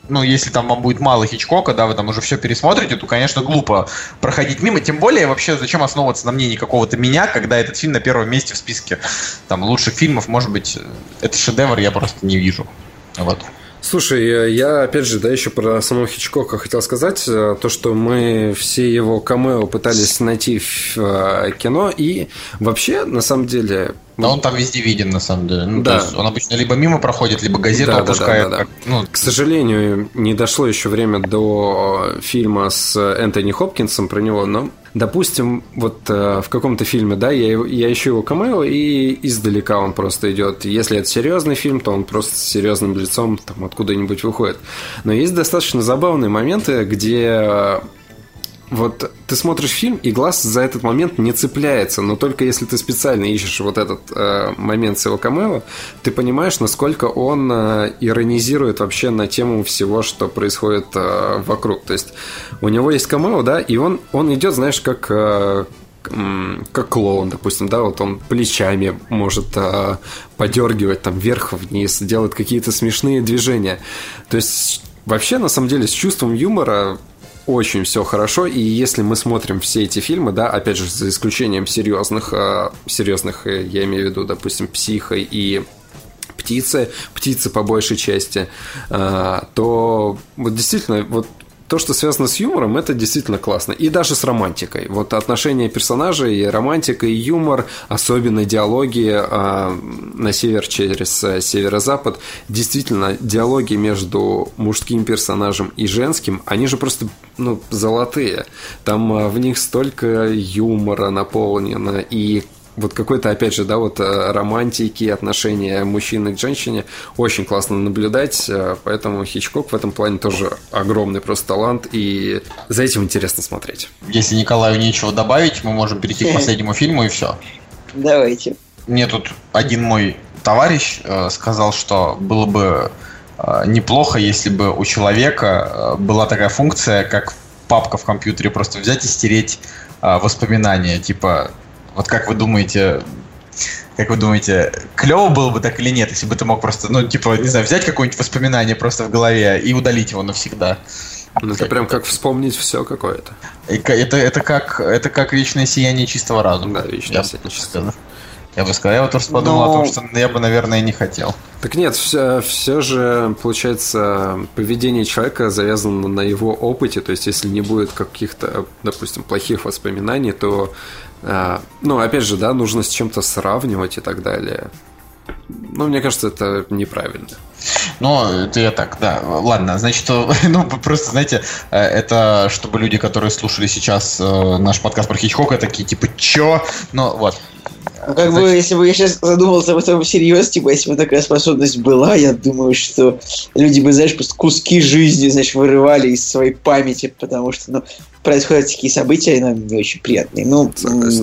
ну, если там вам будет мало Хичкока, да, вы там уже все пересмотрите, то, конечно, глупо проходить мимо. Тем более, вообще, зачем основываться на мнении какого-то меня, когда этот фильм на первом месте в списке там лучших фильмов, может быть, это шедевр, я просто не вижу. Вот. Слушай, я опять же, да, еще про самого Хичкока хотел сказать, э, то, что мы все его камео пытались найти в э, кино, и вообще, на самом деле, да он там везде виден, на самом деле. Ну, да. он обычно либо мимо проходит, либо газету да, опускает. Да, да, да, да. Ну, К сожалению, не дошло еще время до фильма с Энтони Хопкинсом про него, но допустим, вот э, в каком-то фильме, да, я, я ищу его камео, и издалека он просто идет. Если это серьезный фильм, то он просто с серьезным лицом там откуда-нибудь выходит. Но есть достаточно забавные моменты, где вот ты смотришь фильм, и глаз за этот момент не цепляется, но только если ты специально ищешь вот этот э, момент с его камео, ты понимаешь, насколько он э, иронизирует вообще на тему всего, что происходит э, вокруг. То есть у него есть камео, да, и он, он идет, знаешь, как... Э, как клоун, допустим, да, вот он плечами может э, подергивать там вверх-вниз, делать какие-то смешные движения. То есть вообще, на самом деле, с чувством юмора очень все хорошо, и если мы смотрим все эти фильмы, да, опять же, за исключением серьезных, э, серьезных, э, я имею в виду, допустим, «Психа» и птицы, птицы по большей части, э, то вот действительно вот то, что связано с юмором, это действительно классно. И даже с романтикой. Вот отношения персонажей, романтика и юмор, особенно диалоги э, на север через э, северо-запад, действительно, диалоги между мужским персонажем и женским, они же просто ну, золотые. Там э, в них столько юмора наполнено, и вот какой-то, опять же, да, вот э, романтики, отношения мужчины к женщине очень классно наблюдать, э, поэтому Хичкок в этом плане тоже огромный просто талант, и за этим интересно смотреть. Если Николаю нечего добавить, мы можем перейти к <laughs> последнему фильму, и все. Давайте. Мне тут один мой товарищ э, сказал, что было бы неплохо, если бы у человека была такая функция, как папка в компьютере, просто взять и стереть воспоминания, типа вот как вы думаете, как вы думаете, клево было бы так или нет, если бы ты мог просто, ну, типа, не знаю, взять какое-нибудь воспоминание просто в голове и удалить его навсегда? Ну, это прям как вспомнить все какое-то. Это, это, как, это как вечное сияние чистого разума. Да, вечное сияние чистого разума. Я бы сказал, я вот тоже подумал Но... о том, что я бы, наверное, не хотел. Так нет, все, все же, получается, поведение человека завязано на его опыте. То есть, если не будет каких-то, допустим, плохих воспоминаний, то ну, опять же, да, нужно с чем-то сравнивать и так далее. Ну, мне кажется, это неправильно. Ну, это я так, да. Ладно, значит, <laughs> ну, просто, знаете, э, это чтобы люди, которые слушали сейчас э, наш подкаст про Хичкока, такие, типа, чё? Ну, вот. Ну, как Значит... бы, если бы я сейчас задумался об этом всерьез, типа, если бы такая способность была, я думаю, что люди бы, знаешь, просто куски жизни, знаешь, вырывали из своей памяти, потому что, ну, происходят такие события, но не очень приятные. Ну,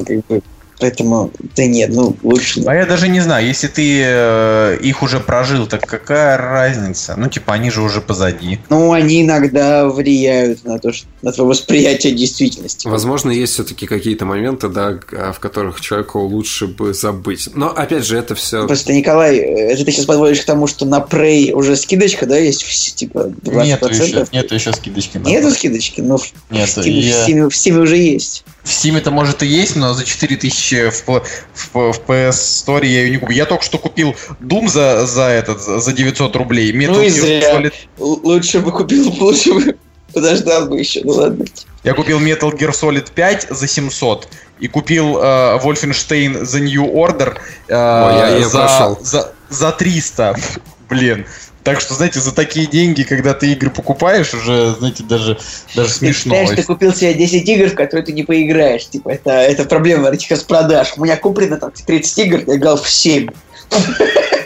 как бы, Поэтому, да нет, ну лучше. А я даже не знаю, если ты э, их уже прожил, так какая разница? Ну, типа, они же уже позади. Ну, они иногда влияют на то, что на твое восприятие действительности. Возможно, есть все-таки какие-то моменты, да, в которых человеку лучше бы забыть. Но опять же, это все. Просто, Николай, это ты сейчас подводишь к тому, что на Prey уже скидочка, да, есть типа 20%? Нету еще, нету еще скидочки. Нету скидочки, но в, Нету, в, Steam, я... в Steam уже есть. В Steam это может и есть, но за 4000 в, в, в PS Store я ее не купил. Я только что купил Doom за, за этот, за 900 рублей. Metal ну и зря. Solid... Лучше бы купил, <laughs> лучше бы подождал бы еще, ну ладно. Я купил Metal Gear Solid 5 за 700 и купил э, Wolfenstein The New Order э, Ой, я, я за, за, за 300. Блин. Так что, знаете, за такие деньги, когда ты игры покупаешь, уже, знаете, даже, даже смешно. Ты, знаешь, ты купил себе 10 игр, в которые ты не поиграешь. Типа, это, это проблема этих распродаж. У меня куплено там 30 игр, я играл в 7.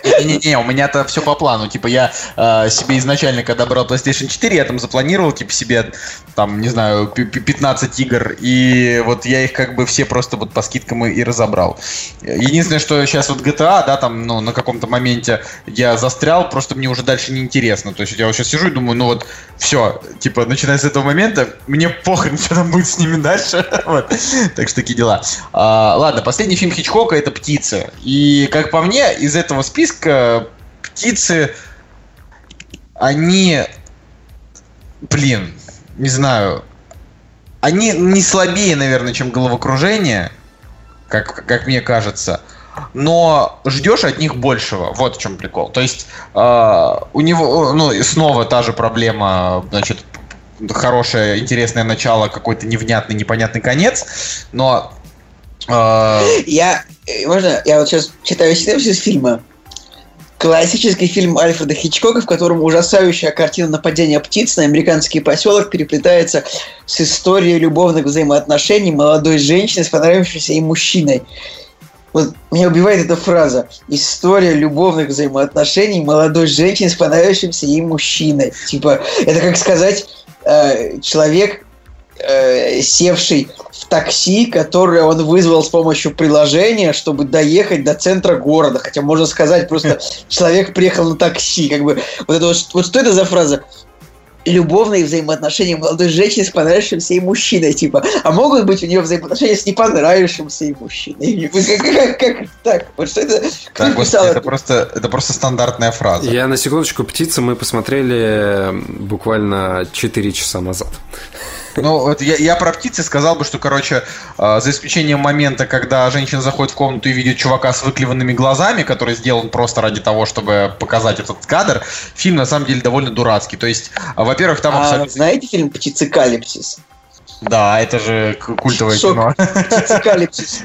Не-не-не, у меня-то все по плану. Типа я э, себе изначально, когда брал PlayStation 4, я там запланировал, типа, себе, там, не знаю, 15 игр, и вот я их как бы все просто вот по скидкам и, разобрал. Единственное, что сейчас вот GTA, да, там, ну, на каком-то моменте я застрял, просто мне уже дальше не интересно. То есть я вот сейчас сижу и думаю, ну вот, все, типа, начиная с этого момента, мне похрен, <laughs> что там будет с ними дальше. <laughs> вот. Так что такие дела. А, ладно, последний фильм Хичкока это «Птицы». И, как по мне, из этого списка птицы, они, блин, не знаю, они не слабее, наверное, чем головокружение, как, как мне кажется, но ждешь от них большего. Вот в чем прикол. То есть э, у него, ну, снова та же проблема, значит, хорошее, интересное начало, какой-то невнятный, непонятный конец, но... Э... Я, можно, я вот сейчас читаю синопсис фильма. Классический фильм Альфреда Хичкока, в котором ужасающая картина нападения птиц на американский поселок переплетается с историей любовных взаимоотношений молодой женщины с понравившимся ей мужчиной. Вот меня убивает эта фраза. История любовных взаимоотношений молодой женщины с понравившимся ей мужчиной. Типа, это как сказать, э, человек, э, севший в такси, которое он вызвал с помощью приложения, чтобы доехать до центра города. Хотя можно сказать просто <laughs> человек приехал на такси. Как бы вот это вот, вот что это за фраза? любовные взаимоотношения молодой женщины с понравившимся ей мужчиной, типа, а могут быть у нее взаимоотношения с непонравившимся ей мужчиной? <laughs> Как, как, как так? Вот что это? Кто так, писал это? Это просто, это просто стандартная фраза. Я на секундочку птицы мы посмотрели буквально 4 часа назад. Ну, вот я, я про птицы сказал бы, что, короче, э, за исключением момента, когда женщина заходит в комнату и видит чувака с выклеванными глазами, который сделан просто ради того, чтобы показать этот кадр, фильм на самом деле довольно дурацкий. То есть, во-первых, там а, абсолютно... Знаете фильм «Птицекалипсис»? Да, это же культовое Шок. кино. Птицекалипсис.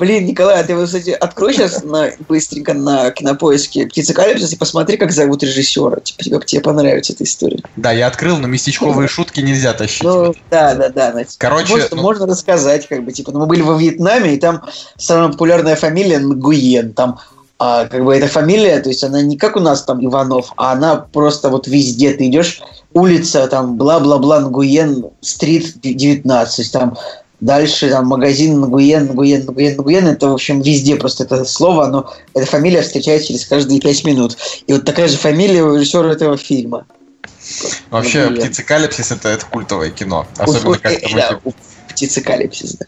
Блин, Николай, а ты, вот, кстати, открой сейчас на, быстренько на кинопоиске «Птицекалипсис» и посмотри, как зовут режиссера. Типа, тебе, тебе понравится эта история. Да, я открыл, но местечковые <laughs> шутки нельзя тащить. Ну, да, да, да. Короче, Может, ну... можно рассказать, как бы, типа, ну, мы были во Вьетнаме, и там самая популярная фамилия Нгуен. Там а, как бы эта фамилия, то есть она не как у нас там Иванов, а она просто вот везде. Ты идешь, улица, там, бла-бла-бла, Нгуен, стрит 19, там, Дальше там магазин Нгуен, Нгуен, Нгуен, Нгуен. Это, в общем, везде просто это слово, но эта фамилия встречается через каждые пять минут. И вот такая же фамилия у режиссера этого фильма. Вообще, Нгуен. «Птицекалипсис» это, это культовое кино. Особенно как э, да, «Птицекалипсис», да.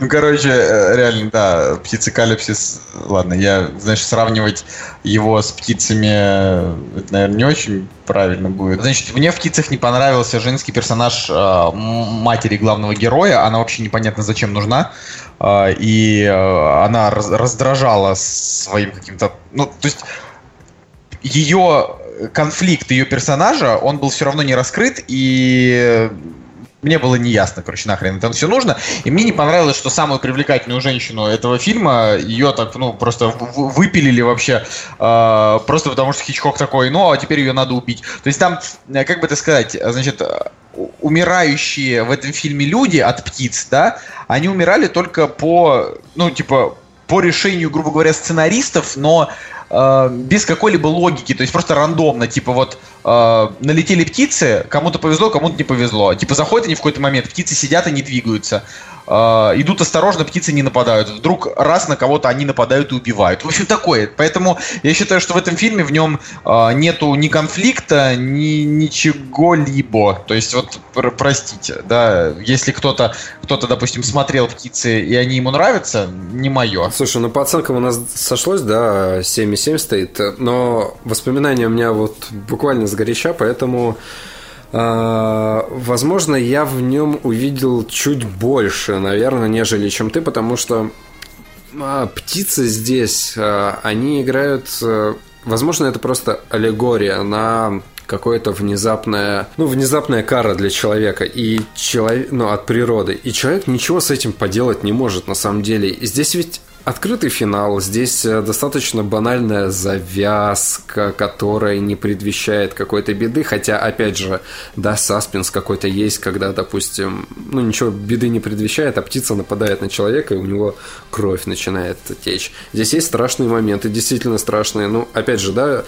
Ну, короче, э, реально, да, птицекалипсис, ладно, я, знаешь, сравнивать его с птицами, это, наверное, не очень правильно будет. Значит, мне в птицах не понравился женский персонаж э, матери главного героя, она вообще непонятно зачем нужна, э, и э, она раз, раздражала своим каким-то, ну, то есть ее конфликт ее персонажа, он был все равно не раскрыт, и мне было неясно, короче, нахрен это все нужно. И мне не понравилось, что самую привлекательную женщину этого фильма, ее так, ну, просто выпилили вообще, э, просто потому что Хичкок такой, ну, а теперь ее надо убить. То есть там, э, как бы это сказать, значит, умирающие в этом фильме люди от птиц, да, они умирали только по, ну, типа, по решению, грубо говоря, сценаристов, но э, без какой-либо логики, то есть просто рандомно, типа вот э, налетели птицы, кому-то повезло, кому-то не повезло. Типа заходят они в какой-то момент, птицы сидят и не двигаются. Э, идут осторожно, птицы не нападают. Вдруг раз на кого-то они нападают и убивают. В общем, такое. Поэтому я считаю, что в этом фильме в нем э, нету ни конфликта, ни ничего-либо. То есть, вот, пр простите, да, если кто-то, кто-то, допустим, смотрел птицы, и они ему нравятся, не мое. Слушай, ну по оценкам у нас сошлось, да, 7,7 стоит, но воспоминания у меня вот буквально сгоряча, поэтому а, Возможно, я в нем увидел чуть больше, наверное, нежели чем ты, потому что а, птицы здесь, они играют... Возможно, это просто аллегория на какое-то внезапное, ну, внезапная кара для человека и человек, ну, от природы. И человек ничего с этим поделать не может на самом деле. И здесь ведь открытый финал, здесь э, достаточно банальная завязка, которая не предвещает какой-то беды, хотя, опять же, да, саспенс какой-то есть, когда, допустим, ну, ничего беды не предвещает, а птица нападает на человека, и у него кровь начинает течь. Здесь есть страшные моменты, действительно страшные. Ну, опять же, да,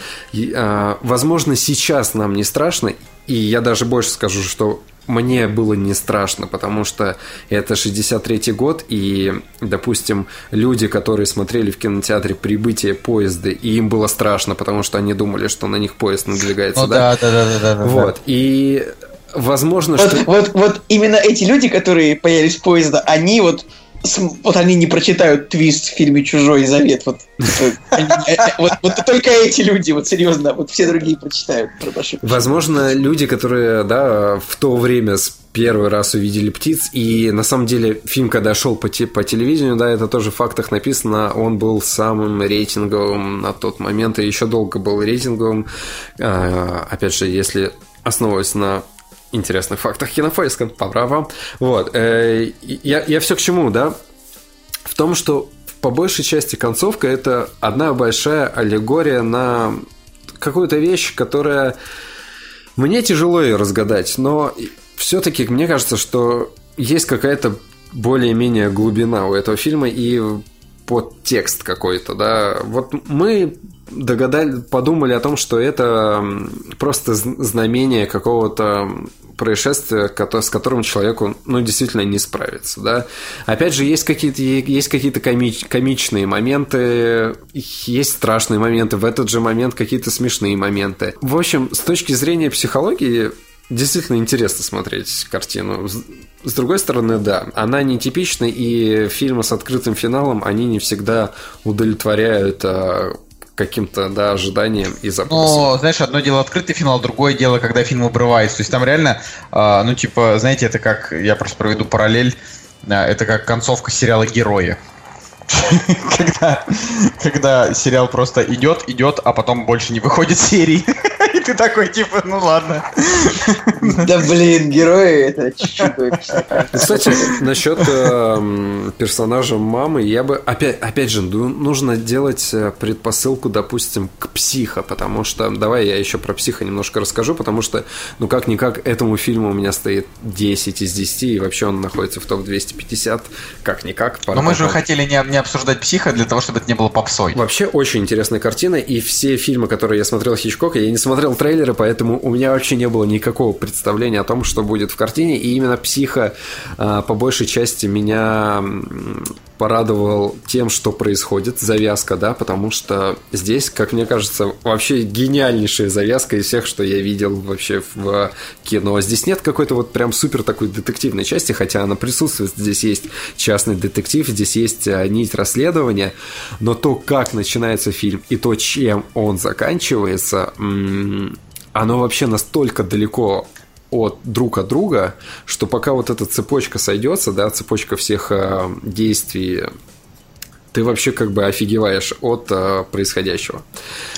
а, возможно, сейчас нам не страшно, и я даже больше скажу, что мне было не страшно, потому что это 63-й год, и, допустим, люди, которые смотрели в кинотеатре прибытие поезда, и им было страшно, потому что они думали, что на них поезд надвигается, ну, да? Да, да, да, да. Вот, да. и возможно, вот, что... Вот, вот именно эти люди, которые появились в поезда, они вот вот они не прочитают твист в фильме «Чужой завет». Вот, типа, они, э, э, вот, вот только эти люди, вот серьезно, вот все другие прочитают. Возможно, люди, которые, да, в то время с первый раз увидели птиц, и на самом деле фильм, когда шел по, по телевидению, да, это тоже в фактах написано, он был самым рейтинговым на тот момент, и еще долго был рейтинговым. А, опять же, если основываясь на интересных фактах кинопоиска. По Вот. Э, я, я все к чему, да? В том, что по большей части концовка это одна большая аллегория на какую-то вещь, которая мне тяжело ее разгадать, но все-таки мне кажется, что есть какая-то более-менее глубина у этого фильма и подтекст какой-то, да. Вот мы догадали, подумали о том, что это просто знамение какого-то происшествия, с которым человеку, ну, действительно не справится, да. Опять же, есть какие-то есть какие-то комич, комичные моменты, есть страшные моменты, в этот же момент какие-то смешные моменты. В общем, с точки зрения психологии, действительно интересно смотреть картину. С другой стороны, да, она нетипична, и фильмы с открытым финалом, они не всегда удовлетворяют а, каким-то, да, ожиданиям и запросам. Ну, знаешь, одно дело открытый финал, другое дело, когда фильм обрывается. То есть там реально, э, ну, типа, знаете, это как, я просто проведу параллель, э, это как концовка сериала «Герои». <laughs> когда, когда сериал просто идет, идет, а потом больше не выходит серии. <laughs> И ты такой, типа, ну ладно. Да блин, герои это чуть-чуть. Кстати, насчет э, персонажа мамы, я бы, опять, опять же, нужно делать э, предпосылку, допустим, к психо, потому что, давай я еще про психо немножко расскажу, потому что, ну как-никак, этому фильму у меня стоит 10 из 10, и вообще он находится в топ-250, как-никак. Но мы же хотели не, не обсуждать психо для того, чтобы это не было попсой. Вообще очень интересная картина, и все фильмы, которые я смотрел Хичкока, я не смотрел трейлеры, поэтому у меня вообще не было никакого представления о том, что будет в картине, и именно психо а, по большей части меня порадовал тем, что происходит, завязка, да, потому что здесь, как мне кажется, вообще гениальнейшая завязка из всех, что я видел вообще в кино. Здесь нет какой-то вот прям супер такой детективной части, хотя она присутствует. Здесь есть частный детектив, здесь есть а, нить расследования, но то, как начинается фильм и то, чем он заканчивается, оно вообще настолько далеко от друг от друга, что пока вот эта цепочка сойдется, да, цепочка всех э, действий, ты вообще как бы офигеваешь от э, происходящего.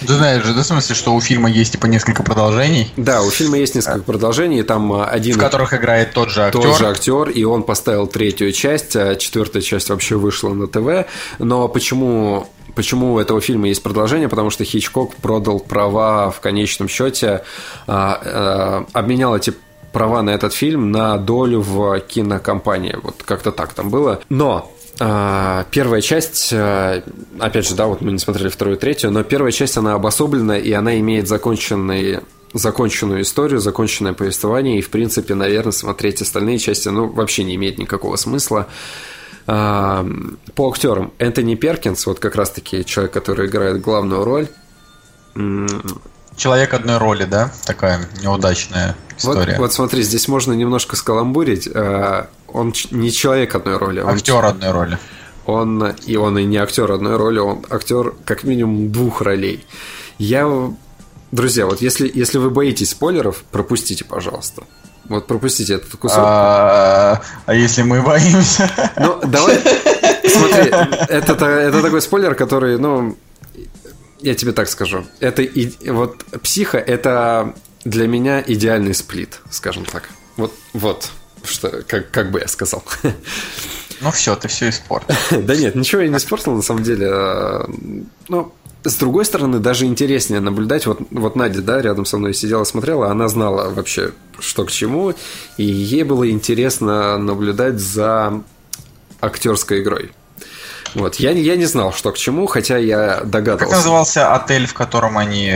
Ты знаешь же, да, в смысле, что у фильма есть типа несколько продолжений? Да, у фильма есть несколько а. продолжений, там э, один... В которых играет тот же актер. Тот же актер, и он поставил третью часть, а четвертая часть вообще вышла на ТВ. Но почему Почему у этого фильма есть продолжение? Потому что Хичкок продал права в конечном счете, а, а, обменял эти права на этот фильм на долю в кинокомпании. Вот как-то так там было. Но а, Первая часть, опять же, да, вот мы не смотрели вторую и третью, но первая часть, она обособлена, и она имеет законченный законченную историю, законченное повествование, и, в принципе, наверное, смотреть остальные части, ну, вообще не имеет никакого смысла. По актерам Энтони Перкинс, вот как раз-таки человек, который играет главную роль. Человек одной роли, да? Такая неудачная история. Вот, вот смотри, здесь можно немножко скаламбурить. А, он не человек одной роли. Он актер одной роли. Он и он и не актер одной роли, он актер как минимум двух ролей. Я, друзья, вот если если вы боитесь спойлеров, пропустите, пожалуйста. Вот пропустите этот кусок. А, а если мы боимся? Ну, давай. Смотри, это, это такой спойлер, который, ну, я тебе так скажу. Это и, вот психа это для меня идеальный сплит, скажем так. Вот, вот, что, как, как бы я сказал. Ну все, ты все испортил. <laughs> Да нет, ничего я не испортил, на самом деле. Ну, с другой стороны, даже интереснее наблюдать. Вот, вот Надя, да, рядом со мной сидела, смотрела, она знала вообще, что к чему, и ей было интересно наблюдать за актерской игрой. Вот. Я, я не знал, что к чему, хотя я догадывался. Как назывался отель, в котором они,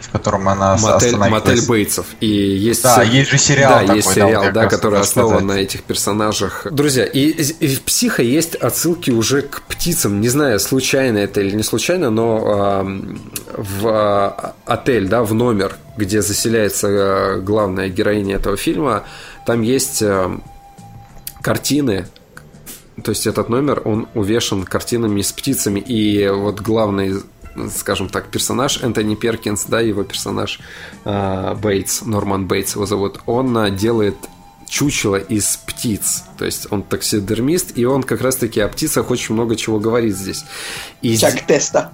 в котором она Мотель, Мотель Бейтсов. И есть, да, есть же сериал да, такой, есть сериал, да, да, который основан на этих персонажах. Друзья, и, и в «Психо» есть отсылки уже к птицам. Не знаю, случайно это или не случайно, но э, в э, отель, да, в номер, где заселяется э, главная героиня этого фильма, там есть э, картины то есть этот номер, он увешан картинами с птицами, и вот главный скажем так, персонаж Энтони Перкинс, да, его персонаж э, Бейтс, Норман Бейтс его зовут, он э, делает чучело из птиц. То есть он таксидермист, и он как раз-таки о птицах очень много чего говорит здесь. И Чак здесь, теста.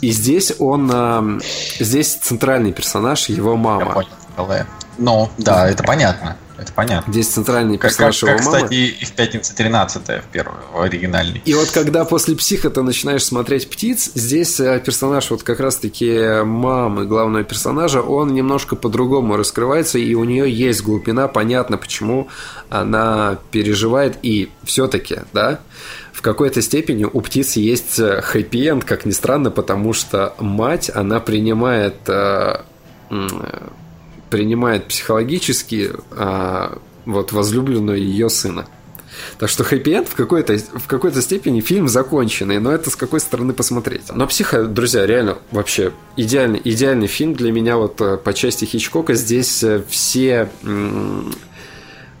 И здесь он... Э, здесь центральный персонаж, его мама. Понял. Ну, да, это понятно. Это понятно. Здесь центральный Как, как, персонаж его как, мамы. кстати, и в «Пятнице 13 в первой, в оригинальной. И вот когда после психа ты начинаешь смотреть птиц, здесь э, персонаж вот как раз-таки мамы главного персонажа, он немножко по-другому раскрывается, и у нее есть глубина, понятно, почему она переживает, и все-таки, да, в какой-то степени у птиц есть э, хэппи-энд, как ни странно, потому что мать, она принимает э, принимает психологически а, вот возлюбленную ее сына. Так что хэппи-энд в какой-то, в какой-то степени фильм законченный, но это с какой стороны посмотреть. Но «Психо», друзья, реально вообще идеальный, идеальный фильм для меня вот э, по части Хичкока. Здесь э, все, м,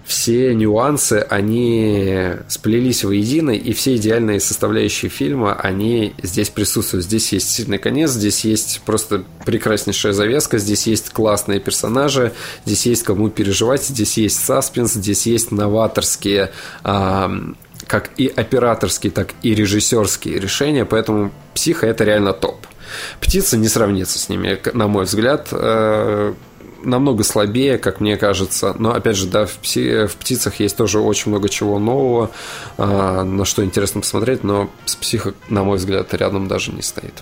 все нюансы, они сплелись воедино, и все идеальные составляющие фильма, они здесь присутствуют. Здесь есть сильный конец, здесь есть просто прекраснейшая завеска, здесь есть классные персонажи, здесь есть кому переживать, здесь есть саспенс, здесь есть новаторские а, как и операторские, так и режиссерские решения, поэтому «Психо» — это реально топ. «Птица» не сравнится с ними, на мой взгляд, э, намного слабее, как мне кажется. Но опять же, да, в, пси- в птицах есть тоже очень много чего нового, а, на что интересно посмотреть, но с психо, на мой взгляд, рядом даже не стоит.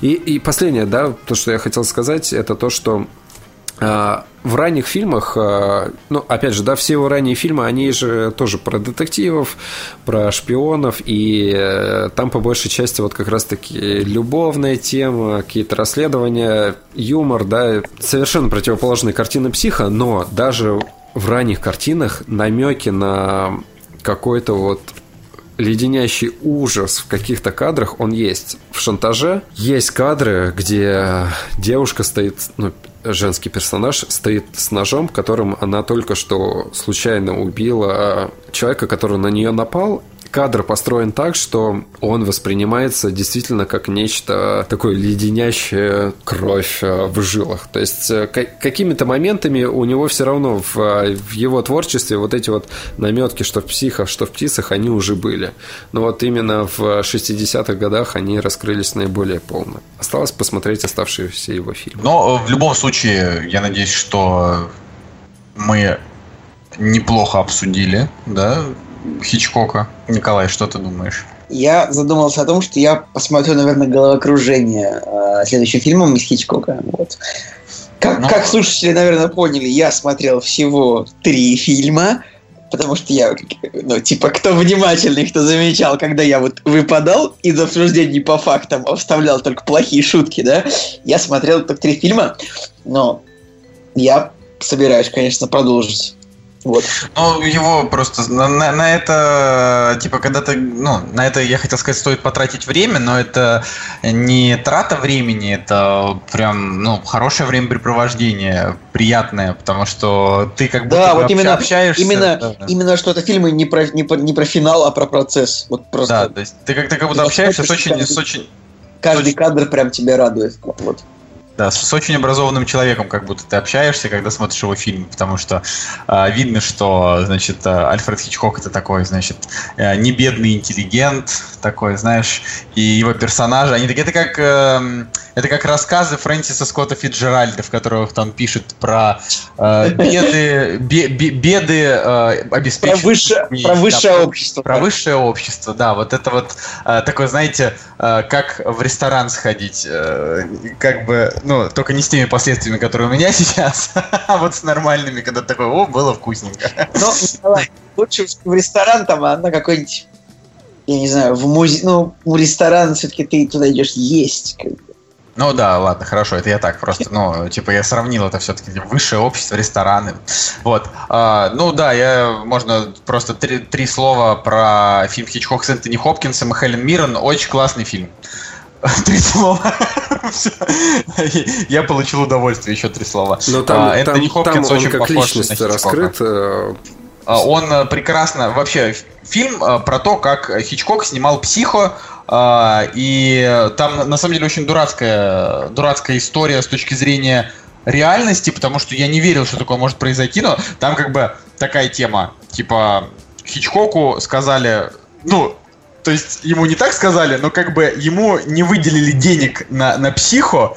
И, и последнее, да, то, что я хотел сказать, это то, что в ранних фильмах, а, ну, опять же, да, все его ранние фильмы, они же тоже про детективов, про шпионов, и э, там по большей части вот как раз-таки любовная тема, какие-то расследования, юмор, да, совершенно противоположные картины психа, но даже в ранних картинах намеки на какой-то вот леденящий ужас в каких-то кадрах, он есть. В «Шантаже» есть кадры, где девушка стоит, ну, женский персонаж стоит с ножом, которым она только что случайно убила человека, который на нее напал, кадр построен так, что он воспринимается действительно как нечто такое леденящее кровь э, в жилах. То есть э, какими-то моментами у него все равно в, в его творчестве вот эти вот наметки, что в психах, что в птицах, они уже были. Но вот именно в 60-х годах они раскрылись наиболее полно. Осталось посмотреть оставшиеся его фильмы. Но в любом случае, я надеюсь, что мы неплохо обсудили, да, Хичкока. Николай, что ты думаешь? Я задумался о том, что я посмотрю, наверное, головокружение э, следующим фильмом из Хичкока. Вот. Как, Ну. как слушатели, наверное, поняли, я смотрел всего три фильма, потому что я, ну, типа, кто внимательный, кто замечал, когда я вот выпадал из обсуждений по фактам, а вставлял только плохие шутки, да, я смотрел только три фильма, но я собираюсь, конечно, продолжить. Вот. Ну, его просто на, на- на это, типа, когда ты, ну, на это, я хотел сказать, стоит потратить время, но это не трата времени, это прям, ну, хорошее времяпрепровождение, приятное, потому что ты как будто Да, бы вот именно, общаешься. именно, да. именно что это фильмы не про, не, про, не про финал, а про процесс. Вот просто Да, то есть ты как-то как будто общаешься с очень, с очень, каждый точно. кадр прям тебя радует. Вот. Да, с, очень образованным человеком, как будто ты общаешься, когда смотришь его фильм, потому что а, видно, что, значит, а, Альфред Хичкок это такой, значит, а, не бедный интеллигент, такой, знаешь, и его персонажи, они такие, это как эм, это как рассказы Фрэнсиса Скотта Фиджеральда, в которых он пишет про э, беды, бе, бе, беды э, обеспеченных... Про, выше, про высшее да, общество. Про высшее общество, да. Вот это вот э, такое, знаете, э, как в ресторан сходить. Э, как бы, ну, только не с теми последствиями, которые у меня <laughs> сейчас, а вот с нормальными, когда такой, о, было вкусненько. Ну, лучше в ресторан там, а на какой-нибудь я не знаю, в музей, ну, в ресторан все-таки ты туда идешь есть, как бы. Ну да, ладно, хорошо, это я так просто, ну, типа я сравнил это все-таки высшее общество, рестораны. Вот. А, ну да, я, можно просто три, три слова про фильм Хичкок с Энтони Хопкинсом и Хелен Миррен. Очень классный фильм. <laughs> Три слова. <laughs> Я получил удовольствие, еще три слова. Но там, а, там, Хопкинс там он очень как личность раскрыт. Э, а, он э, прекрасно... Вообще, фильм э, про то, как Хичкок снимал «Психо», и там, на самом деле, очень дурацкая, дурацкая история с точки зрения реальности, потому что я не верил, что такое может произойти, но там как бы такая тема, типа Хичкоку сказали, ну, то есть ему не так сказали, но как бы ему не выделили денег на, на психо,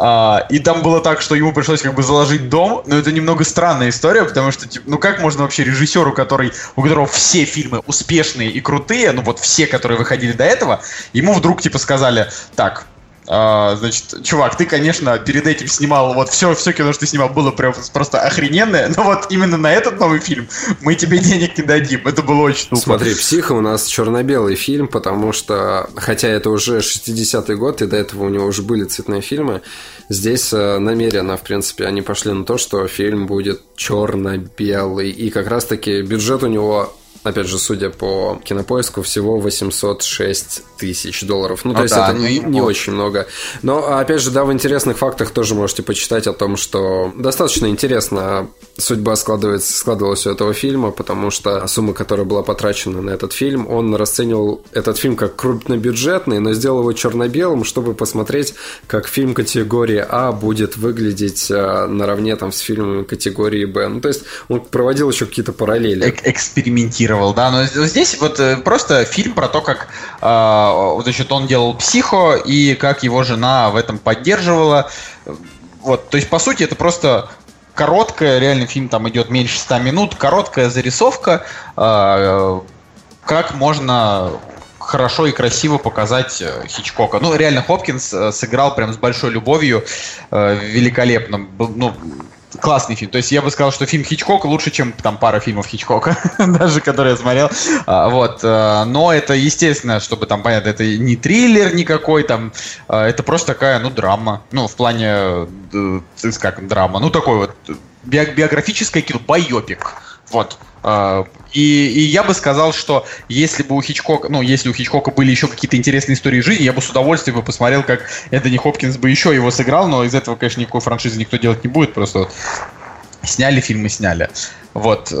а, и там было так, что ему пришлось как бы заложить дом, но это немного странная история, потому что, типа, ну как можно вообще режиссеру, который, у которого все фильмы успешные и крутые, ну вот все, которые выходили до этого, ему вдруг типа сказали, так, а, значит, чувак, ты, конечно, перед этим снимал, вот все, все кино, что ты снимал, было прям просто охрененное, но вот именно на этот новый фильм мы тебе денег не дадим. Это было очень тупо. Смотри, «Психо» у нас черно-белый фильм, потому что, хотя это уже 60-й год, и до этого у него уже были цветные фильмы, здесь э, намеренно, в принципе, они пошли на то, что фильм будет черно-белый, и как раз-таки бюджет у него опять же, судя по кинопоиску, всего 806 тысяч долларов. Ну, то есть да, это ну, не, не очень много. Но, опять же, да, в интересных фактах тоже можете почитать о том, что достаточно интересно судьба складывается, складывалась у этого фильма, потому что сумма, которая была потрачена на этот фильм, он расценивал этот фильм как крупнобюджетный, но сделал его черно-белым, чтобы посмотреть, как фильм категории А будет выглядеть э, наравне там с фильмами категории Б. Ну, то есть он проводил еще какие-то параллели. Э экспериментировал, да, но здесь вот э, просто фильм про то, как э, значит, он делал психо и как его жена в этом поддерживала. Вот, то есть, по сути, это просто короткая, реально фильм там идет меньше 100 минут, короткая зарисовка, э, как можно хорошо и красиво показать э, Хичкока. Ну, реально, Хопкинс э, сыграл прям с большой любовью, великолепно. Ну, классный фильм. То есть я бы сказал, что фильм Хичкока лучше, чем там пара фильмов Хичкока, <laughs> даже которые я смотрел. А, вот. А, но это естественно, чтобы там понятно, это не триллер никакой, там а, это просто такая, ну, драма. Ну, в плане, э, как драма. Ну, такой вот биографическое кино, байопик. Вот. А, и, и я бы сказал, что если бы у Хичкока, ну, если у Хичкока были еще какие-то интересные истории жизни, я бы с удовольствием бы посмотрел, как Эдони Хопкинс бы еще его сыграл, но из этого, конечно, никакой франшизы никто делать не будет, просто сняли фильм и сняли. Вот.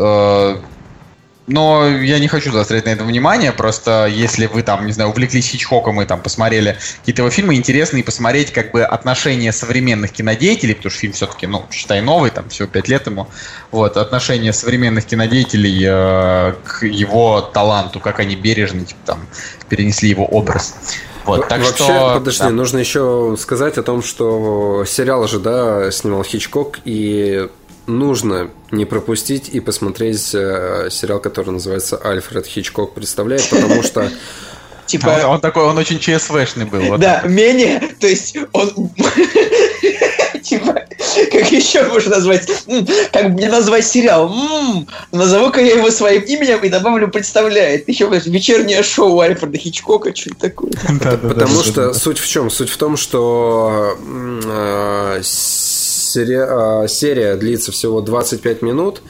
Но я не хочу заострять на этом внимание, просто если вы там, не знаю, увлеклись Хичкоком и там посмотрели какие-то его фильмы, интересно и посмотреть как бы отношения современных кинодеятелей, потому что фильм все-таки, ну, считай, новый, там всего пять лет ему, вот, отношения современных кинодеятелей э, к его таланту, как они бережно, типа, там, перенесли его образ. Вот, так Вообще, что, подожди, да. нужно еще сказать о том, что сериал же, да, снимал Хичкок, и нужно не пропустить и посмотреть э, сериал, который называется «Альфред Хичкок представляет», потому что <laughs> Типа... Он, он такой, он очень ЧСВшный был. Вот да, так. менее, то есть он... <laughs> Типа, как еще можно назвать? Как мне назвать сериал? Назову-ка я его своим именем и добавлю представляет. Еще вечернее шоу Альфреда Хичкока, что-то такое. <laughs> Потому что суть в чем? Суть в том, что серия, а, серия длится всего 25 минут,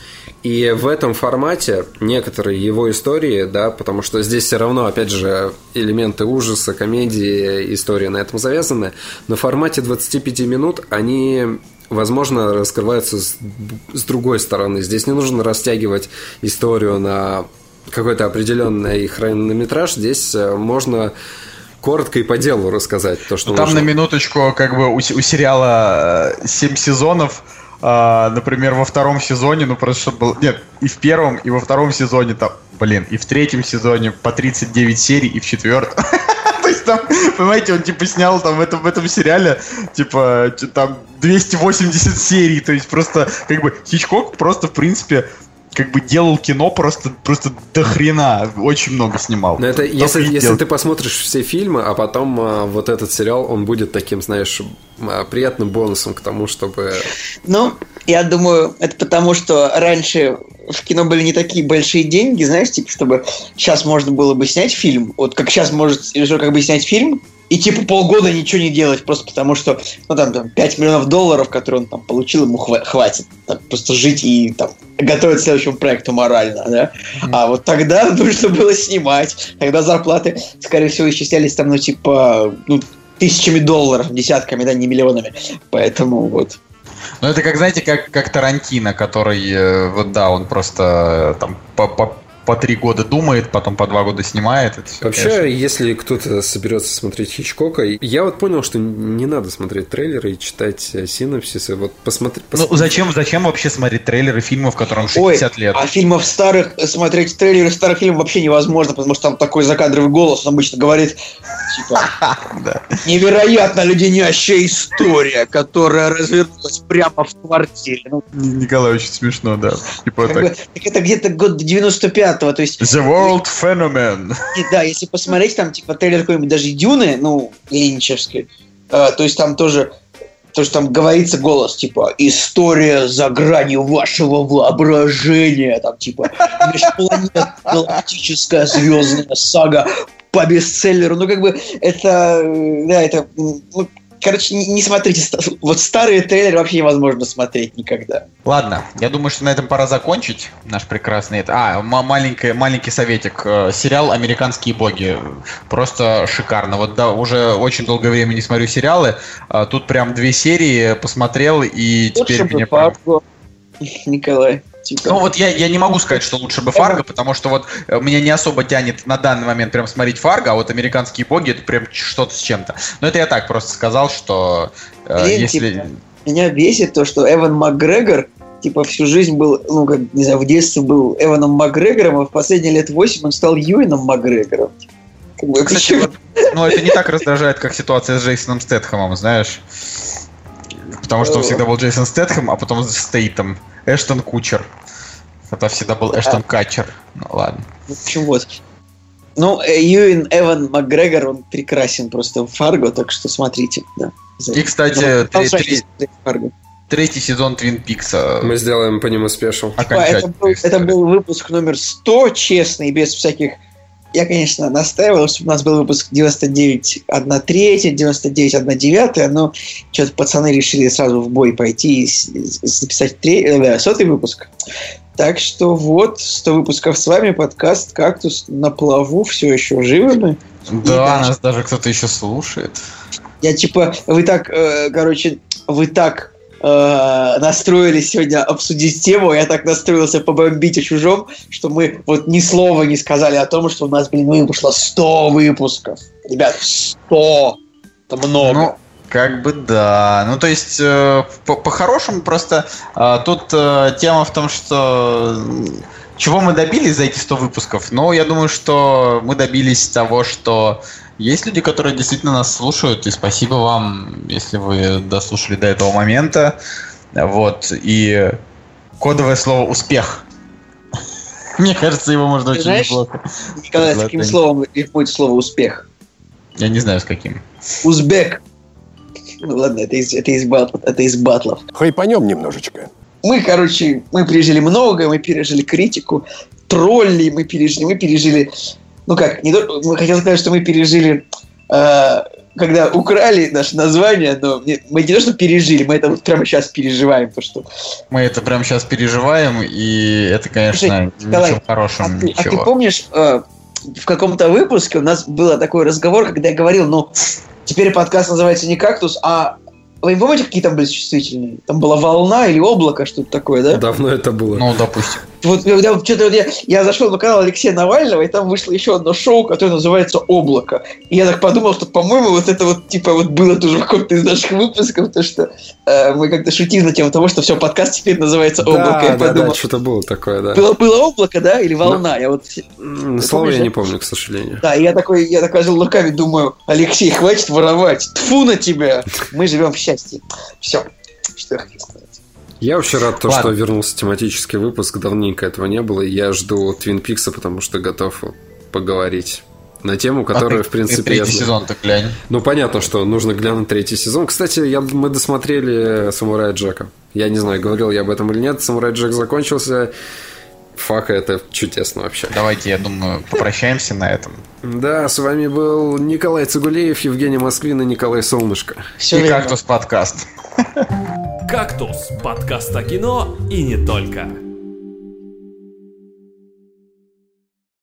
и в этом формате некоторые его истории, да, потому что здесь все равно, опять же, элементы ужаса, комедии, истории на этом завязаны, но в формате 25 минут они возможно, раскрываются с, с другой стороны. Здесь не нужно растягивать историю на какой-то определенный хронометраж. Здесь э, можно коротко и по делу рассказать то, что ну, Там на минуточку, как бы у, у сериала 7 э, сезонов, а, например, во втором сезоне, ну просто чтобы был... Нет, и в первом, и во втором сезоне там, блин, и в третьем сезоне по 39 серий, и в четвертом. <laughs> То есть там, понимаете, он типа снял там в этом, в этом сериале, типа, там 280 серий, то есть просто, как бы, Хичкок просто, в принципе, как бы делал кино просто, просто до хрена, очень много снимал. Но это если, если ты посмотришь все фильмы, а потом а, вот этот сериал, он будет таким, знаешь, а, приятным бонусом к тому, чтобы... Ну, я думаю, это потому, что раньше в кино были не такие большие деньги, знаешь, типа, чтобы сейчас можно было бы снять фильм. Вот как сейчас может как бы снять фильм, и типа полгода ничего не делать, просто потому что, ну там, там 5 миллионов долларов, которые он там получил, ему хва- хватит. Так, просто жить и там готовить к следующему проекту морально, да. Mm-hmm. А вот тогда <laughs> нужно было снимать. Тогда зарплаты, скорее всего, исчислялись там, ну, типа, ну, тысячами долларов, десятками, да, не миллионами. Поэтому вот. Ну, это как, знаете, как, как Тарантино, который, э, вот да, он просто э, там по, по по три года думает, потом по два года снимает. Это все, Вообще, конечно. если кто-то соберется смотреть Хичкока, я вот понял, что не надо смотреть трейлеры и читать э, синопсисы. Вот посмотри, посмотри. Ну, зачем, зачем вообще смотреть трейлеры фильмов, которым 60 Ой, лет? А фильмов старых, смотреть трейлеры старых фильмов вообще невозможно, потому что там такой закадровый голос, он обычно говорит, типа, <laughs> невероятно леденящая история, которая развернулась прямо в квартире. Ну, Николай, очень смешно, да. Типа так. так это где-то год 95 то есть... The World Phenomenon. И, да, если посмотреть там, типа, трейлер какой-нибудь даже Дюны, ну, Леничевской, э, то есть там тоже то, что там говорится голос, типа, история за гранью вашего воображения, там, типа, межпланетная галактическая звездная сага по бестселлеру. Ну, как бы, это, да, это, ну, Короче, не, не смотрите. Вот старые трейлеры вообще невозможно смотреть никогда. Ладно, я думаю, что на этом пора закончить наш прекрасный... А, маленький, маленький советик. Э, сериал «Американские боги». Просто шикарно. Вот да, уже очень долгое время не смотрю сериалы. А тут прям две серии посмотрел, и Лучше теперь мне... Фарго, <laughs> Николай. Типа. Ну вот я, я не могу сказать, что лучше бы Фарго, потому что вот э, меня не особо тянет на данный момент прям смотреть Фарго, а вот американские боги это прям что-то с чем-то. Но это я так просто сказал, что э, Блин, если... Типа, меня бесит то, что Эван Макгрегор типа всю жизнь был, ну, как, не знаю, в детстве был Эваном Макгрегором, а в последние лет 8 он стал Юином Макгрегором. Как бы, Кстати, вот, ну, это не так раздражает, как ситуация с Джейсоном Стэтхэмом, знаешь. Потому что он всегда был Джейсон Стэтхэм, а потом Стейтом. Эштон Кучер. Это всегда был Эштон Качер. Ну ладно. В общем, вот. Ну, э, Юин Эван Макгрегор, он прекрасен просто в Фарго, так что смотрите. Да. И, кстати, три, третий сезон Твин Пикса. Мы сделаем по нему спешл. Это был, это был выпуск номер 100, честный, без всяких я, конечно, настаивал, чтобы у нас был выпуск 99 1 3, 99 1 9, но что-то пацаны решили сразу в бой пойти и записать три, э, сотый выпуск. Так что вот, 100 выпусков с вами, подкаст «Кактус» на плаву, все еще живы мы. Да, нас даже кто-то еще слушает. Я типа, вы так, э, короче, вы так э, настроились сегодня обсудить тему, я так настроился побомбить о чужом, что мы вот ни слова не сказали о том, что у нас, блин, вышло 100 выпусков. Ребят, 100! Это много. Ну, как бы да. Ну, то есть, э, по-хорошему, просто э, тут э, тема в том, что чего мы добились за эти 100 выпусков? Ну, я думаю, что мы добились того, что есть люди, которые действительно нас слушают, и спасибо вам, если вы дослушали до этого момента. Вот, и кодовое слово «успех». <laughs> Мне кажется, его можно очень знаешь, неплохо. Николай, с каким словом будет слово «успех»? Я не знаю, с каким. Узбек. Ну ладно, это из, это из, батл, это из батлов. Хайпанем немножечко. Мы, короче, мы пережили многое, мы пережили критику, тролли мы пережили, мы пережили ну как, не то, мы хотел сказать, что мы пережили, э, когда украли наше название, но мы не то, что пережили, мы это вот прямо сейчас переживаем, то что... Мы это прямо сейчас переживаем, и это, конечно, Слушай, Николай, ничем хорошим а, ничего. а ты помнишь, э, в каком-то выпуске у нас был такой разговор, когда я говорил, ну, теперь подкаст называется не «Кактус», а вы не помните, какие там были существительные? Там была волна или облако, что-то такое, да? Давно это было. Ну, допустим. Вот, я, что-то, вот я, я зашел на канал Алексея Навального, и там вышло еще одно шоу, которое называется «Облако». И я так подумал, что, по-моему, вот это вот, типа, вот было тоже в каком-то из наших выпусков, то, что э, мы как-то шутили на тему того, что все, подкаст теперь называется «Облако». Да, я да, подумал, да, что-то было такое, да. было, было «Облако», да, или «Волна»? Я вот... Слово я да? не помню, к сожалению. Да, я такой, я так развел руками, думаю, Алексей, хватит воровать, тфу на тебя, <laughs> мы живем в счастье. Все, что я хотел сказать. Я вообще рад, то, Ладно. что вернулся тематический выпуск. Давненько этого не было. Я жду Твин Пикса, потому что готов поговорить на тему, которую, А ты- в принципе, ты я третий знаю. сезон-то глянь. Ну, понятно, что нужно глянуть третий сезон. Кстати, я, мы досмотрели «Самурая Джека». Я не знаю, говорил я об этом или нет. «Самурай Джек» закончился. Фак, это чудесно вообще. Давайте, я думаю, попрощаемся на этом. Да, с вами был Николай Цигулеев, Евгений Москвин и Николай Солнышко. Все И «Кактус» подкаст. «Кактус» – подкаст о кино и не только.